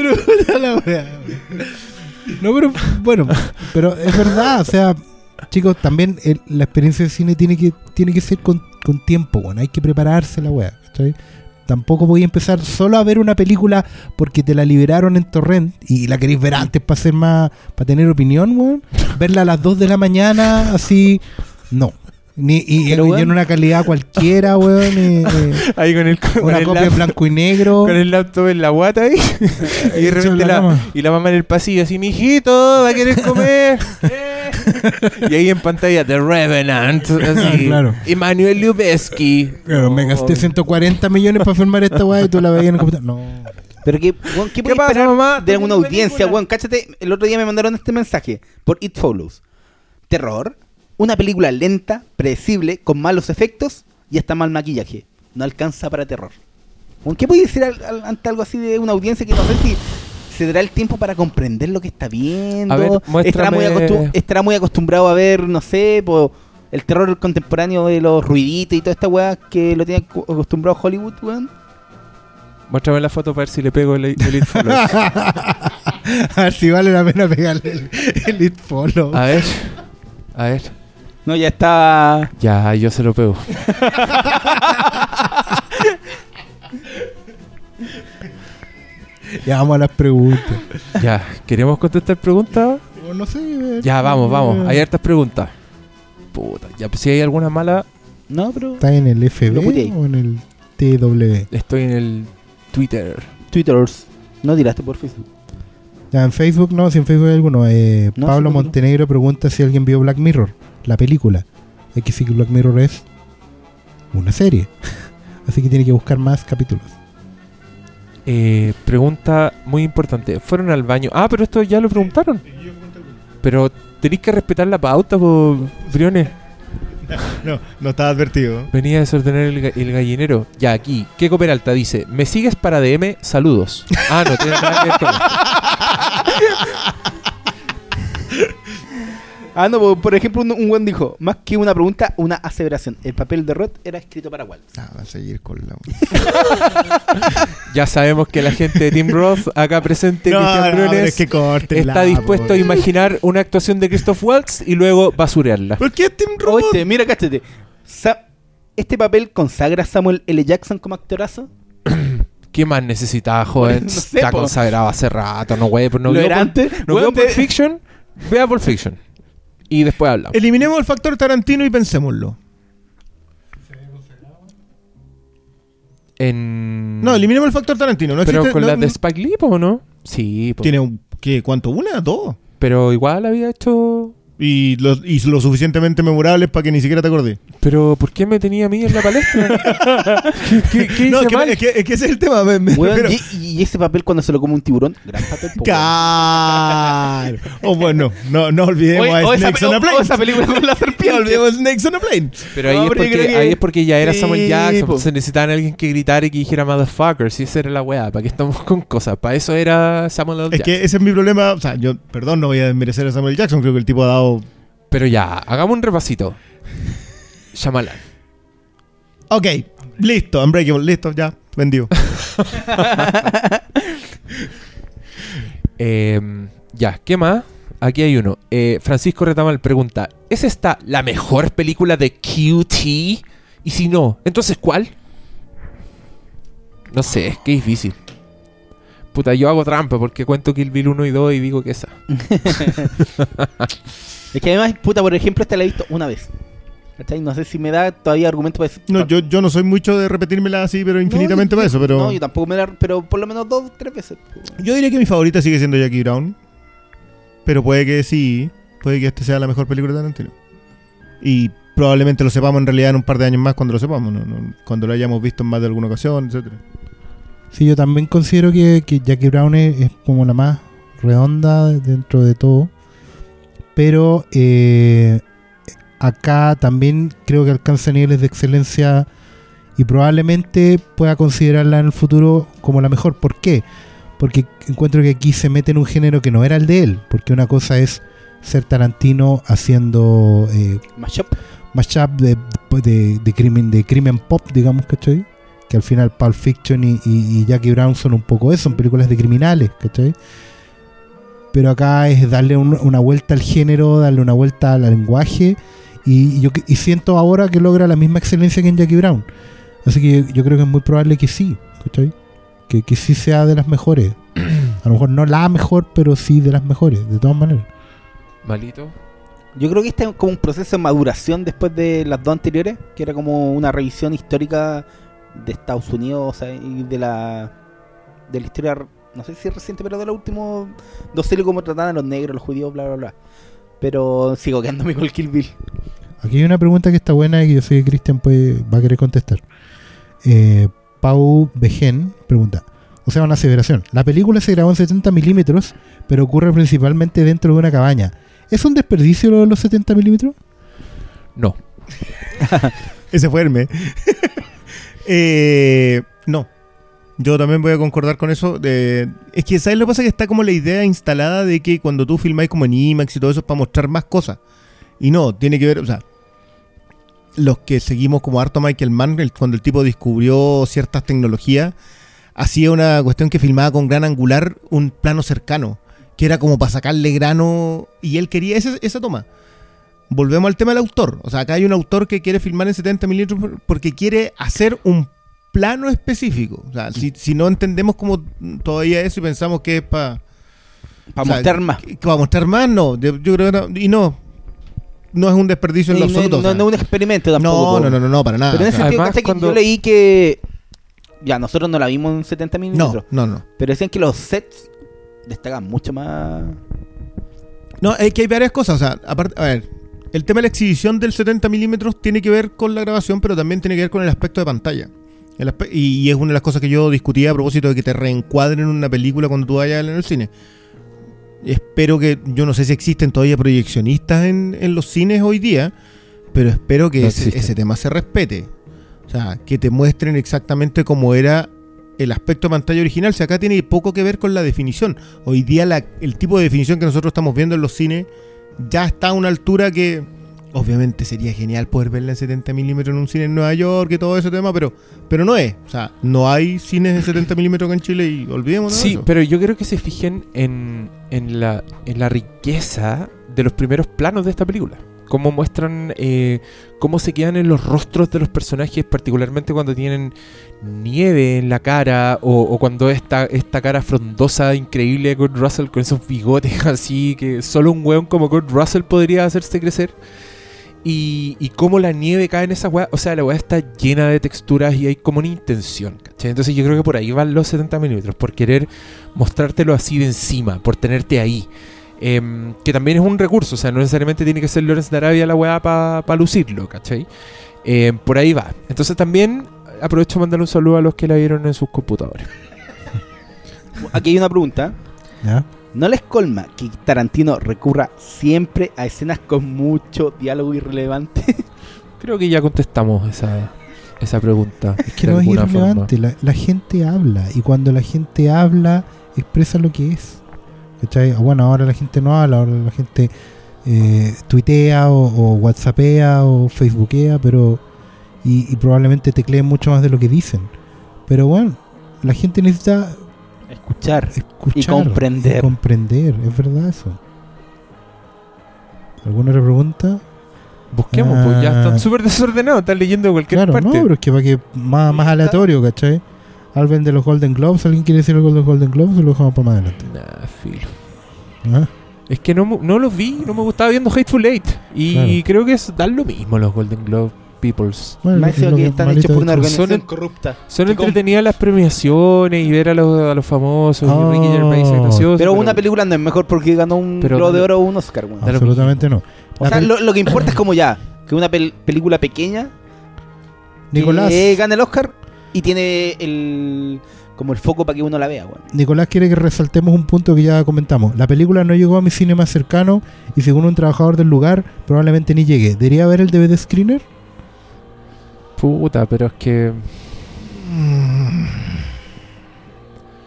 Pero. No, bueno, pero es verdad, o sea, chicos, también el- la experiencia de cine tiene que tiene que ser con, con tiempo, bueno, hay que prepararse la wea, ¿cachai? Tampoco voy a empezar solo a ver una película porque te la liberaron en torrent y la queréis ver antes para ser más para tener opinión, weón. Verla a las 2 de la mañana así, no. Ni, y, Pero, y weón. en una calidad cualquiera, weón. Ahí con el, con una el copia en blanco y negro. con el laptop en la guata ahí. y de repente la y la mamá en el pasillo así, mijito, ¿va a querer comer? Eh. y ahí en pantalla, The Revenant. Así, Claro. Emmanuel Lubezki. Claro, me gasté 140 millones para filmar esta weá y tú la veías en el computador. No. Pero que, weón, ¿qué, ¿Qué pasa, mamá? de alguna ¿Tenés audiencia, película? weón? Cáchate, el otro día me mandaron este mensaje por It Follows. Terror, una película lenta, predecible, con malos efectos y hasta mal maquillaje. No alcanza para terror. ¿Qué puede decir al- al- ante algo así de una audiencia que no sé si se dará el tiempo para comprender lo que está viendo? A ver, estará, muy estará acostumbrado a ver, no sé, po, el terror contemporáneo de los ruiditos y toda esta weá que lo tiene acostumbrado Hollywood, weón. Muéstrame la foto para ver si le pego el, el It Follows. A ver si vale la pena pegarle el, el It Follow. A ver. A ver. No, ya está. Ya, yo se lo pego. Ya vamos a las preguntas. Ya, ¿queremos contestar preguntas? O No sé. eh, Ya, vamos, vamos. Hay hartas preguntas. Puta, ya, pues, si hay alguna mala, No, pero. ¿Está en el FB o en el TW? estoy en el Twitter. Twitters. No tiraste por Facebook. Ya, en Facebook no, si en Facebook hay alguno. Eh, No, Pablo no. Montenegro pregunta si alguien vio Black Mirror, la película. Hay que decir que Black Mirror es una serie. Así que tiene que buscar más capítulos. Eh, pregunta muy importante. ¿Fueron al baño? Ah, pero esto ya lo preguntaron. Pero tenéis que respetar la pauta, po, Briones. No, no estaba advertido. Venía a desordenar el, ga- el gallinero. Ya, aquí. Keiko Peralta dice: ¿Me sigues para DM? Saludos. Ah, no tiene nada que ver con. Ah, no, po- por ejemplo, un, un buen dijo: más que una pregunta, una aseveración. El papel de Roth era escrito para Waltz. Ah, va a seguir con la. Ya sabemos que la gente de Tim Roth, acá presente, Cristian pero Briones, es que corte está dispuesto a imaginar una actuación de Christoph Waltz y luego basurearla. ¿Por qué Tim Roth? Oíste, mira, cáchate. Sa- ¿Este papel consagra a Samuel L. Jackson como actorazo? ¿Qué más necesitaba, joven? No sé, Está po. consagrado hace rato, no güey, pues no Lo vio era antes. no Pulp Fiction, vea Pulp Fiction. Y después hablamos. Eliminemos el factor Tarantino y pensémoslo. En... No, eliminemos el factor Tarantino. No Pero existe, con no- las de Spike Lee, ¿o no? Sí, po. ¿Tiene un, ¿qué, cuánto? ¿Una? ¿Dos? pero igual había hecho... Y lo, y lo suficientemente memorables para que ni siquiera te acordé. Pero ¿por qué me tenía a mí en la palestra? ¿Qué, qué, qué No, hice es que, mal? es, que, es que ese es el tema. me- me- Weón, pero- y, y ese papel cuando se lo come un tiburón, gran papel. Claro. O bueno, no, no olvidemos Oye, a o esa, Snakes on a o- o Plane. esa película con la No serpiente. olvidemos Snakes on a Plane. Pero ahí, No, es porque, que- ahí es porque ya era Sí, Samuel Jackson. po. Se necesitaban alguien que gritara y que dijera motherfucker. Si esa era la weá. ¿Para qué estamos con cosas? Para eso era Samuel L. Es que ese es mi problema. O sea, yo, perdón, no voy a desmerecer a Samuel Jackson. Creo que el tipo ha dado. Pero ya, hagamos un repasito. Shyamalan. Ok, listo, Unbreakable, listo, ya, vendido. Eh, ya, ¿qué más? Aquí hay uno. Eh, Francisco Retamal pregunta: ¿Es esta la mejor película de QT? Y si no, entonces ¿cuál? No sé, es que difícil. Puta, yo hago trampa porque cuento Kill Bill 1 y 2 y digo que esa. Es que además, puta, por ejemplo, esta la he visto una vez. ¿Cachai? No sé si me da todavía argumento para decir. No, yo, yo no soy mucho de repetírmela así, pero infinitamente yo- para eso. Pero No, yo tampoco me da. Pero por lo menos dos, tres veces. yo diría que mi favorita sigue siendo Jackie Brown. Pero puede que sí, puede que este sea la mejor película de Tarantino. Y probablemente lo sepamos en realidad en un par de años más cuando lo sepamos, ¿no? No, cuando lo hayamos visto en más de alguna ocasión, etcétera. Sí, yo también considero que, que Jackie Brown es, es como la más redonda dentro de todo. Pero eh, acá también creo que alcanza niveles de excelencia y probablemente pueda considerarla en el futuro como la mejor. ¿Por qué? Porque encuentro que aquí se mete en un género que no era el de él. Porque una cosa es ser Tarantino haciendo eh, Mashup. mashup de, de, de crimen de crimen pop, digamos, ¿cachai? Que al final Pulp Fiction y, y- y Jackie Brown son un poco eso, son películas de criminales, ¿cachai? Pero acá es darle un- una vuelta al género, darle una vuelta al lenguaje y, yo y siento ahora que logra la misma excelencia que en Jackie Brown. Así que yo, yo creo que es muy probable que sí, ¿cachai? Que, que sí sea de las mejores. A lo mejor no la mejor, pero sí de las mejores, de todas maneras. Malito. Yo creo que este es como un proceso de maduración después de las dos anteriores, que era como una revisión histórica de Estados Unidos o sea, y de la de la historia, no sé si es reciente, pero de los últimos dos series como trataban a los negros, los judíos, bla, bla, bla. Pero sigo quedándome con el Kill Bill. Aquí hay una pregunta que está buena y que yo sé que Cristian puede, va a querer contestar. Eh, Pau Begen pregunta, o sea, una aseveración. La película se grabó en 70 milímetros, pero ocurre principalmente dentro de una cabaña. ¿Es un desperdicio lo de los 70 milímetros? No. Ese fue Hermes. Eh, no. Yo también voy a concordar con eso. es que, ¿sabes lo que pasa? Que está como la idea instalada de que cuando tú filmáis como en IMAX y todo eso es para mostrar más cosas. Y no, tiene que ver, o sea, los que seguimos como harto Michael Mann, cuando el tipo descubrió ciertas tecnologías, hacía una cuestión que filmaba con gran angular un plano cercano, que era como para sacarle grano, y él quería esa, esa toma. Volvemos al tema del autor. O sea, acá hay un autor que quiere filmar en 70 milímetros por- porque quiere hacer un plano específico. O sea, si, si no entendemos como todavía eso y pensamos que es para... Para O sea, mostrar más. Para mostrar más, no. Yo, yo creo que no. Y no. No es un desperdicio en Y lo no, absoluto. o no- sea. no un experimento tampoco. no, no, no, no, no, para nada. Pero en ese sentido, Además. Que cuando- yo leí que. Ya, nosotros no la vimos en 70 milímetros. no, no, no. Pero decían que los sets destacan mucho más. No, es que hay varias cosas. O sea, aparte, a ver, el tema de la exhibición del 70 milímetros tiene que ver con la grabación, pero también tiene que ver con el aspecto de pantalla. Y, es una de las cosas que yo discutía a propósito de que te reencuadren en una película cuando tú vayas en el cine. Espero que, yo no sé si existen todavía proyeccionistas en, en los cines hoy día, pero espero que No ese, tema se respete. O sea, que te muestren exactamente cómo era el aspecto de pantalla original. Si acá tiene poco que ver con la definición. Hoy día la- el tipo de definición que nosotros estamos viendo en los cines ya está a una altura que obviamente sería genial poder verla en 70 milímetros en un cine en Nueva York y todo ese tema, pero, pero no es. O sea, no hay cines de 70 milímetros acá en Chile y olvidémonos de Sí, eso. pero yo creo que se fijen en, en, la, en la riqueza de los primeros planos de esta película. cómo muestran eh, cómo se quedan en los rostros de los personajes, particularmente cuando tienen nieve en la cara o, o cuando esta, esta cara frondosa, increíble de Kurt Russell con esos bigotes así que solo un weón como Kurt Russell podría hacerse crecer. Y, y cómo la nieve cae en esa weá. O sea, la weá está llena de texturas y hay como una intención. ¿cachai? Entonces yo creo que por ahí van los 70 milímetros. Por querer mostrártelo así de encima. Por tenerte ahí. Em, que también es un recurso. O sea, no necesariamente tiene que ser Lawrence de Arabia la weá para lucirlo. ¿Cachai? Em, por ahí va. Entonces también aprovecho para mandar un saludo a los que la vieron en sus computadores. Aquí hay una pregunta. ¿Ya? ¿No les colma que Tarantino recurra siempre a escenas con mucho diálogo irrelevante? Creo que ya contestamos esa, esa pregunta. Es que no es irrelevante. La, la gente habla. Y cuando la gente habla, expresa lo que es. ¿Cachai? Bueno, ahora la gente no habla. Ahora la gente eh, tuitea o, o whatsappea o facebookea. Pero. Y, y probablemente tecleen mucho más de lo que dicen. Pero bueno, la gente necesita Escuchar. escuchar Y comprender. y comprender, es verdad eso. ¿Alguna otra pregunta? Busquemos, pues ya Ah. están súper desordenados, están leyendo de cualquier Claro, parte. no, pero es que para que más, más aleatorio, ¿cachai? Alben de los Golden Globes, ¿alguien quiere decir algo de los Golden Globes o lo dejamos para más adelante? Nah, filo. ¿Ah? Es que no, mu- no los vi, no me gustaba viendo Hateful Eight. Y Claro. creo que es, dan lo mismo los Golden Globe Peoples. Bueno, que están hechos por una organización Son corrupta. Son entretenidas las premiaciones y ver a los, a los famosos y. Ricky Gervais es gracioso. Pero una película no es mejor porque ganó un Globo de Oro o un Oscar, Absolutamente no. O sea, pel- lo, lo que importa es como ya, que una pel- película pequeña Nicolás, que gana el Oscar y tiene el como el foco para que uno la vea, weón. Nicolás quiere que resaltemos un punto que ya comentamos. La película no llegó a mi cine más cercano y según un trabajador del lugar, probablemente ni llegue. ¿Debería haber el DVD screener? Puta, pero es que.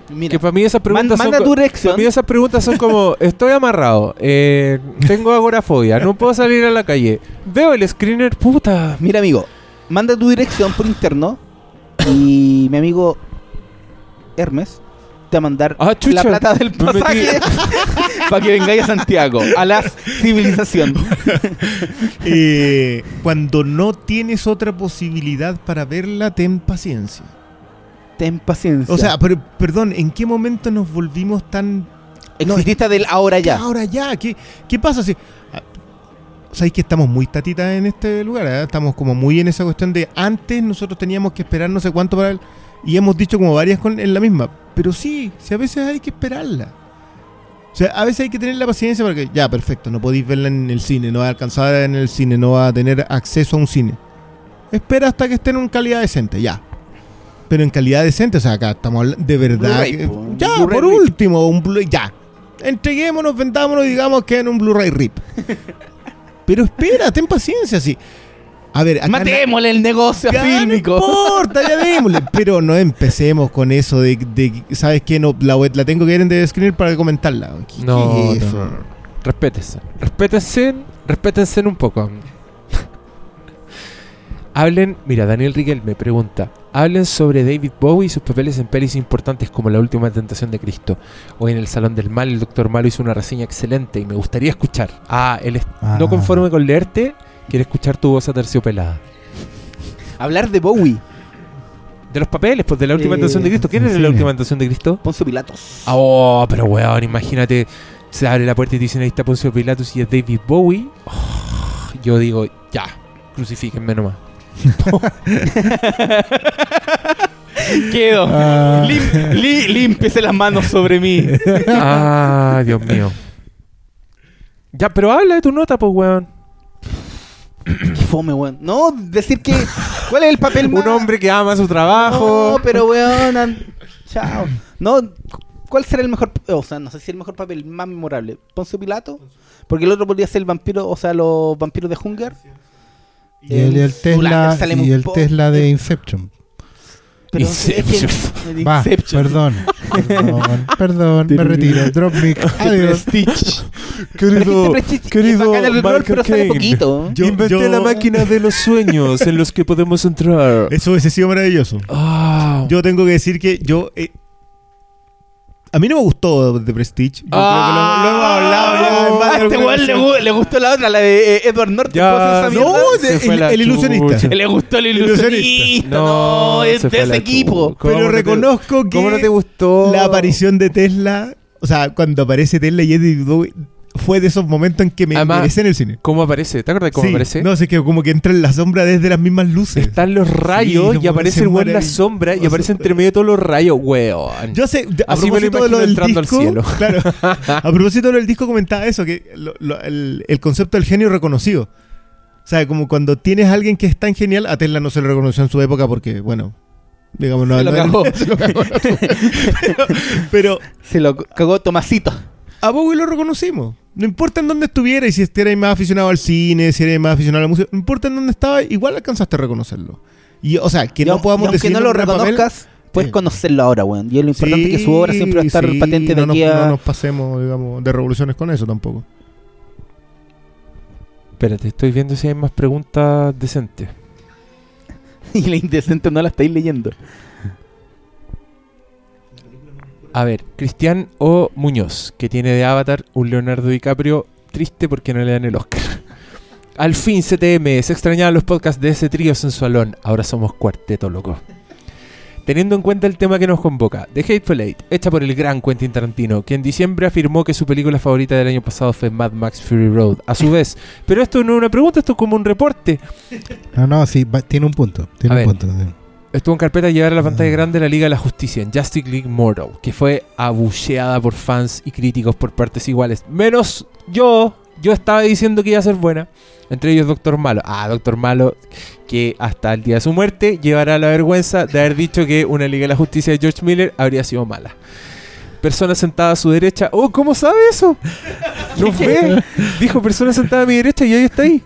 Mira, Que para mí esas preguntas manda son. tu. Para mí esas preguntas son como, estoy amarrado, eh, tengo agorafobia, no puedo salir a la calle, veo el screener, puta. Mira, amigo, manda tu dirección por interno y mi amigo Hermes te va a mandar Ah, la plata del pasaje para que vengáis a Santiago, a la civilización. Eh, cuando no tienes otra posibilidad para verla, ten paciencia. Ten paciencia. O sea, pero, perdón, ¿en qué momento nos volvimos tan... exitista del ahora ya. Ahora ya, ¿qué, qué pasa si... ah, Sabéis que estamos muy tatitas en este lugar, ¿eh? estamos como muy en esa cuestión de antes nosotros teníamos que esperar no sé cuánto para el, y hemos dicho como varias con, en la misma, pero sí, si a veces hay que esperarla. O sea, a veces hay que tener la paciencia porque ya, perfecto, no podéis verla en el cine, no va a alcanzar en el cine, no va a tener acceso a un cine. Espera hasta que esté en una calidad decente, ya. Pero en calidad decente, o sea, acá estamos hablando de verdad. Que- ya, por último, un Blu-ray, ya. Entreguémonos, vendámonos y digamos que en un Blu-ray RIP. Pero espera, ten paciencia, sí. A ver, Matémosle el negocio a ya, fílmico. No importa, ya démosle. Pero no empecemos con eso de, de ¿sabes qué? No, la, la tengo que ver en The Screener para comentarla. ¿Qué- No, qué no. Respétense, respétense, respétense un poco. Hablen, mira, Daniel Riquel me pregunta, hablen sobre David Bowie y sus papeles en pelis importantes como La Última Tentación de Cristo. Hoy en el Salón del Mal el Doctor Malo hizo una reseña excelente y me gustaría escuchar. Ah, él es Ah. no conforme con leerte, quiere escuchar tu voz aterciopelada. Hablar de Bowie. De los papeles, pues de La Última Eh, Tentación de Cristo. ¿Quién es La. Última Tentación de Cristo? Poncio Pilatos. Ah, Oh, pero weón, imagínate, se abre la puerta y te dicen ahí está Poncio Pilatus y es David Bowie. Oh, yo digo, ya, crucifíquenme nomás. Quedo. Ah. Lim- li- límpiese las manos sobre mí. Ah, Dios mío. Ya, pero habla de tu nota, pues weón. Qué fome, weón. No, decir que. ¿Cuál es el papel más? Un hombre que ama su trabajo. No, pero weón. an- Chao. No, ¿cuál será el mejor. O sea, no sé si el mejor papel más memorable. ¿Poncio Pilato? Porque el otro podría ser el vampiro, o sea, los vampiros de Hunger. Y el, el Tesla, y el. Tesla de Inception. Pero Inception. es que- Va, Inception. perdón. Perdón, perdón, me retiro. Drop mic. Adiós. Prestige. Querido, querido Michael Caine. Yo- Inventé yo- la máquina de los sueños en los que podemos entrar. Eso hubiese sido maravilloso. Ah. Yo tengo que decir que yo. eh, a mí no me gustó The Prestige. Yo Ah. creo que lo, lo hemos hablado ya en varias este alguna weón le, le gustó la otra, la de eh, Edward Norton. Ya, ¿puedo hacer esa no, mierda? de- Se fue el- la el ilusionista. chucha. Le gustó el Ilusionista. ilusionista. No, No, es de fue ese la equipo. chucha. ¿Cómo Pero no te- reconozco que ¿Cómo no te gustó? la aparición de Tesla, o sea, cuando aparece Tesla y Eddie Bowie, fue de esos momentos en que me Además, en el cine. ¿Cómo aparece? ¿Te acuerdas cómo Sí, aparece? No sé, que como que entra en la sombra desde las mismas luces. Están los rayos Sí, y aparece el weón en la sombra y aparece entre medio de todos los rayos, weón. Yo sé, a Así me lo propósito de lo del entrando al disco, cielo. claro, a propósito de lo del disco comentaba eso, que lo- lo- el, el concepto del genio reconocido. O sea, como cuando tienes a alguien que es tan genial, a Tesla no se le reconoció en su época porque, bueno, digamos, no, Se lo no- cagó. se lo cagó. pero, pero Se lo cagó Tomasito. a Bowie lo reconocimos. No importa en dónde estuviera y si eras más aficionado al cine, si eres más aficionado a la música, no importa en dónde estaba, igual alcanzaste a reconocerlo. Y, o sea, que Y no podamos decir no lo reconozcas, puedes Sí. conocerlo ahora, weón. Y es lo importante que su obra siempre va a estar sí, patente de no aquí nos, a... no nos pasemos, digamos, de revoluciones con eso tampoco. Espérate, estoy viendo si hay más preguntas decentes. y la indecente no la estáis leyendo. A ver, Cristian O. Muñoz, que tiene de Avatar un Leonardo DiCaprio triste porque no le dan el Oscar. Al fin, CTM, se extrañaban los podcasts de ese trío sensualón. Ahora somos cuarteto, loco. Teniendo en cuenta el tema que nos convoca, The Hateful Eight, hecha por el gran Quentin Tarantino, que en diciembre afirmó que su película favorita del año pasado fue Mad Max Fury Road. A su vez, pero esto no es una pregunta, esto es como un reporte. No, no, sí, va- tiene un punto. Tiene A un ver. punto. sí. Estuvo en carpeta de llevar a la pantalla Ah. grande la Liga de la Justicia en Justice League Mortal, que fue abucheada por fans y críticos por partes iguales. Menos yo, yo estaba diciendo que iba a ser buena. Entre ellos Doctor Malo. Ah, Doctor Malo, que hasta el día de su muerte llevará la vergüenza de haber dicho que una Liga de la Justicia de George Miller habría sido mala. Persona sentada a su derecha. Oh, ¿cómo sabe eso? ¿No ve? Dijo persona sentada a mi derecha y ahí está ahí.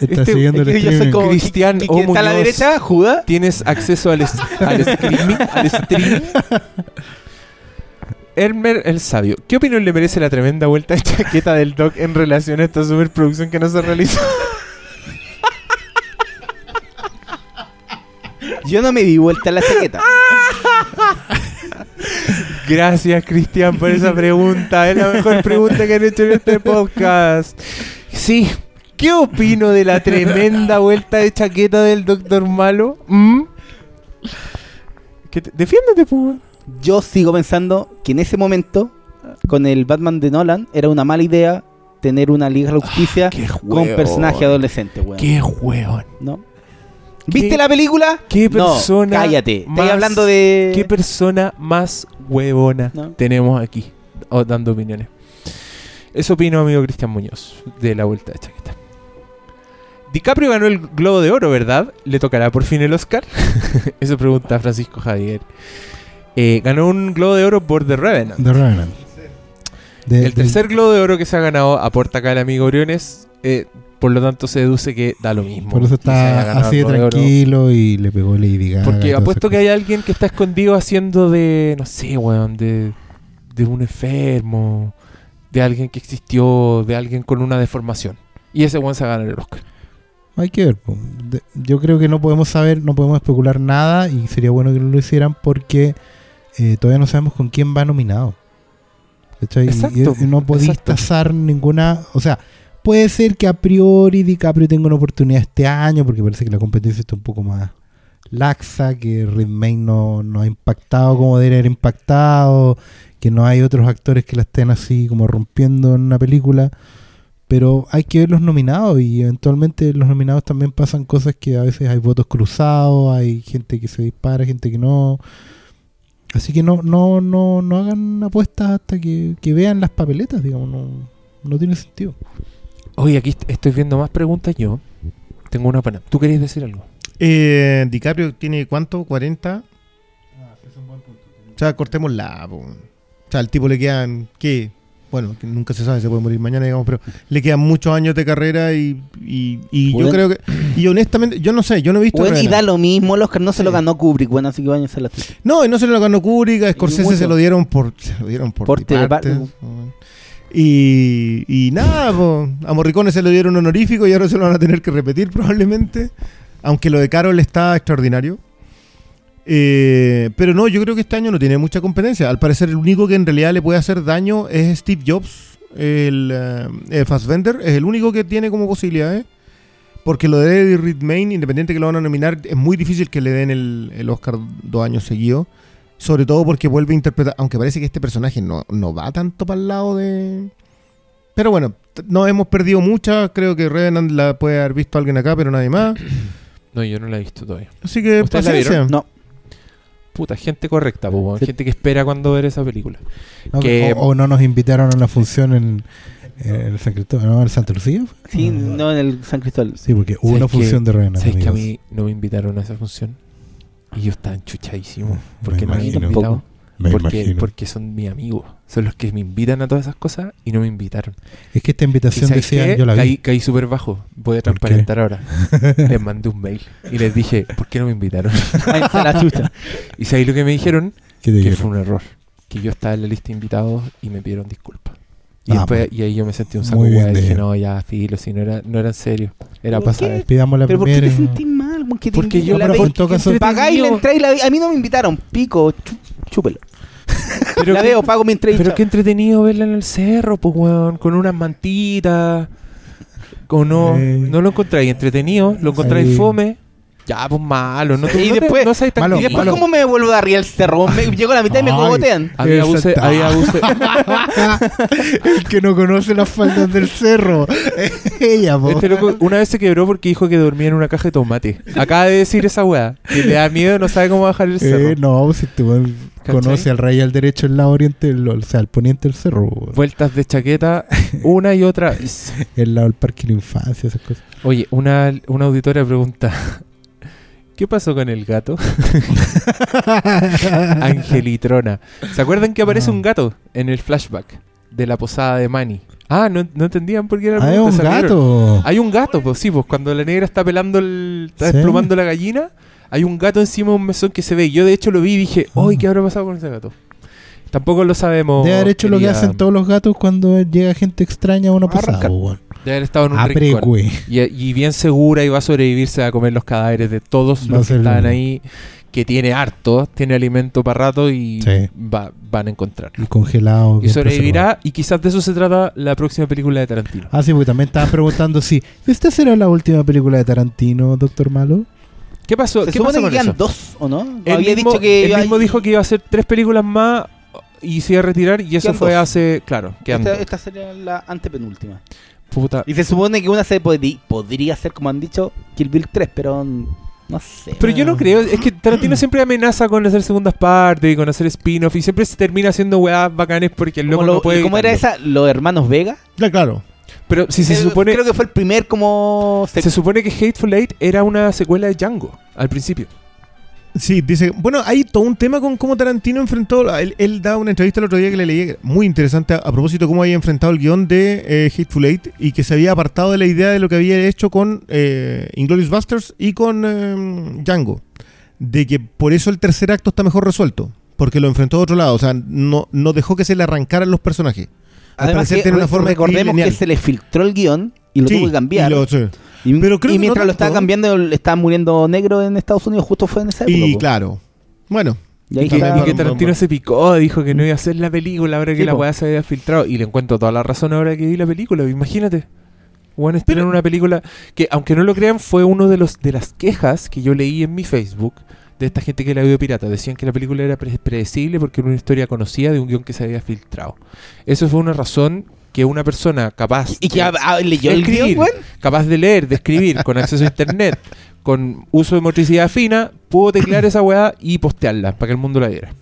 Está Este- siguiendo el yo soy streaming. como... Cristian ¿Y O. quién está a la derecha? ¿Judas? tienes acceso al, streaming, al streaming. Elmer el Sabio, ¿qué opinión le merece la tremenda vuelta de chaqueta del Doc en relación a esta superproducción que no se realizó? Yo no me di vuelta a la chaqueta. Gracias, Cristian, por esa pregunta. Es la mejor pregunta que han hecho en este podcast. Sí, ¿qué opino de la tremenda vuelta de chaqueta del Doctor Malo? ¿Mm? ¿Qué te- Defiéndete, pues. Yo sigo pensando que en ese momento, con el Batman de Nolan, era una mala idea tener una Liga de la Justicia Ah, Qué con personaje adolescente, weón. Qué hueón. ¿No? ¿Viste ¿Qué- la película? qué No, persona cállate. más- Estoy hablando de... ¿Qué persona más huevona ¿No? tenemos aquí o dando opiniones? Eso opino, amigo Cristian Muñoz, de la vuelta de chaqueta. DiCaprio ganó el Globo de Oro, ¿verdad? ¿Le tocará por fin el Oscar? Eso pregunta Francisco Javier. Eh, ganó un Globo de Oro por The Revenant. The Revenant. De- El tercer Globo de Oro que se ha ganado aporta acá el amigo Briones. eh, por lo tanto, se deduce que da lo mismo. Por eso está así de tranquilo y le pegó Lady Gaga. Porque apuesto que hay alguien que está escondido haciendo de, no sé, weón, de, de un enfermo, de alguien que existió, de alguien con una deformación. Y ese weón se va a ganar el Oscar. Hay que ver. yo creo que no podemos saber, no podemos especular nada y sería bueno que no lo hicieran porque eh, todavía no sabemos con quién va nominado. Exacto, y, no podéis tasar ninguna. O sea, puede ser que a priori DiCaprio tenga una oportunidad este año porque parece que la competencia está un poco más laxa, que Redmayne no, no ha impactado como debería haber impactado, que no hay otros actores que la estén así como rompiendo en una película. Pero hay que ver los nominados y eventualmente los nominados también pasan cosas que a veces hay votos cruzados, hay gente que se dispara, gente que no. Así que no, no, no, no hagan apuestas hasta que, que vean las papeletas, digamos, no, no tiene sentido. Oye, aquí est- estoy viendo más preguntas yo. Tengo una para. ¿Tú querías decir algo? Eh, DiCaprio tiene cuánto? ¿40? O sea, cortémosla. po. O sea, al tipo le quedan, ¿qué? Bueno, que nunca se sabe, se puede morir mañana, digamos, pero le quedan muchos años de carrera y, y, y yo Bueno. creo que... Y honestamente, yo no sé, yo no he visto... Weón, y da lo mismo, el Oscar no se lo ganó Kubrick, bueno, así que vayan a la chucha. No, y no se lo ganó Kubrick, a Scorsese se lo dieron por... Se lo dieron por, Por partes, y, y nada, po. a Morricone se lo dieron honorífico y ahora se lo van a tener que repetir probablemente. Aunque lo de Carol está extraordinario. Eh, pero no, yo creo que este año no tiene mucha competencia. Al parecer el único que en realidad le puede hacer daño es Steve Jobs el, eh, el Fassbender, es el único que tiene como posibilidades. Porque lo de Eddie Redmayne, independiente que lo van a nominar, es muy difícil que le den el, el Oscar dos años seguidos. Sobre todo porque vuelve a interpretar, aunque parece que este personaje no, no va tanto para el lado de... Pero bueno, no hemos perdido muchas. Creo que Revenant la puede haber visto alguien acá, pero nadie más. No, yo no la he visto todavía. Así que ¿Ustedes la paciencia. No. Puta, gente correcta, po. Sí. gente que espera cuando ver esa película. No, que- o, o no nos invitaron a una función en, en el San Cristóbal, ¿no? ¿En Santa Lucía? Sí, no en el San Cristóbal. Sí, porque hubo ¿Sabes una función de Revenant. ¿Sabes que a mí no me invitaron a esa función? Y yo estaba enchuchadísimo. Me Porque no me imagino. invitado. Me Porque, imagino. porque son mis amigos. Son los que me invitan a todas esas cosas y no me invitaron. Es que esta ¿Y invitación decía, qué? yo la Caí, vi. caí súper bajo. Voy a transparentar ahora. les mandé un mail y les dije, ¿por qué no me invitaron? Ay, la chucha. y sabéis lo que me dijeron? ¿Qué te Que dijeron? fue un error. Que yo estaba en la lista de invitados y me pidieron disculpas. Y, Ah, después, y ahí yo me sentí un saco Muy de dije, no, ya, filo, si no era, no era en serio. Era ¿Por pasar. Pidamos la Pero ¿por qué primera. te sentís mal? ¿Por qué te Porque yo, la por todo caso- Pagáis la entrada y la A mí no me invitaron. Pico, chúpelo. Pero la qué- veo, pago mi Pero chao. qué entretenido verla en el cerro, pues, weón, con unas mantitas. O no, Eh. no lo encontráis entretenido, lo encontráis fome. Ya, pues malo, no, te- Y no te- después- no seas tan Malo, Y después, malo. ¿cómo me devuelvo de arriba el cerro? Me, llego a la mitad y me cogotean. Había buce. el que no conoce las faldas del cerro. Ella, po. Este loco una vez se quebró porque dijo que dormía en una caja de tomate. Acaba de decir esa weá. Que le da miedo, no sabe cómo bajar el cerro. Eh, no, si este weón conoce al rey al derecho el lado oriente, el- o sea, el poniente del cerro, weón. Vueltas de chaqueta, una y otra. vez. el lado del parque de la infancia, esas cosas. Oye, una, una auditora pregunta: ¿Qué pasó con el gato? Angelitrona. ¿Se acuerdan que aparece Ah. un gato en el flashback de la posada de Manny? Ah, no, no entendían por qué era la Ah, es pregunta, un gato. Hay un gato, pues sí, pues cuando la negra está pelando el. está Sí. desplumando la gallina, hay un gato encima de un mesón que se ve. Yo de hecho lo vi y dije, ¡Uy, Ah. qué habrá pasado con ese gato! Tampoco lo sabemos. Debe haber hecho lo que hacen todos los gatos cuando llega gente extraña a una posada. Debe haber estado en un Ah, rincón. Y, y bien segura y va a sobrevivir, se va a comer los cadáveres de todos Va los que lo- ahí, que tiene harto, tiene alimento para rato y Sí. va- van a encontrarlo. Y congelado. Y preservado. sobrevivirá y quizás de eso se trata la próxima película de Tarantino. Ah, sí, porque también estaban preguntando si esta será la última película de Tarantino, Doctor Malo. ¿Qué pasó? Se ¿Qué supone pasó que con eso? dos, ¿o no? Él Había mismo, dicho que él iba- mismo dijo que iba a hacer tres películas más y se iba a retirar y eso fue dos. hace, claro, quedan esta, sería la antepenúltima. Puta. Y se supone que una se podría ser, como han dicho, Kill Bill 3, pero no sé. Pero yo no creo, es que Tarantino siempre amenaza con hacer segundas partes y con hacer spin-off y siempre se termina haciendo weas bacanes porque el Como loco lo- no puede ¿Cómo era esa? Los hermanos Vega. Ya, claro. Pero si se Creo- supone Creo que fue el primer como... se, supone que Hateful Eight era una secuela de Django al principio. Sí, dice, bueno, hay todo un tema con cómo Tarantino enfrentó, él, él daba una entrevista el otro día que le leí, muy interesante, a, a propósito de cómo había enfrentado el guion de eh, Hateful Eight y que se había apartado de la idea de lo que había hecho con eh, Inglourious Basterds y con eh, Django, de que por eso el tercer acto está mejor resuelto, porque lo enfrentó de otro lado, o sea, no, no dejó que se le arrancaran los personajes. Al Además parecer que tiene una forma de recordemos que se le filtró el guion y lo Sí, tuvo que cambiar. y lo- sí. Y, Pero creo y que no mientras lo estaba cambiando, le estaban muriendo negros en Estados Unidos, justo fue en esa época. Y po. claro, bueno, Y ahí Y que, está- y que Tarantino se picó, dijo que no iba a hacer la película ahora que Sí, la weá se había filtrado. Y le encuentro toda la razón ahora que vi la película, imagínate. Bueno, estrenar una película que, aunque no lo crean, fue uno de los de las quejas que yo leí en mi Facebook de esta gente que la vio pirata. Decían que la película era pre- predecible porque era una historia conocida de un guion que se había filtrado. Eso fue una razón que una persona capaz Y que de- leyó el escribir, guion, capaz de leer, de escribir, con acceso a internet, con uso de motricidad fina, pudo teclear esa weá y postearla para que el mundo la viera.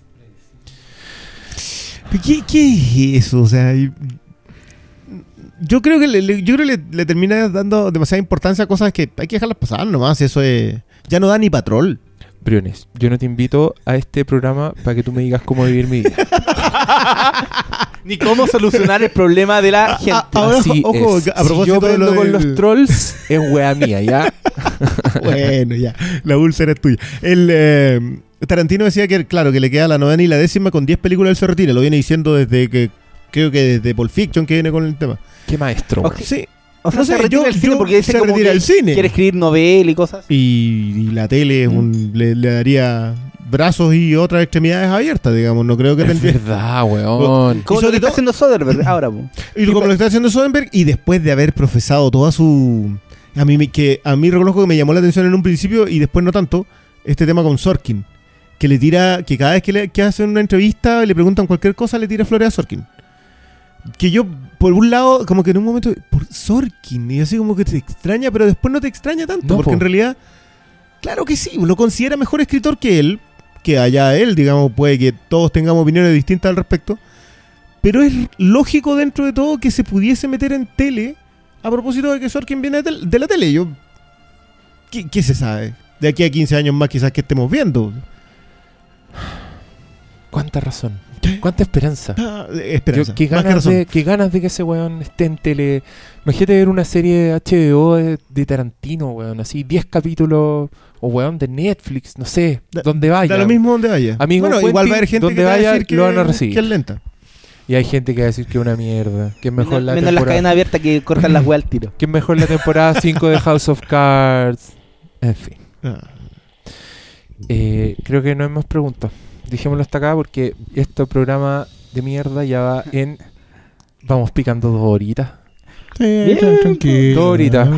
¿Qué, qué es eso? O sea, yo creo que le, le- yo creo que le, le termina dando demasiada importancia a cosas que hay que dejarlas pasar nomás. Eso es, ya no da ni patrol. Briones, yo no te invito a este programa para que tú me digas cómo vivir mi vida. Ni cómo solucionar el problema de la gente. Ahora, Así ojo, es. a propósito si yo de lo con del- los trolls, es wea mía, ¿ya? bueno, ya, la úlcera es tuya. El, eh, Tarantino decía que, claro, que le queda la novena y la décima con 10 películas él se retira. Lo viene diciendo desde que, creo que desde Pulp Fiction que viene con el tema. Qué maestro. Sí, o sea, no se retira yo- el cine porque dice se como retira que el cine. quiere escribir novela y cosas. y, y la tele es un, le, le daría brazos y otras extremidades abiertas, digamos. No creo que Es tendría- verdad, weón. Como Y lo sobre que está todo- haciendo Soderbergh ahora, po. Y como lo está haciendo Soderbergh, y después de haber profesado toda su. A mí, me- que a mí reconozco que me llamó la atención en un principio y después no tanto, este tema con Sorkin. Que le tira, que cada vez que, le, que hacen una entrevista le preguntan cualquier cosa, le tira flores a Sorkin. Que yo, por un lado, como que en un momento, por Sorkin, y así como que te extraña, pero después no te extraña tanto, No, porque po. en realidad, claro que sí, lo considera mejor escritor que él, que allá él, digamos, puede que todos tengamos opiniones distintas al respecto, pero es lógico dentro de todo que se pudiese meter en tele a propósito de que Sorkin viene de, la tele. Yo, ¿qué, qué se sabe? De aquí a 15 años más quizás que estemos viendo. Cuánta razón. Cuánta esperanza. Ah, Yo- esperanza. qué, más que ganas razón. de, qué ganas de que ese weón esté en tele. Imagínate ver una serie HBO de, de Tarantino, weón. Así, 10 capítulos. O weón, de Netflix, no sé. Da- donde vaya. Da lo mismo donde vaya. Amigo bueno, Quentin, igual va a haber gente donde que te va a vaya, decir que, lo van a recibir. que es lenta. Y hay gente que va a decir que es una mierda. Que es mejor Menos, la menos las temporada. cadenas abiertas que cortan las weas al tiro. Que es mejor la temporada 5 de House of Cards. En fin. Ah. Eh, creo que no hay más preguntas. Dejémoslo hasta acá porque este programa de mierda ya va en. Vamos picando dos horitas. Sí, Bien, tranquilo. Dos horitas.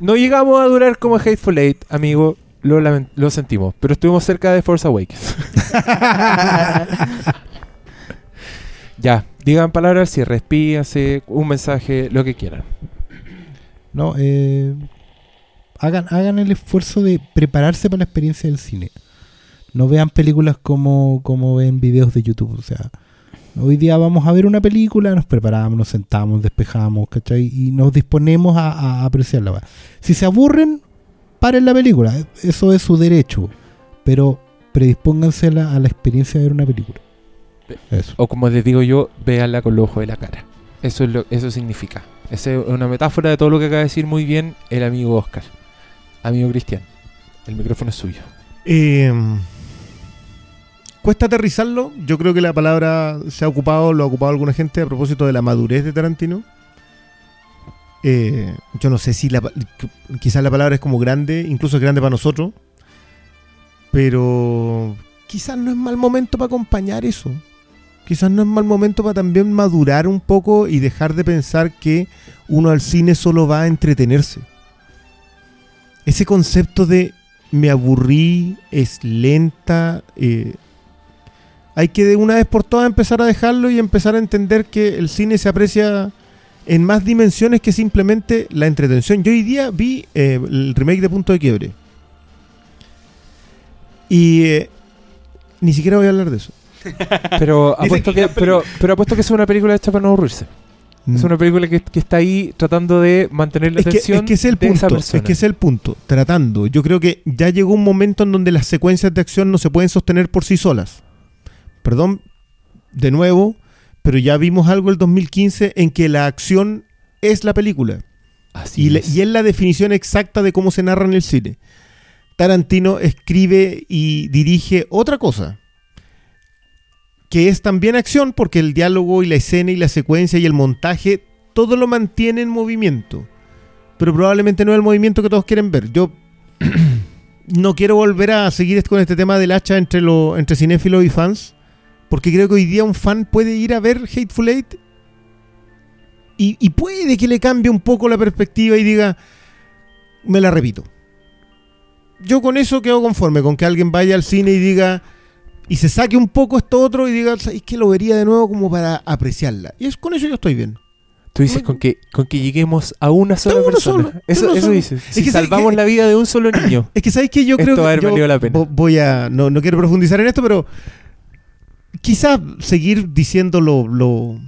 No llegamos a durar como Hateful Eight, amigo. Lo, lo sentimos. Pero estuvimos cerca de Force Awakens. ya, digan palabras al cierre. Despídanse, un mensaje, lo que quieran. No, eh, hagan, hagan el esfuerzo de prepararse para la experiencia del cine. No vean películas como, como ven videos de YouTube. O sea, hoy día vamos a ver una película, nos preparamos, nos sentamos, despejamos, ¿cachai? Y nos disponemos a, a apreciarla. Si se aburren, paren la película. Eso es su derecho. Pero predispónganse a la, a la experiencia de ver una película. Eso. O como les digo yo, véanla con los ojos de la cara. Eso es lo eso significa. Esa es una metáfora de todo lo que acaba de decir muy bien el amigo Oscar. Amigo Cristian, el micrófono es suyo. Eh, cuesta aterrizarlo. Yo creo que la palabra se ha ocupado, lo ha ocupado alguna gente a propósito de la madurez de Tarantino. Eh, yo no sé si la, quizás la palabra es como grande, incluso es grande para nosotros, pero quizás no es mal momento para acompañar eso. Quizás no es mal momento para también madurar un poco y dejar de pensar que uno al cine solo va a entretenerse. Ese concepto de me aburrí, es lenta, eh, hay que de una vez por todas empezar a dejarlo y empezar a entender que el cine se aprecia en más dimensiones que simplemente la entretención. Yo hoy día vi eh, el remake de Punto de Quiebre. Y eh, ni siquiera voy a hablar de eso. Pero apuesto que pero, pero apuesto que es una película hecha para no aburrirse. Es una película que, que está ahí tratando de mantener la Mm. es que, atención es que es el de esa punto. persona. Es que es el punto. Tratando. Yo creo que ya llegó un momento en donde las secuencias de acción no se pueden sostener por sí solas. Perdón, de nuevo, pero ya vimos algo el 2015 en que la acción es la película. Así Y, es. y es la definición exacta de cómo se narra en el cine. Tarantino escribe y dirige otra cosa. Que es también acción, porque el diálogo y la escena y la secuencia y el montaje, todo lo mantiene en movimiento. Pero probablemente no es el movimiento que todos quieren ver. Yo no quiero volver a seguir con este tema del hacha entre, lo, entre cinéfilos y fans. Porque creo que hoy día un fan puede ir a ver Hateful Eight y, y puede que le cambie un poco la perspectiva y diga, me la repito. Yo con eso quedo conforme, con que alguien vaya al cine y diga, y se saque un poco esto otro y diga, es que lo vería de nuevo como para apreciarla. Y es con eso yo estoy bien. Tú dices con que, con que lleguemos a una sola persona. solo, eso eso dices. Es Si que ¿sabes salvamos la vida de un solo niño. Es que sabéis que yo Esto creo va a haber que yo valido la pena. vo- voy a no, no quiero profundizar en esto, pero quizás seguir diciendo lo, lo,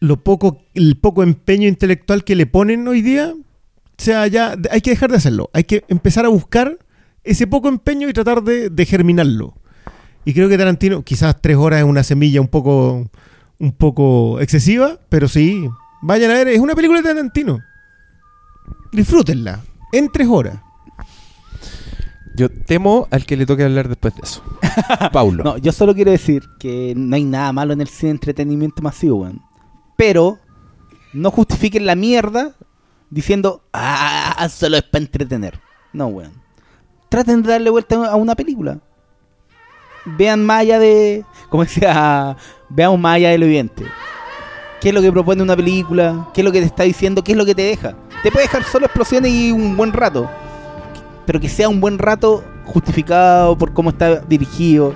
lo poco el poco empeño intelectual que le ponen hoy día, o sea, ya hay que dejar de hacerlo. Hay que empezar a buscar ese poco empeño y tratar de, germinarlo. Y creo que Tarantino, quizás tres horas es una semilla un poco un poco excesiva, pero sí, vayan a ver, es una película de Tarantino. Disfrútenla en tres horas. Yo temo al que le toque hablar después de eso. Paulo. No, yo solo quiero decir que no hay nada malo en el cine de entretenimiento masivo, weón. Pero no justifiquen la mierda diciendo, ah, solo es para entretener. No, weón. Traten de darle vuelta a una película. vean más allá de. Como decía, veamos más allá de lo evidente. ¿Qué es lo que propone una película? ¿Qué es lo que te está diciendo? ¿Qué es lo que te deja? Te puede dejar solo explosiones y un buen rato. Pero que sea un buen rato justificado por cómo está dirigido.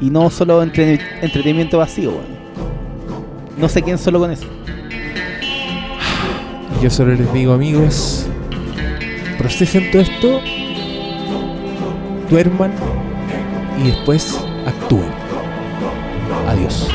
Y no solo entre- entretenimiento vacío. No sé quién solo con eso. Yo solo les digo, amigos, procesen todo esto, duerman y después actúen. Adiós.